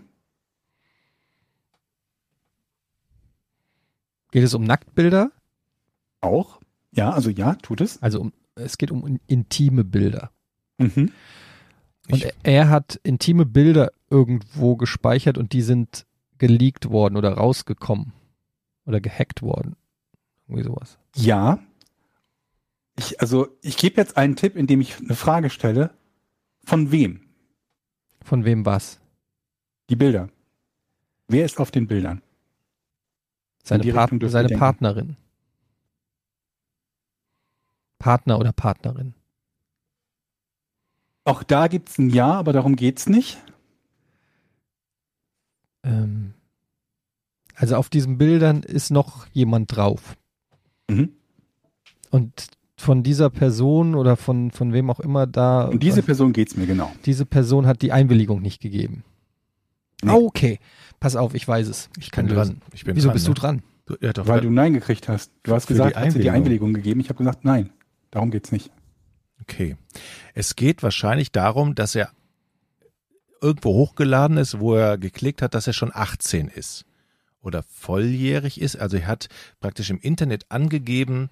Speaker 2: Geht es um Nacktbilder?
Speaker 1: auch. Ja, also ja, tut es.
Speaker 2: Also um, es geht um in- intime Bilder.
Speaker 1: Mhm.
Speaker 2: Und er, er hat intime Bilder irgendwo gespeichert und die sind geleakt worden oder rausgekommen oder gehackt worden. Irgendwie sowas.
Speaker 1: Ja. Ich, also, ich gebe jetzt einen Tipp, indem ich eine Frage stelle. Von wem?
Speaker 2: Von wem was?
Speaker 1: Die Bilder. Wer ist auf den Bildern?
Speaker 2: Seine, Part seine. Partnerin. Partner oder Partnerin.
Speaker 1: Auch da gibt's ein Ja, aber darum geht's nicht.
Speaker 2: Ähm, also auf diesen Bildern ist noch jemand drauf.
Speaker 1: Mhm.
Speaker 2: Und von dieser Person oder von, von wem auch immer da,
Speaker 1: Um diese Person geht's mir genau.
Speaker 2: diese Person hat die Einwilligung nicht gegeben.
Speaker 1: Nee.
Speaker 2: Ah, okay. Pass auf, ich weiß es. Ich kann
Speaker 3: dran. Ich bin
Speaker 2: Wieso
Speaker 3: dran,
Speaker 2: bist
Speaker 3: ne?
Speaker 2: du dran?
Speaker 3: Du, ja, doch,
Speaker 1: Weil du Nein gekriegt hast. Du hast
Speaker 3: Für
Speaker 1: gesagt,
Speaker 3: die
Speaker 1: hast du die
Speaker 3: Einwilligung.
Speaker 1: Einwilligung gegeben. Ich habe gesagt, nein. Darum geht's nicht.
Speaker 3: Okay. Es geht wahrscheinlich darum, dass er irgendwo hochgeladen ist, wo er geklickt hat, dass er schon 18 ist oder volljährig ist. Also er hat praktisch im Internet angegeben,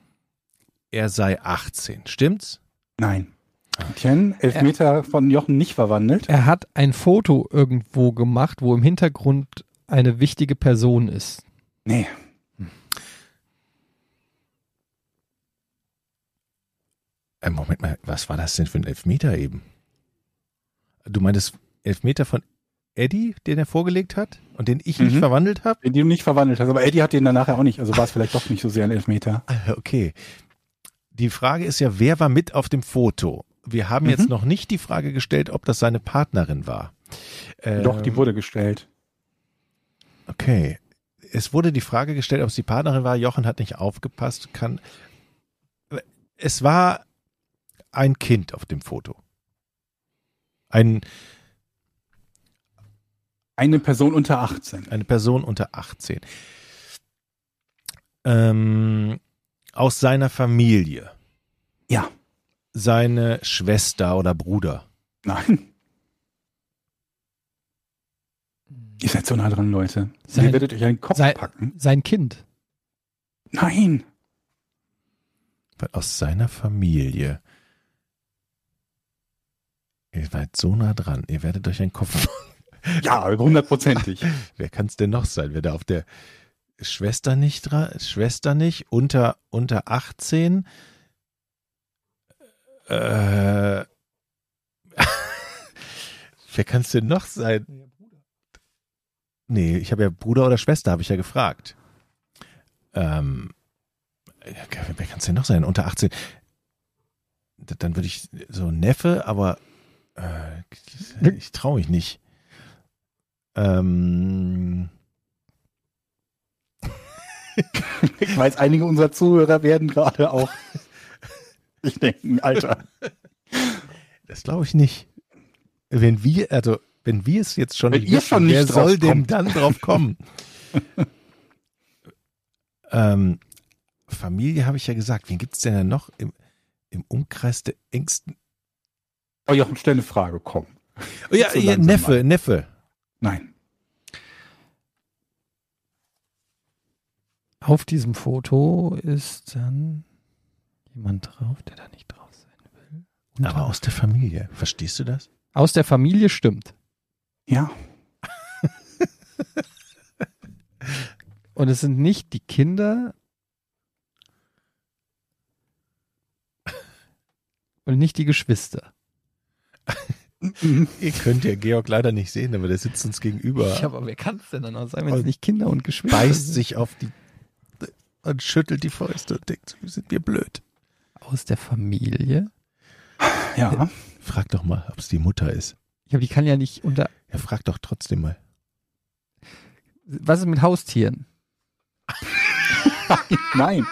Speaker 3: er sei 18. Stimmt's?
Speaker 1: Nein. Etienne, Elfmeter von Jochen nicht verwandelt.
Speaker 2: Er hat ein Foto irgendwo gemacht, wo im Hintergrund eine wichtige Person ist.
Speaker 1: Nee.
Speaker 3: Äh, Moment mal, was war das denn für ein Elfmeter eben? Du meintest Elfmeter von Eddie, den er vorgelegt hat und den ich nicht
Speaker 1: Mhm.
Speaker 3: verwandelt habe?
Speaker 1: Den du nicht verwandelt hast. Aber Eddie hat den dann nachher auch nicht. Also war es vielleicht doch nicht so sehr ein Elfmeter.
Speaker 3: Ah, Okay. die Frage ist ja, wer war mit auf dem Foto? Wir haben
Speaker 1: Mhm.
Speaker 3: jetzt noch nicht die Frage gestellt, ob das seine Partnerin war.
Speaker 1: Doch, die
Speaker 3: Ähm,
Speaker 1: wurde gestellt.
Speaker 3: Okay. Es wurde die Frage gestellt, ob es die Partnerin war. Jochen hat nicht aufgepasst. Kann. Es war ein Kind auf dem Foto. Ein,
Speaker 1: Eine Person unter 18.
Speaker 3: eine Person unter 18. Ähm, aus seiner Familie.
Speaker 1: Ja.
Speaker 3: Seine Schwester oder Bruder.
Speaker 1: Nein. Ihr seid so nah dran, Leute.
Speaker 2: Sein-
Speaker 1: Ihr werdet euch einen Kopf
Speaker 2: sein-
Speaker 1: packen.
Speaker 2: Sein Kind.
Speaker 1: Nein.
Speaker 3: Aus seiner Familie. Ihr seid so nah dran. Ihr werdet euch einen Kopf
Speaker 1: Ja, hundertprozentig.
Speaker 3: Wer kann es denn noch sein? Wer da auf der Schwester nicht dran, Schwester nicht, unter, unter 18? Äh, wer kann es denn noch sein? Nee, ich habe ja Bruder oder Schwester, habe ich ja gefragt. Ähm, wer kann es denn noch sein? Unter 18? D- Dann würde ich so Neffe, aber äh, ich traue mich nicht. Ähm,
Speaker 1: Ich weiß, einige unserer Zuhörer werden gerade auch. Ich denke, Alter.
Speaker 3: Das glaube ich nicht. Wenn wir, also wenn wir es jetzt schon
Speaker 1: Wenn
Speaker 3: nicht wissen,
Speaker 1: schon nicht
Speaker 3: wer soll denn
Speaker 1: kommt.
Speaker 3: dann drauf kommen? ähm, Familie habe ich ja gesagt. Wen gibt es denn noch im, im Umkreis der engsten?
Speaker 1: Oh, Jochen, stell eine Frage, komm.
Speaker 3: Oh ja,
Speaker 1: So
Speaker 3: ja Neffe,
Speaker 1: mal.
Speaker 3: Neffe.
Speaker 1: Nein.
Speaker 2: Auf diesem Foto ist dann jemand drauf, der da nicht drauf sein will. Und
Speaker 3: Aber aus der Familie. Verstehst du das?
Speaker 2: aus der Familie stimmt.
Speaker 1: Ja.
Speaker 2: Und es sind nicht die Kinder und nicht die Geschwister.
Speaker 3: Ihr könnt ja Georg leider nicht sehen, aber der sitzt uns gegenüber.
Speaker 2: Ja, aber wer kann es denn dann auch sein, wenn es nicht Kinder und Geschwister
Speaker 3: beißt
Speaker 2: sind?
Speaker 3: sich auf die und schüttelt die Fäuste und denkt, sind wir blöd.
Speaker 2: Aus der Familie?
Speaker 1: Ja.
Speaker 3: Frag doch mal, ob es die Mutter ist.
Speaker 2: Ja, aber die kann ja nicht unter.
Speaker 3: Ja, frag doch trotzdem mal.
Speaker 2: Was ist mit Haustieren?
Speaker 1: Nein.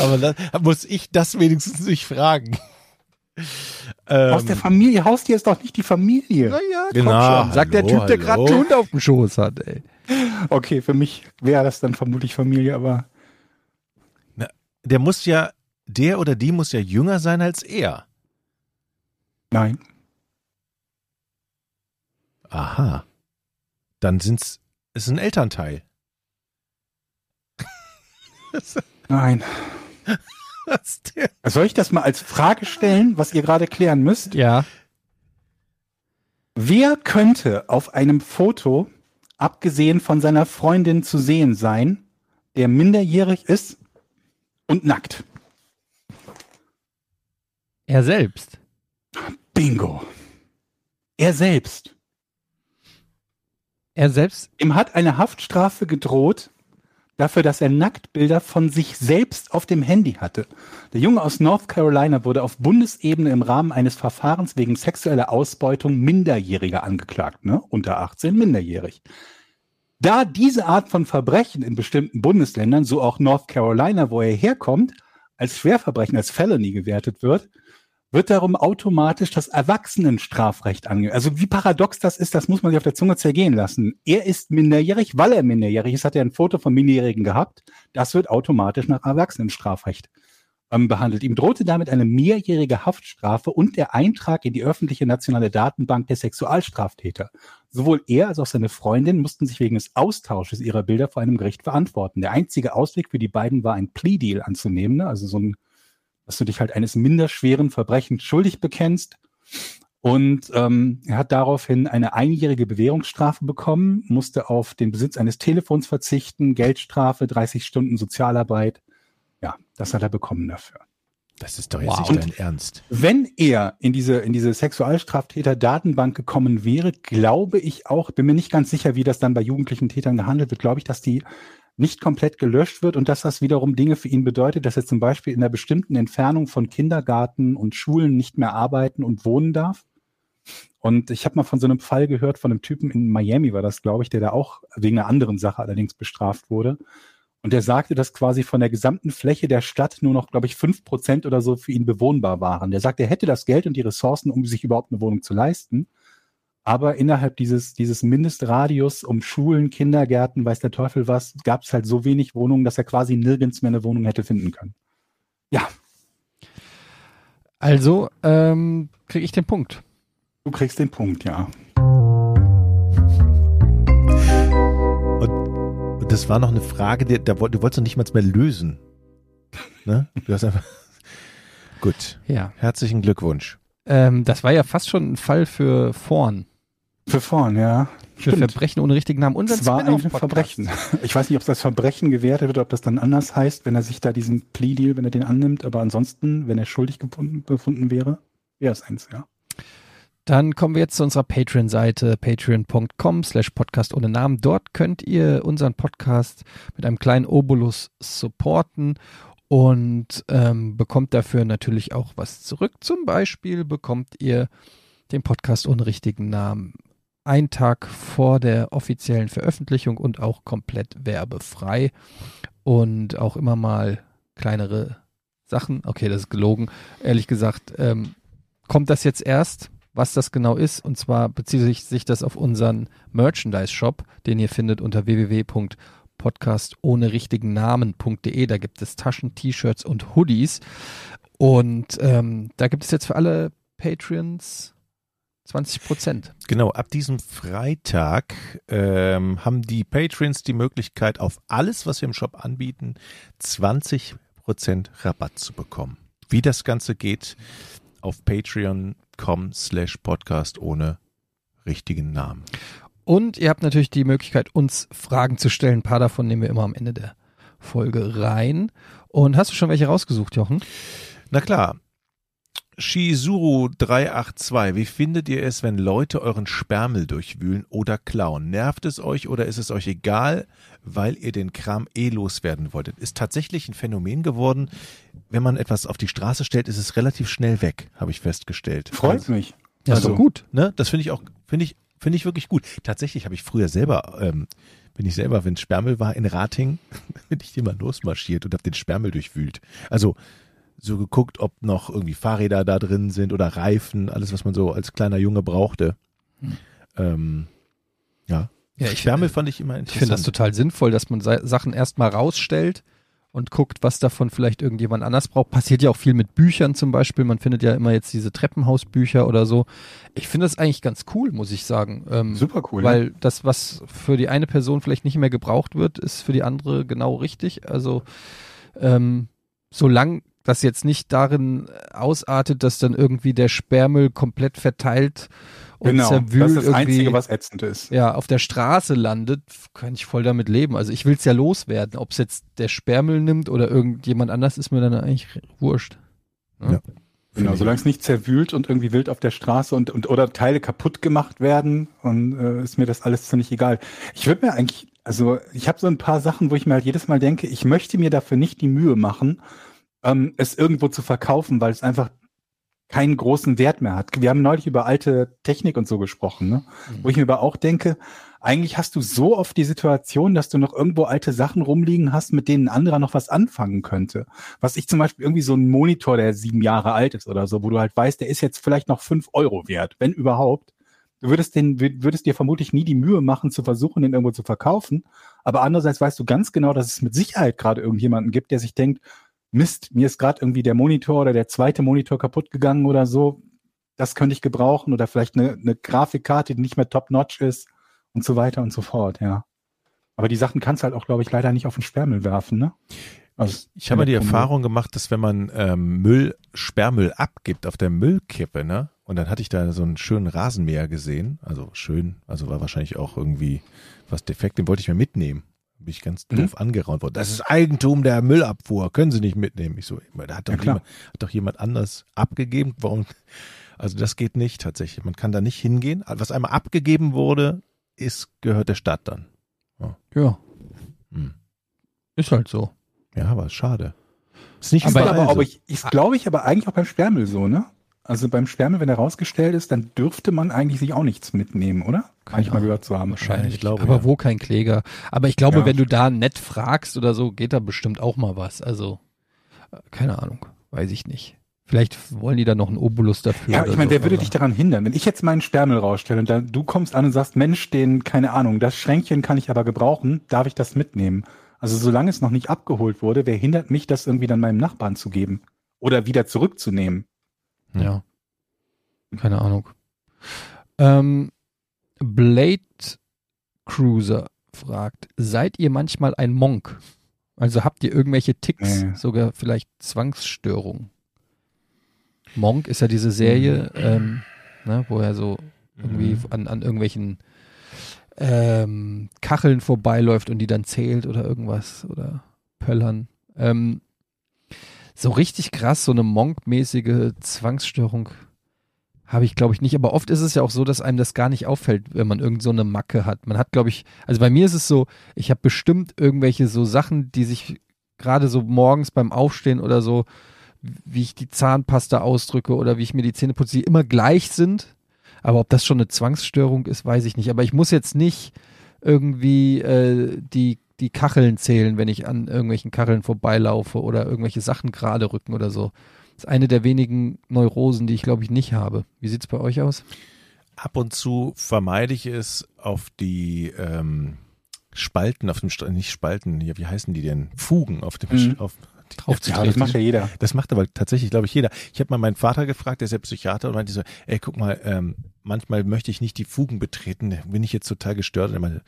Speaker 3: Aber dann muss ich das wenigstens nicht fragen. Ähm,
Speaker 1: Aus der Familie. Haustier ist doch nicht die Familie.
Speaker 2: Naja,
Speaker 3: Genau,
Speaker 2: Sagt der
Speaker 3: hallo,
Speaker 2: Typ, der gerade einen Hund auf dem Schoß hat, ey.
Speaker 1: Okay, für mich wäre das dann vermutlich Familie, aber
Speaker 3: der muss ja, der oder die muss ja jünger sein als er.
Speaker 1: nein.
Speaker 3: Aha. Dann sind's, ist ein Elternteil.
Speaker 1: Nein.
Speaker 3: Was der?
Speaker 1: Soll ich das mal als Frage stellen, was ihr gerade klären müsst?
Speaker 2: Ja.
Speaker 1: Wer könnte auf einem Foto, abgesehen von seiner Freundin, zu sehen sein, der minderjährig ist und nackt?
Speaker 2: Er selbst.
Speaker 1: Bingo. Er selbst.
Speaker 2: Er selbst.
Speaker 1: Ihm hat eine Haftstrafe gedroht dafür, dass er Nacktbilder von sich selbst auf dem Handy hatte. Der Junge aus North Carolina wurde auf Bundesebene im Rahmen eines Verfahrens wegen sexueller Ausbeutung Minderjähriger angeklagt, ne? Unter 18 minderjährig. Da diese Art von Verbrechen in bestimmten Bundesländern, so auch North Carolina, wo er herkommt, als Schwerverbrechen, als Felony gewertet wird, wird darum automatisch das Erwachsenenstrafrecht ange... Also wie paradox das ist, das muss man sich auf der Zunge zergehen lassen. Er ist minderjährig, weil er minderjährig ist, hat er ein Foto von Minderjährigen gehabt. Das wird automatisch nach Erwachsenenstrafrecht ähm, behandelt. Ihm drohte damit eine mehrjährige Haftstrafe und der Eintrag in die öffentliche nationale Datenbank der Sexualstraftäter. Sowohl er als auch seine Freundin mussten sich wegen des Austausches ihrer Bilder vor einem Gericht verantworten. Der einzige Ausweg für die beiden war ein Plea-Deal anzunehmen, ne? also so ein dass du dich halt eines minderschweren Verbrechens schuldig bekennst. Und ähm, er hat daraufhin eine einjährige Bewährungsstrafe bekommen, musste auf den Besitz eines Telefons verzichten, Geldstrafe, 30 Stunden Sozialarbeit. Ja, das hat er bekommen dafür.
Speaker 3: Das ist doch jetzt
Speaker 2: Wow.
Speaker 3: nicht dein Ernst.
Speaker 1: Wenn er in diese, in diese Sexualstraftäter-Datenbank gekommen wäre, glaube ich auch, bin mir nicht ganz sicher, wie das dann bei jugendlichen Tätern gehandelt wird, glaube ich, dass die nicht komplett gelöscht wird und dass das wiederum Dinge für ihn bedeutet, dass er zum Beispiel in einer bestimmten Entfernung von Kindergarten und Schulen nicht mehr arbeiten und wohnen darf. Und ich habe mal von so einem Fall gehört, von einem Typen in Miami war das, glaube ich, der da auch wegen einer anderen Sache allerdings bestraft wurde. Und der sagte, dass quasi von der gesamten Fläche der Stadt nur noch, glaube ich, fünf Prozent oder so für ihn bewohnbar waren. Der sagt, er hätte das Geld und die Ressourcen, um sich überhaupt eine Wohnung zu leisten. Aber innerhalb dieses, dieses Mindestradius um Schulen, Kindergärten, weiß der Teufel was, gab es halt so wenig Wohnungen, dass er quasi nirgends mehr eine Wohnung hätte finden können. Ja,
Speaker 2: Also ähm, kriege ich den Punkt.
Speaker 1: du kriegst den Punkt, ja.
Speaker 3: Und das war noch eine Frage, die, da, du wolltest noch nicht mal mehr lösen. Ne? Du hast einfach. Gut.
Speaker 2: Ja.
Speaker 3: Herzlichen Glückwunsch.
Speaker 2: Ähm, das war ja fast schon ein Fall für Vorn.
Speaker 1: Für vorn, ja.
Speaker 2: Für
Speaker 1: Stimmt.
Speaker 2: Verbrechen ohne richtigen Namen. Unser
Speaker 1: Das war ein. Verbrechen. Ich weiß nicht, ob das Verbrechen gewertet wird, ob das dann anders heißt, wenn er sich da diesen Plea-Deal, wenn er den annimmt. Aber ansonsten, wenn er schuldig gefunden, befunden wäre, wäre es eins, ja.
Speaker 2: Dann kommen wir jetzt zu unserer Patreon-Seite, patreon.com slash podcast ohne Namen. Dort könnt ihr unseren Podcast mit einem kleinen Obolus supporten und ähm, bekommt dafür natürlich auch was zurück. Zum Beispiel bekommt ihr den Podcast ohne richtigen Namen einen Tag vor der offiziellen Veröffentlichung und auch komplett werbefrei und auch immer mal kleinere Sachen. Okay, das ist gelogen. Ehrlich gesagt, ähm, kommt das jetzt erst, was das genau ist. Und zwar bezieht sich, das auf unseren Merchandise-Shop, den ihr findet unter www.podcast ohne richtigen Namen.de. Da gibt es Taschen, T-Shirts und Hoodies. Und ähm, da gibt es jetzt für alle Patreons 20 Prozent.
Speaker 3: Genau, ab diesem Freitag ähm, haben die Patrons die Möglichkeit, auf alles, was wir im Shop anbieten, 20% Rabatt zu bekommen. Wie das Ganze geht, auf patreon.com slash podcast ohne richtigen Namen.
Speaker 2: Und ihr habt natürlich die Möglichkeit, uns Fragen zu stellen. Ein paar davon nehmen wir immer am Ende der Folge rein. Und hast du schon welche rausgesucht, Jochen?
Speaker 3: Na klar. Shizuru382, wie findet ihr es, wenn Leute euren Spermel durchwühlen oder klauen? Nervt es euch oder ist es euch egal, weil ihr den Kram eh loswerden wolltet? Ist tatsächlich ein Phänomen geworden. Wenn man etwas auf die Straße stellt, ist es relativ schnell weg, habe ich festgestellt.
Speaker 1: Freut
Speaker 3: Also,
Speaker 1: mich.
Speaker 2: Ja, ist
Speaker 1: Also-
Speaker 2: doch gut.
Speaker 3: Ne, das finde ich auch, finde ich, finde ich wirklich gut. Tatsächlich habe ich früher selber, ähm, bin ich selber, wenn Spermel war in Rating, bin ich immer losmarschiert und habe den Spermel durchwühlt. Also so geguckt, ob noch irgendwie Fahrräder da drin sind oder Reifen, alles, was man so als kleiner Junge brauchte. Ähm, ja.
Speaker 2: Ja, ich finde-
Speaker 3: fand ich immer
Speaker 2: Ich
Speaker 3: interessant.
Speaker 2: finde das total sinnvoll, dass man Sa- Sachen erstmal rausstellt und guckt, was davon vielleicht irgendjemand anders braucht. Passiert ja auch viel mit Büchern zum Beispiel. Man findet ja immer jetzt diese Treppenhausbücher oder so. Ich finde das eigentlich ganz cool, muss ich sagen. Ähm,
Speaker 1: Super cool.
Speaker 2: Weil das, was für die eine Person vielleicht nicht mehr gebraucht wird, ist für die andere genau richtig. Also ähm, solange das jetzt nicht darin ausartet, dass dann irgendwie der Sperrmüll komplett verteilt und
Speaker 1: genau.
Speaker 2: zerwühlt
Speaker 1: Das ist das
Speaker 2: irgendwie
Speaker 1: Einzige, was ätzend ist.
Speaker 2: ja, auf der Straße landet, kann ich voll damit leben. Also ich will es ja loswerden. Ob es jetzt der Sperrmüll nimmt oder irgendjemand anders, ist mir dann eigentlich wurscht.
Speaker 1: Genau, solange es nicht zerwühlt und irgendwie wild auf der Straße und, und oder Teile kaputt gemacht werden, und äh, ist mir das alles ziemlich egal. Ich würde mir eigentlich, also ich habe so ein paar Sachen, wo ich mir halt jedes Mal denke, ich möchte mir dafür nicht die Mühe machen, ähm, es irgendwo zu verkaufen, weil es einfach keinen großen Wert mehr hat. Wir haben neulich über alte Technik und so gesprochen, ne? wo ich mir aber auch denke, eigentlich hast du so oft die Situation, dass du noch irgendwo alte Sachen rumliegen hast, mit denen ein anderer noch was anfangen könnte. Was ich zum Beispiel irgendwie so ein Monitor, der sieben Jahre alt ist oder so, wo du halt weißt, der ist jetzt vielleicht noch fünf Euro wert, wenn überhaupt. Du würdest den, würdest dir vermutlich nie die Mühe machen, zu versuchen, den irgendwo zu verkaufen. Aber andererseits weißt du ganz genau, dass es mit Sicherheit gerade irgendjemanden gibt, der sich denkt, Mist, mir ist gerade irgendwie der Monitor oder der zweite Monitor kaputt gegangen oder so. Das könnte ich gebrauchen oder vielleicht eine, eine Grafikkarte, die nicht mehr top-notch ist und so weiter und so fort, ja. Aber die Sachen kannst du halt auch, glaube ich, leider nicht auf den Sperrmüll werfen, ne? Also,
Speaker 3: Ich habe mal die. Erfahrung gemacht, dass wenn man ähm, Müll, Sperrmüll abgibt auf der Müllkippe, ne? Und dann hatte ich da so einen schönen Rasenmäher gesehen. Also schön, also war wahrscheinlich auch irgendwie was defekt, den wollte ich mir mitnehmen. Bin ich ganz
Speaker 1: Mhm.
Speaker 3: doof angeraunt worden. Das ist Eigentum der Müllabfuhr, können Sie nicht mitnehmen. Ich so, da hat doch,
Speaker 1: Ja,
Speaker 3: jemand, hat doch jemand anders abgegeben. Warum? Also das geht nicht tatsächlich. Man kann da nicht hingehen. Was einmal abgegeben wurde, ist, gehört der Stadt dann.
Speaker 2: Ja.
Speaker 3: Hm.
Speaker 2: Ist halt so.
Speaker 3: Ja, aber schade. Ist nicht
Speaker 2: Aber-
Speaker 1: Aber, aber ich, ich glaube ich aber eigentlich auch beim Sperrmüll so, ne? Also beim Sperrmüll, wenn er rausgestellt ist, dann dürfte man eigentlich sich auch nichts mitnehmen, oder?
Speaker 2: Keine
Speaker 1: Manchmal
Speaker 2: Ahnung.
Speaker 1: gehört zu haben.
Speaker 2: Wahrscheinlich.
Speaker 3: ich glaube,
Speaker 2: aber
Speaker 3: ja.
Speaker 2: wo kein Kläger. Aber ich glaube,
Speaker 1: Ja.
Speaker 2: wenn du da nett fragst oder so, geht da bestimmt auch mal was. Also, äh, keine Ahnung. Weiß ich nicht. Vielleicht wollen die da noch einen Obolus dafür.
Speaker 1: Ja,
Speaker 2: oder
Speaker 1: ich meine,
Speaker 2: so,
Speaker 1: wer würde
Speaker 2: aber-
Speaker 1: dich daran hindern? Wenn ich jetzt meinen Sperrmüll rausstelle und dann, du kommst an und sagst, Mensch, den, keine Ahnung, das Schränkchen kann ich aber gebrauchen, darf ich das mitnehmen? Also solange es noch nicht abgeholt wurde, wer hindert mich, das irgendwie dann meinem Nachbarn zu geben? Oder wieder zurückzunehmen?
Speaker 2: Ja. Keine Ahnung. Ähm, Blade Cruiser fragt, seid ihr manchmal ein Monk? Also habt ihr irgendwelche Ticks,
Speaker 1: Nee.
Speaker 2: sogar vielleicht Zwangsstörungen? Monk ist ja diese Serie, ähm, ne, wo er so irgendwie an, an irgendwelchen ähm, Kacheln vorbeiläuft und die dann zählt oder irgendwas oder Pöllern. Ähm, so richtig krass, so eine Monk-mäßige Zwangsstörung habe ich, glaube ich, nicht. Aber oft ist es ja auch so, dass einem das gar nicht auffällt, wenn man irgend so eine Macke hat. Man hat, glaube ich, also bei mir ist es so, ich habe bestimmt irgendwelche so Sachen, die sich gerade so morgens beim Aufstehen oder so, wie ich die Zahnpasta ausdrücke oder wie ich mir die Zähne putze, die immer gleich sind. Aber ob das schon eine Zwangsstörung ist, weiß ich nicht. Aber ich muss jetzt nicht irgendwie äh, die, die Kacheln zählen, wenn ich an irgendwelchen Kacheln vorbeilaufe oder irgendwelche Sachen gerade rücken oder so. Das ist eine der wenigen Neurosen, die ich, glaube ich, nicht habe. Wie sieht's bei euch aus?
Speaker 3: Ab und zu vermeide ich es auf die ähm, Spalten, auf dem St nicht Spalten, hier, wie heißen die denn? Fugen auf dem
Speaker 1: Mhm.
Speaker 3: auf,
Speaker 2: Drauf zu
Speaker 1: Ja, das macht ja jeder.
Speaker 3: Das macht aber tatsächlich, glaube ich, jeder. Ich habe mal meinen Vater gefragt, der ist ja Psychiater, und meinte so, ey, guck mal, ähm, manchmal möchte ich nicht die Fugen betreten, da bin ich jetzt total gestört. Und er meinte,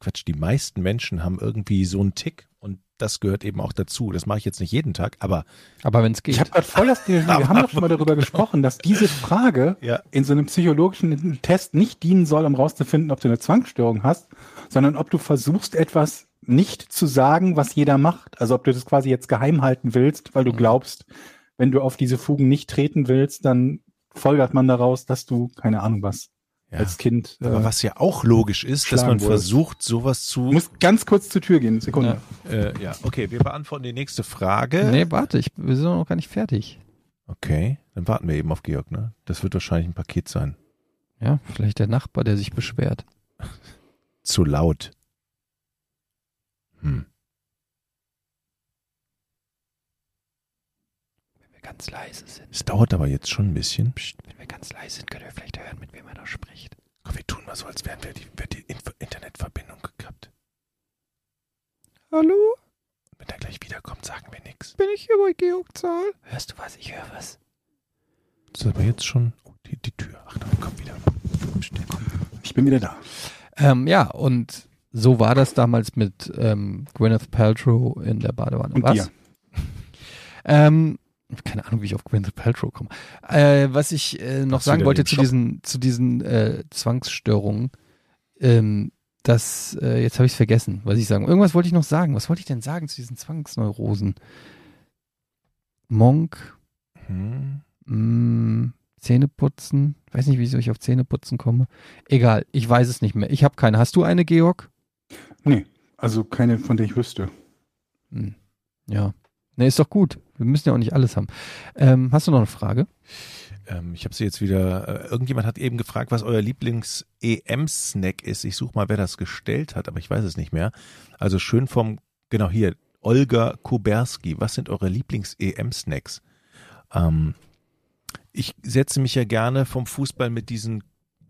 Speaker 3: Quatsch, die meisten Menschen haben irgendwie so einen Tick und das gehört eben auch dazu. Das mache ich jetzt nicht jeden Tag, aber
Speaker 2: Aber wenn es geht.
Speaker 1: Ich habe gerade voll das. Wir haben doch schon mal darüber gesprochen, dass diese Frage
Speaker 3: Ja.
Speaker 1: in so einem psychologischen Test nicht dienen soll, um rauszufinden, ob du eine Zwangsstörung hast, sondern ob du versuchst, etwas nicht zu sagen, was jeder macht. Also ob du das quasi jetzt geheim halten willst, weil du glaubst, wenn du auf diese Fugen nicht treten willst, dann folgert man daraus, dass du, keine Ahnung was,
Speaker 3: ja.
Speaker 1: als Kind.
Speaker 3: aber
Speaker 1: äh,
Speaker 3: was ja auch logisch ist, dass man
Speaker 1: wurdest.
Speaker 3: versucht, sowas zu.
Speaker 1: Du musst ganz kurz zur Tür gehen, Sekunde.
Speaker 3: Äh, ja, okay, wir beantworten die nächste Frage.
Speaker 2: nee, warte, ich, wir sind noch gar nicht fertig.
Speaker 3: Okay, dann warten wir eben auf Georg, ne? Das wird wahrscheinlich ein Paket sein.
Speaker 2: Ja, vielleicht der Nachbar, der sich beschwert.
Speaker 3: Zu laut. Hm.
Speaker 2: Wenn wir ganz leise sind.
Speaker 3: Es dauert aber jetzt schon ein bisschen.
Speaker 2: Psst, ganz leise sind, könnt ihr vielleicht hören, mit wem er da spricht.
Speaker 3: Komm, wir tun mal so, als wären wir die, wäre die Inf Internetverbindung gekappt.
Speaker 2: Hallo,
Speaker 3: Und wenn er gleich wiederkommt, sagen wir nichts.
Speaker 2: bin ich hier bei Georg Zahl? Hörst du was? Ich höre was.
Speaker 3: Das ist aber jetzt schon. Oh, die, die Tür. Achtung, kommt wieder.
Speaker 1: Ich bin wieder da.
Speaker 2: Ähm, ja, und so war das damals mit ähm, Gwyneth Paltrow in der Badewanne.
Speaker 1: Und
Speaker 2: was?
Speaker 1: dir.
Speaker 2: Ähm, keine Ahnung, wie ich auf Gwyneth Paltrow komme. Äh, was ich äh, noch sagen wollte zu
Speaker 3: Shop?
Speaker 2: diesen, zu diesen äh, Zwangsstörungen, ähm, das, äh, jetzt habe ich es vergessen, was ich sagen. Irgendwas wollte ich noch sagen. Was wollte ich denn sagen zu diesen Zwangsneurosen? Monk,
Speaker 3: Hm.
Speaker 2: mh, Zähneputzen. Weiß nicht, wieso ich auf Zähneputzen komme. Egal, ich weiß es nicht mehr. Ich habe keine. Hast du eine, Georg?
Speaker 1: Nee, also keine, von der ich wüsste.
Speaker 2: Hm. Ja. Ne, ist doch gut. Wir müssen ja auch nicht alles haben. Ähm, hast du noch eine Frage?
Speaker 3: Ähm, ich habe sie jetzt wieder. Äh, irgendjemand hat eben gefragt, was euer Lieblings-EM-Snack ist. Ich suche mal, wer das gestellt hat, aber ich weiß es nicht mehr. Also schön vom, genau hier, Olga Kuberski. Was sind eure Lieblings-EM-Snacks? Ähm, ich setze mich ja gerne vom Fußball mit diesen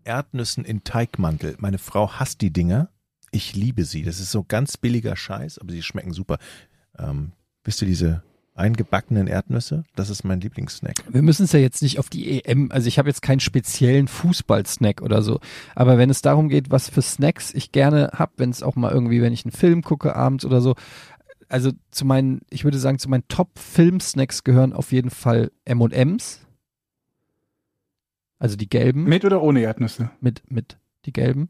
Speaker 3: Erdnüssen in Teigmantel. Meine Frau hasst die Dinger. Ich liebe sie. Das ist so ganz billiger Scheiß, aber sie schmecken super. Ähm, wisst ihr diese eingebackenen Erdnüsse? Das ist mein Lieblingssnack.
Speaker 2: Wir müssen es ja jetzt nicht auf die EM, also ich habe jetzt keinen speziellen Fußball-Snack oder so, aber wenn es darum geht, was für Snacks ich gerne habe, wenn es auch mal irgendwie, wenn ich einen Film gucke abends oder so, also zu meinen, ich würde sagen, zu meinen Top-Film-Snacks gehören auf jeden Fall M&M's, also die gelben.
Speaker 1: Mit oder ohne Erdnüsse?
Speaker 2: mit, mit die gelben.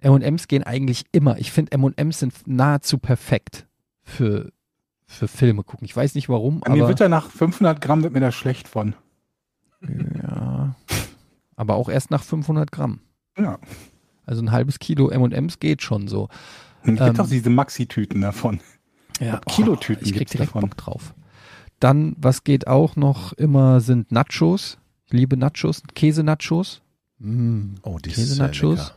Speaker 2: M&M's gehen eigentlich immer. Ich finde M&M's sind nahezu perfekt für, für Filme gucken. Ich weiß nicht warum,
Speaker 1: Mir
Speaker 2: aber
Speaker 1: wird da nach 500 Gramm wird mir da schlecht von.
Speaker 2: ja, aber auch erst nach 500 Gramm.
Speaker 1: Ja.
Speaker 2: Also ein halbes Kilo M&M's geht schon so.
Speaker 1: Es
Speaker 2: Ähm.
Speaker 1: gibt auch diese Maxi-Tüten davon.
Speaker 2: Ja,
Speaker 1: Kilotüten
Speaker 2: ich krieg
Speaker 1: gibt's
Speaker 2: direkt
Speaker 1: davon.
Speaker 2: Bock drauf. Dann, was geht auch noch immer, sind Nachos. Ich liebe Nachos, Käse-Nachos. Mm,
Speaker 3: Oh, die
Speaker 2: Käse-Nachos.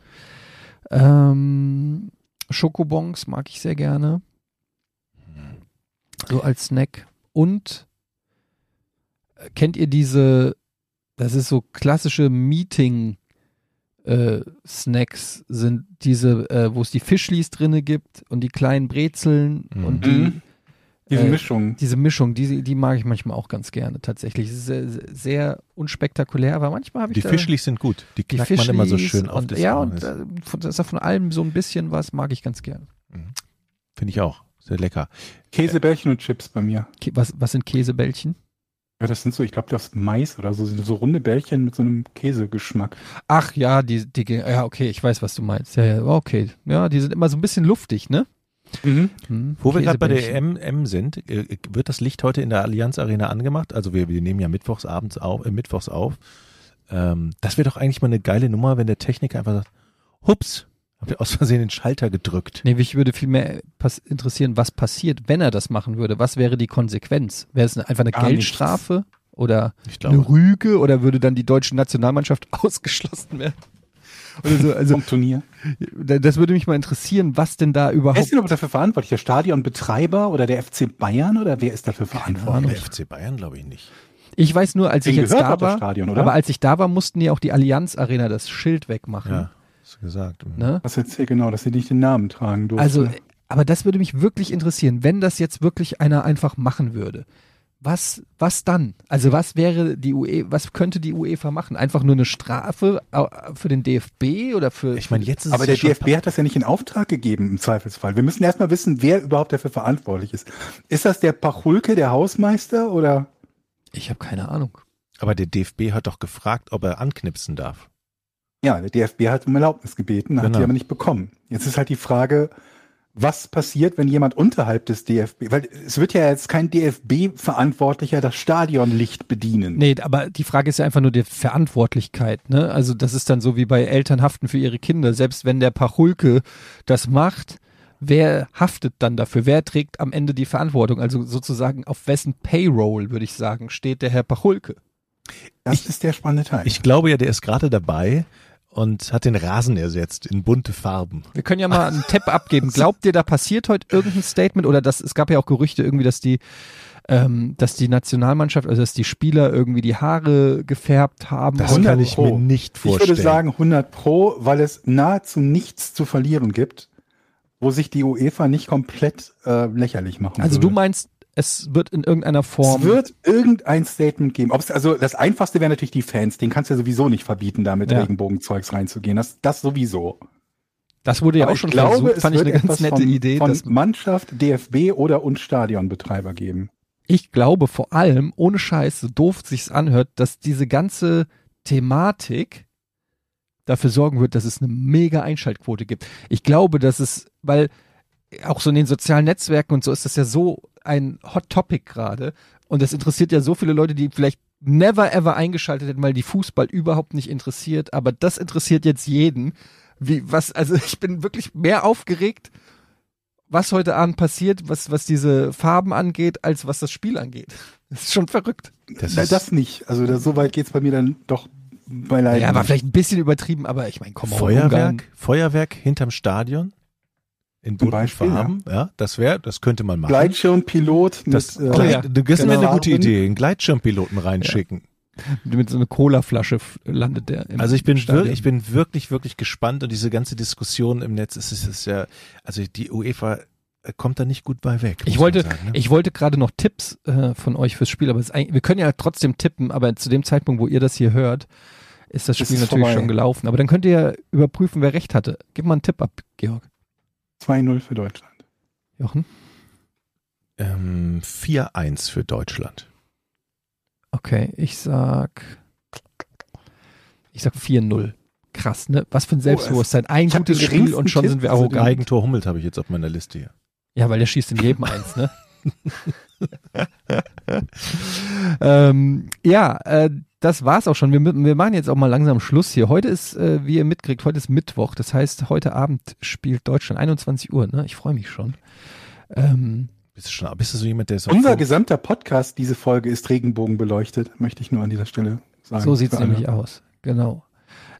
Speaker 3: lecker.
Speaker 2: Ähm, Schokobons mag ich sehr gerne. So als Snack. Und äh, kennt ihr diese, das ist so klassische Meeting äh, Snacks sind diese, äh, wo es die Fischlis drinne gibt und die kleinen Brezeln
Speaker 3: Mhm.
Speaker 2: und die,
Speaker 1: Mhm. Diese
Speaker 2: Äh,
Speaker 1: Mischung.
Speaker 2: diese Mischung, die, die mag ich manchmal auch ganz gerne tatsächlich. Es ist sehr, sehr unspektakulär, aber manchmal habe ich
Speaker 3: Die Fischlis sind gut. Die
Speaker 2: die
Speaker 3: knackt man immer so schön auf
Speaker 2: und,
Speaker 3: das
Speaker 2: Ja, und
Speaker 3: Das
Speaker 2: äh, von, das ist von allem so ein bisschen was, mag ich ganz gern.
Speaker 3: Finde ich auch. Sehr lecker.
Speaker 1: Käsebällchen und Chips bei mir.
Speaker 2: Was, was sind Käsebällchen?
Speaker 1: Ja, das sind so, ich glaube, das ist Mais oder so, sind so runde Bällchen mit so einem Käsegeschmack.
Speaker 2: Ach ja, die, die, ja, okay, ich weiß, was du meinst. Ja, ja, okay. Ja, die sind immer so ein bisschen luftig, ne?
Speaker 1: Mhm.
Speaker 2: Hm,
Speaker 3: Wo wir gerade bei der
Speaker 2: Käsebällchen.
Speaker 3: M, M sind, äh, wird das Licht heute in der Allianz Arena angemacht? Also wir, wir nehmen ja mittwochs abends auf, äh, mittwochs auf. Ähm, das wäre doch eigentlich mal eine geile Nummer, wenn der Techniker einfach sagt, hups, hab ich aus Versehen den Schalter gedrückt.
Speaker 2: Nee, mich würde viel mehr pass interessieren, was passiert, wenn er das machen würde. Was wäre die Konsequenz? Wäre es einfach eine
Speaker 1: Gar
Speaker 2: Geldstrafe oder
Speaker 3: Ich
Speaker 2: eine. Rüge oder würde dann die deutsche Nationalmannschaft ausgeschlossen werden? Oder so, also
Speaker 1: Vom Turnier.
Speaker 2: da- das würde mich mal interessieren, was denn da
Speaker 1: Wer
Speaker 2: überhaupt.
Speaker 1: ist denn aber dafür verantwortlich? Der Stadionbetreiber oder der FC Bayern oder wer ist dafür
Speaker 3: Der
Speaker 1: verantwortlich?
Speaker 3: FC Bayern glaube ich nicht.
Speaker 2: Ich weiß nur, als ich
Speaker 1: Denen
Speaker 2: jetzt da war,
Speaker 1: Stadion, oder?
Speaker 2: aber als ich da war, mussten die auch die Allianz Arena das Schild wegmachen.
Speaker 3: Ja, hast du gesagt.
Speaker 2: Ne?
Speaker 1: Was jetzt hier genau, dass sie nicht den Namen tragen durften.
Speaker 2: Also, aber das würde mich wirklich interessieren, wenn das jetzt wirklich einer einfach machen würde. Was, was dann? Also was wäre die UE, was könnte die UEFA machen? Einfach nur eine Strafe äh, für den DFB oder für?
Speaker 3: Ich meine, jetzt ist
Speaker 1: aber
Speaker 3: es
Speaker 1: der
Speaker 3: ja schon
Speaker 1: DFB hat das ja nicht in Auftrag gegeben im Zweifelsfall. Wir müssen erstmal wissen, wer überhaupt dafür verantwortlich ist. Ist das der Pachulke, der Hausmeister oder?
Speaker 2: ich habe keine Ahnung.
Speaker 3: Aber der DFB hat doch gefragt, ob er anknipsen darf.
Speaker 1: Ja, der DFB hat um Erlaubnis gebeten, hat
Speaker 3: Genau.
Speaker 1: sie aber nicht bekommen. Jetzt ist halt die Frage, was passiert, wenn jemand unterhalb des DFB, weil es wird ja jetzt kein DFB-Verantwortlicher das Stadionlicht bedienen.
Speaker 2: Nee, aber die Frage ist ja einfach nur die Verantwortlichkeit, ne? Also das ist dann so wie bei Eltern haften für ihre Kinder. Selbst wenn der Pachulke das macht, wer haftet dann dafür? Wer trägt am Ende die Verantwortung? Also sozusagen auf wessen Payroll, würde ich sagen, steht der Herr Pachulke?
Speaker 1: Das ist der spannende Teil.
Speaker 3: Ich glaube ja, der ist gerade dabei und hat den Rasen ersetzt in bunte Farben.
Speaker 2: Wir können ja mal einen Tipp abgeben. Glaubt ihr, da passiert heute irgendein Statement oder das, es gab ja auch Gerüchte irgendwie, dass die, ähm, dass die Nationalmannschaft, also dass die Spieler irgendwie die Haare gefärbt haben.
Speaker 3: Das
Speaker 2: Und-
Speaker 3: kann ich
Speaker 1: Pro.
Speaker 3: mir nicht
Speaker 1: Ich
Speaker 3: vorstellen.
Speaker 1: würde sagen 100 Pro, weil es nahezu nichts zu verlieren gibt, wo sich die UEFA nicht komplett äh, lächerlich machen
Speaker 2: also
Speaker 1: würde.
Speaker 2: du meinst, es wird in irgendeiner Form.
Speaker 1: Es wird irgendein Statement geben. Ob's, also das Einfachste wäre natürlich die Fans. Den kannst du ja sowieso nicht verbieten, da mit
Speaker 2: Ja.
Speaker 1: Regenbogenzeugs reinzugehen. Das, das sowieso.
Speaker 2: das wurde ja
Speaker 1: Aber
Speaker 2: auch schon
Speaker 1: ich glaube,
Speaker 2: versucht,
Speaker 1: es
Speaker 2: fand ich eine ganz nette
Speaker 1: von,
Speaker 2: Idee.
Speaker 1: von
Speaker 2: Dass,
Speaker 1: Mannschaft, DFB oder und Stadionbetreiber geben.
Speaker 2: ich glaube vor allem, ohne Scheiß, so doof sich's anhört, dass diese ganze Thematik dafür sorgen wird, dass es eine mega Einschaltquote gibt. Ich glaube, dass es, weil auch so in den sozialen Netzwerken und so ist das ja so ein Hot Topic gerade und das interessiert ja so viele Leute, die vielleicht never ever eingeschaltet hätten, weil die Fußball überhaupt nicht interessiert, aber das interessiert jetzt jeden. Wie was also ich bin wirklich mehr aufgeregt, was heute Abend passiert, was was diese Farben angeht, als was das Spiel angeht. Das ist schon verrückt.
Speaker 3: Das
Speaker 1: Na, das nicht. Also das, so weit geht's bei mir dann doch beileibe.
Speaker 2: Ja, war vielleicht ein bisschen übertrieben, aber ich meine, komm
Speaker 3: Feuerwerk, Feuerwerk hinterm Stadion in bunten
Speaker 1: Beispiel,
Speaker 3: Farben. Ja, das wäre, das könnte man machen.
Speaker 1: Gleitschirmpilot mit
Speaker 3: das,
Speaker 1: äh,
Speaker 3: Gleit,
Speaker 2: ja.
Speaker 3: das wäre
Speaker 1: genau.
Speaker 3: eine gute. Idee, einen Gleitschirmpiloten reinschicken.
Speaker 2: Mit so einer Colaflasche landet der. Im
Speaker 3: Also ich bin,
Speaker 2: Stadion.
Speaker 3: wirklich, ich bin wirklich, wirklich gespannt und diese ganze Diskussion im Netz, es ist, es ist ja, also die UEFA kommt da nicht gut bei weg.
Speaker 2: Ich wollte,
Speaker 3: sagen, ne?
Speaker 2: ich wollte gerade noch Tipps äh, von euch fürs Spiel, aber es ist eigentlich, wir können ja trotzdem tippen, aber zu dem Zeitpunkt, wo ihr das hier hört, ist das
Speaker 1: Ist
Speaker 2: Spiel
Speaker 1: es
Speaker 2: natürlich
Speaker 1: vorbei.
Speaker 2: schon gelaufen. Aber dann könnt ihr ja überprüfen, wer recht hatte. Gib mal einen Tipp ab, Georg.
Speaker 1: 2-0 für Deutschland.
Speaker 2: Jochen?
Speaker 3: ähm, 4-1 für Deutschland.
Speaker 2: Okay, ich sag, ich sag 4-0. Krass, ne? Was für ein Selbstbewusstsein. Ein
Speaker 1: ich
Speaker 2: gutes Spiel und schon
Speaker 1: Tipp
Speaker 2: sind wir arrogant.
Speaker 3: Eigentor Hummels habe ich jetzt auf meiner Liste hier.
Speaker 2: Ja, weil der schießt in jedem eins, ne? ähm, ja, äh, das war's auch schon. Wir, wir machen jetzt auch mal langsam Schluss hier. Heute ist, äh, wie ihr mitkriegt, heute ist Mittwoch. Das heißt, heute Abend spielt Deutschland 21 Uhr. Ne? Ich freue mich schon. Ähm,
Speaker 3: Bist du schon, bist du so jemand, der so
Speaker 1: Unser gesamter Podcast, diese Folge ist Regenbogen beleuchtet, möchte ich nur an dieser Stelle sagen.
Speaker 2: So sieht's nämlich aus. Genau.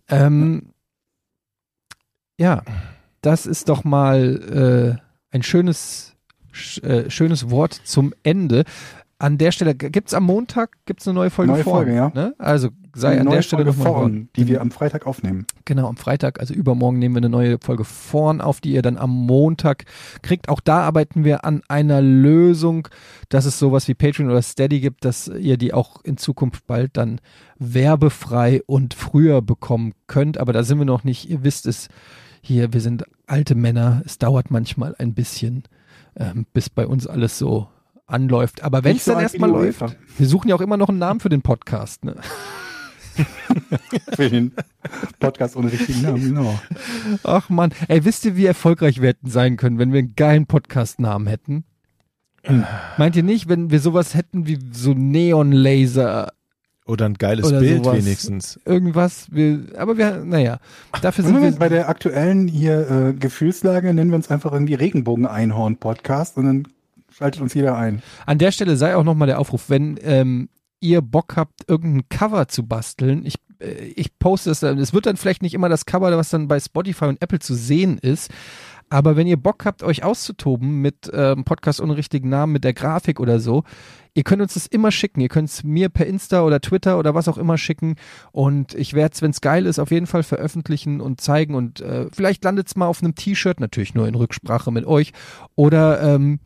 Speaker 2: Ähm, ja, das ist doch mal äh, ein schönes, sch, äh, schönes Wort zum Ende. An der Stelle, gibt's am Montag gibt's eine neue Folge
Speaker 1: Neue? Folge, ja.
Speaker 2: Ne? Also sei
Speaker 1: Eine
Speaker 2: an der Stelle
Speaker 1: Folge
Speaker 2: nochmal
Speaker 1: vorn, die wir am Freitag aufnehmen.
Speaker 2: Genau, am Freitag, also übermorgen nehmen wir eine neue Folge vorn auf, die ihr dann am Montag kriegt. Auch da arbeiten wir an einer Lösung, dass es sowas wie Patreon oder Steady gibt, dass ihr die auch in Zukunft bald dann werbefrei und früher bekommen könnt. Aber da sind wir noch nicht. Ihr wisst es hier, wir sind alte Männer. Es dauert manchmal ein bisschen, ähm, bis bei uns alles so anläuft. Aber wenn es
Speaker 1: so
Speaker 2: dann erstmal läuft, wir suchen ja auch immer noch einen Namen für den Podcast. Ne?
Speaker 1: Für den Podcast ohne richtigen Namen, genau.
Speaker 2: Ach man, ey, wisst ihr, wie erfolgreich wir hätten sein können, wenn wir einen geilen Podcast-Namen hätten? Meint ihr nicht, wenn wir sowas hätten wie so Neon-Laser,
Speaker 3: Oder ein geiles
Speaker 2: Oder
Speaker 3: Bild
Speaker 2: sowas.
Speaker 3: wenigstens.
Speaker 2: irgendwas? Wir, aber wir, naja, dafür
Speaker 1: Sind
Speaker 2: sind
Speaker 1: wir
Speaker 2: wir,
Speaker 1: bei der aktuellen hier äh, Gefühlslage nennen wir uns einfach irgendwie Regenbogen-Einhorn-Podcast und dann schaltet uns jeder ein.
Speaker 2: an der Stelle sei auch nochmal der Aufruf, wenn ähm, ihr Bock habt, irgendein Cover zu basteln, ich, äh, ich poste es dann, es wird dann vielleicht nicht immer das Cover, was dann bei Spotify und Apple zu sehen ist, aber wenn ihr Bock habt, euch auszutoben mit ähm, Podcast ohne richtigen Namen, mit der Grafik oder so, ihr könnt uns das immer schicken. Ihr könnt es mir per Insta oder Twitter oder was auch immer schicken. Und ich werde es, wenn es geil ist, auf jeden Fall veröffentlichen und zeigen. Und äh, vielleicht landet es mal auf einem T-Shirt, natürlich nur in Rücksprache mit euch. Oder ähm,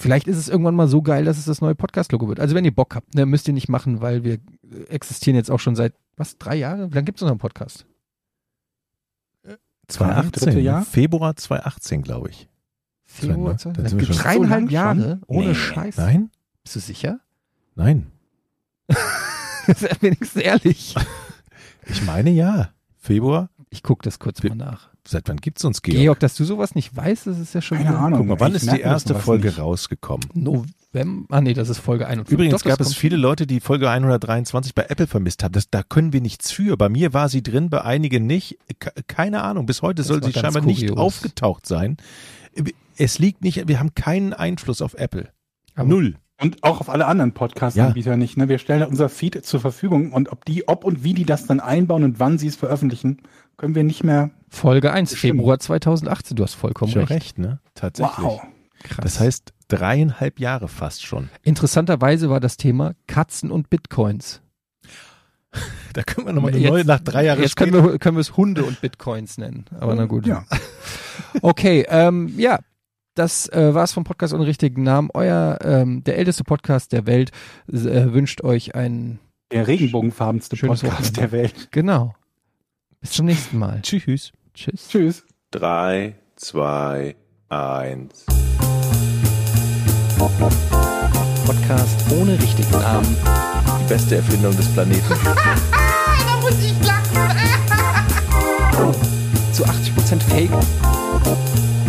Speaker 2: vielleicht ist es irgendwann mal so geil, dass es das neue Podcast-Logo wird. Also wenn ihr Bock habt, ne, müsst ihr nicht machen, weil wir äh, existieren jetzt auch schon seit, was, drei Jahre? Wie lange gibt es unseren Podcast?
Speaker 3: 2018,
Speaker 1: dritte Jahr?
Speaker 3: Februar 2018, glaube ich.
Speaker 2: Februar,
Speaker 3: Zwei, ne?
Speaker 2: Dreieinhalb
Speaker 1: So
Speaker 2: Jahre,
Speaker 1: schon?
Speaker 2: ohne
Speaker 3: Nee.
Speaker 2: Scheiß.
Speaker 3: Nein?
Speaker 2: Bist du sicher?
Speaker 3: Nein.
Speaker 2: Das ist wenigstens ehrlich.
Speaker 3: Ich meine ja. Februar?
Speaker 2: Ich gucke das kurz mal nach.
Speaker 3: Seit wann gibt's uns, Georg?
Speaker 2: Georg, dass du sowas nicht weißt, das ist ja schon
Speaker 1: Keine
Speaker 2: wieder
Speaker 1: Ahnung.
Speaker 3: Guck mal, wann
Speaker 1: Ich
Speaker 3: ist die erste Folge
Speaker 1: nicht.
Speaker 3: rausgekommen?
Speaker 2: November. Ah nee, das ist Folge 51.
Speaker 3: Übrigens
Speaker 2: Doch,
Speaker 3: gab es viele Leute, die Folge 123 bei Apple vermisst haben. Das, da können wir nichts für. Bei mir war sie drin, bei einigen nicht. Ke- Keine Ahnung. Bis heute
Speaker 2: Das
Speaker 3: soll sie scheinbar nicht
Speaker 2: kurios.
Speaker 3: aufgetaucht sein. Es liegt nicht, wir haben keinen Einfluss auf Apple.
Speaker 2: Aber-
Speaker 3: Null.
Speaker 1: Und auch auf alle anderen Podcast-Anbieter nicht. Ne? Wir stellen unser Feed zur Verfügung und ob die, ob und wie die das dann einbauen und wann sie es veröffentlichen, können wir nicht mehr.
Speaker 2: Folge 1,
Speaker 1: Bestimmt.
Speaker 2: Februar 2018. Du hast vollkommen recht.
Speaker 3: recht, ne? Tatsächlich.
Speaker 1: Wow.
Speaker 2: Krass.
Speaker 3: Das heißt, dreieinhalb Jahre fast schon.
Speaker 2: Interessanterweise war das Thema Katzen und Bitcoins.
Speaker 3: Da können wir nochmal neue, nach drei Jahren
Speaker 2: Jetzt können wir, können wir es Hunde und Bitcoins nennen. Aber na gut.
Speaker 1: Ja.
Speaker 2: Okay, ähm, ja. Das äh, war's vom Podcast ohne richtigen Namen. Euer, ähm, der älteste Podcast der Welt äh, wünscht euch ein,
Speaker 1: Der regenbogenfarbenste Podcast
Speaker 2: Wochenende.
Speaker 1: der Welt.
Speaker 2: genau. Bis zum nächsten Mal.
Speaker 3: Tschüss.
Speaker 2: Tschüss.
Speaker 1: Tschüss.
Speaker 7: Drei, zwei, eins.
Speaker 2: Podcast ohne richtigen Namen.
Speaker 7: Die beste Erfindung des Planeten.
Speaker 2: Zu 80% Fake.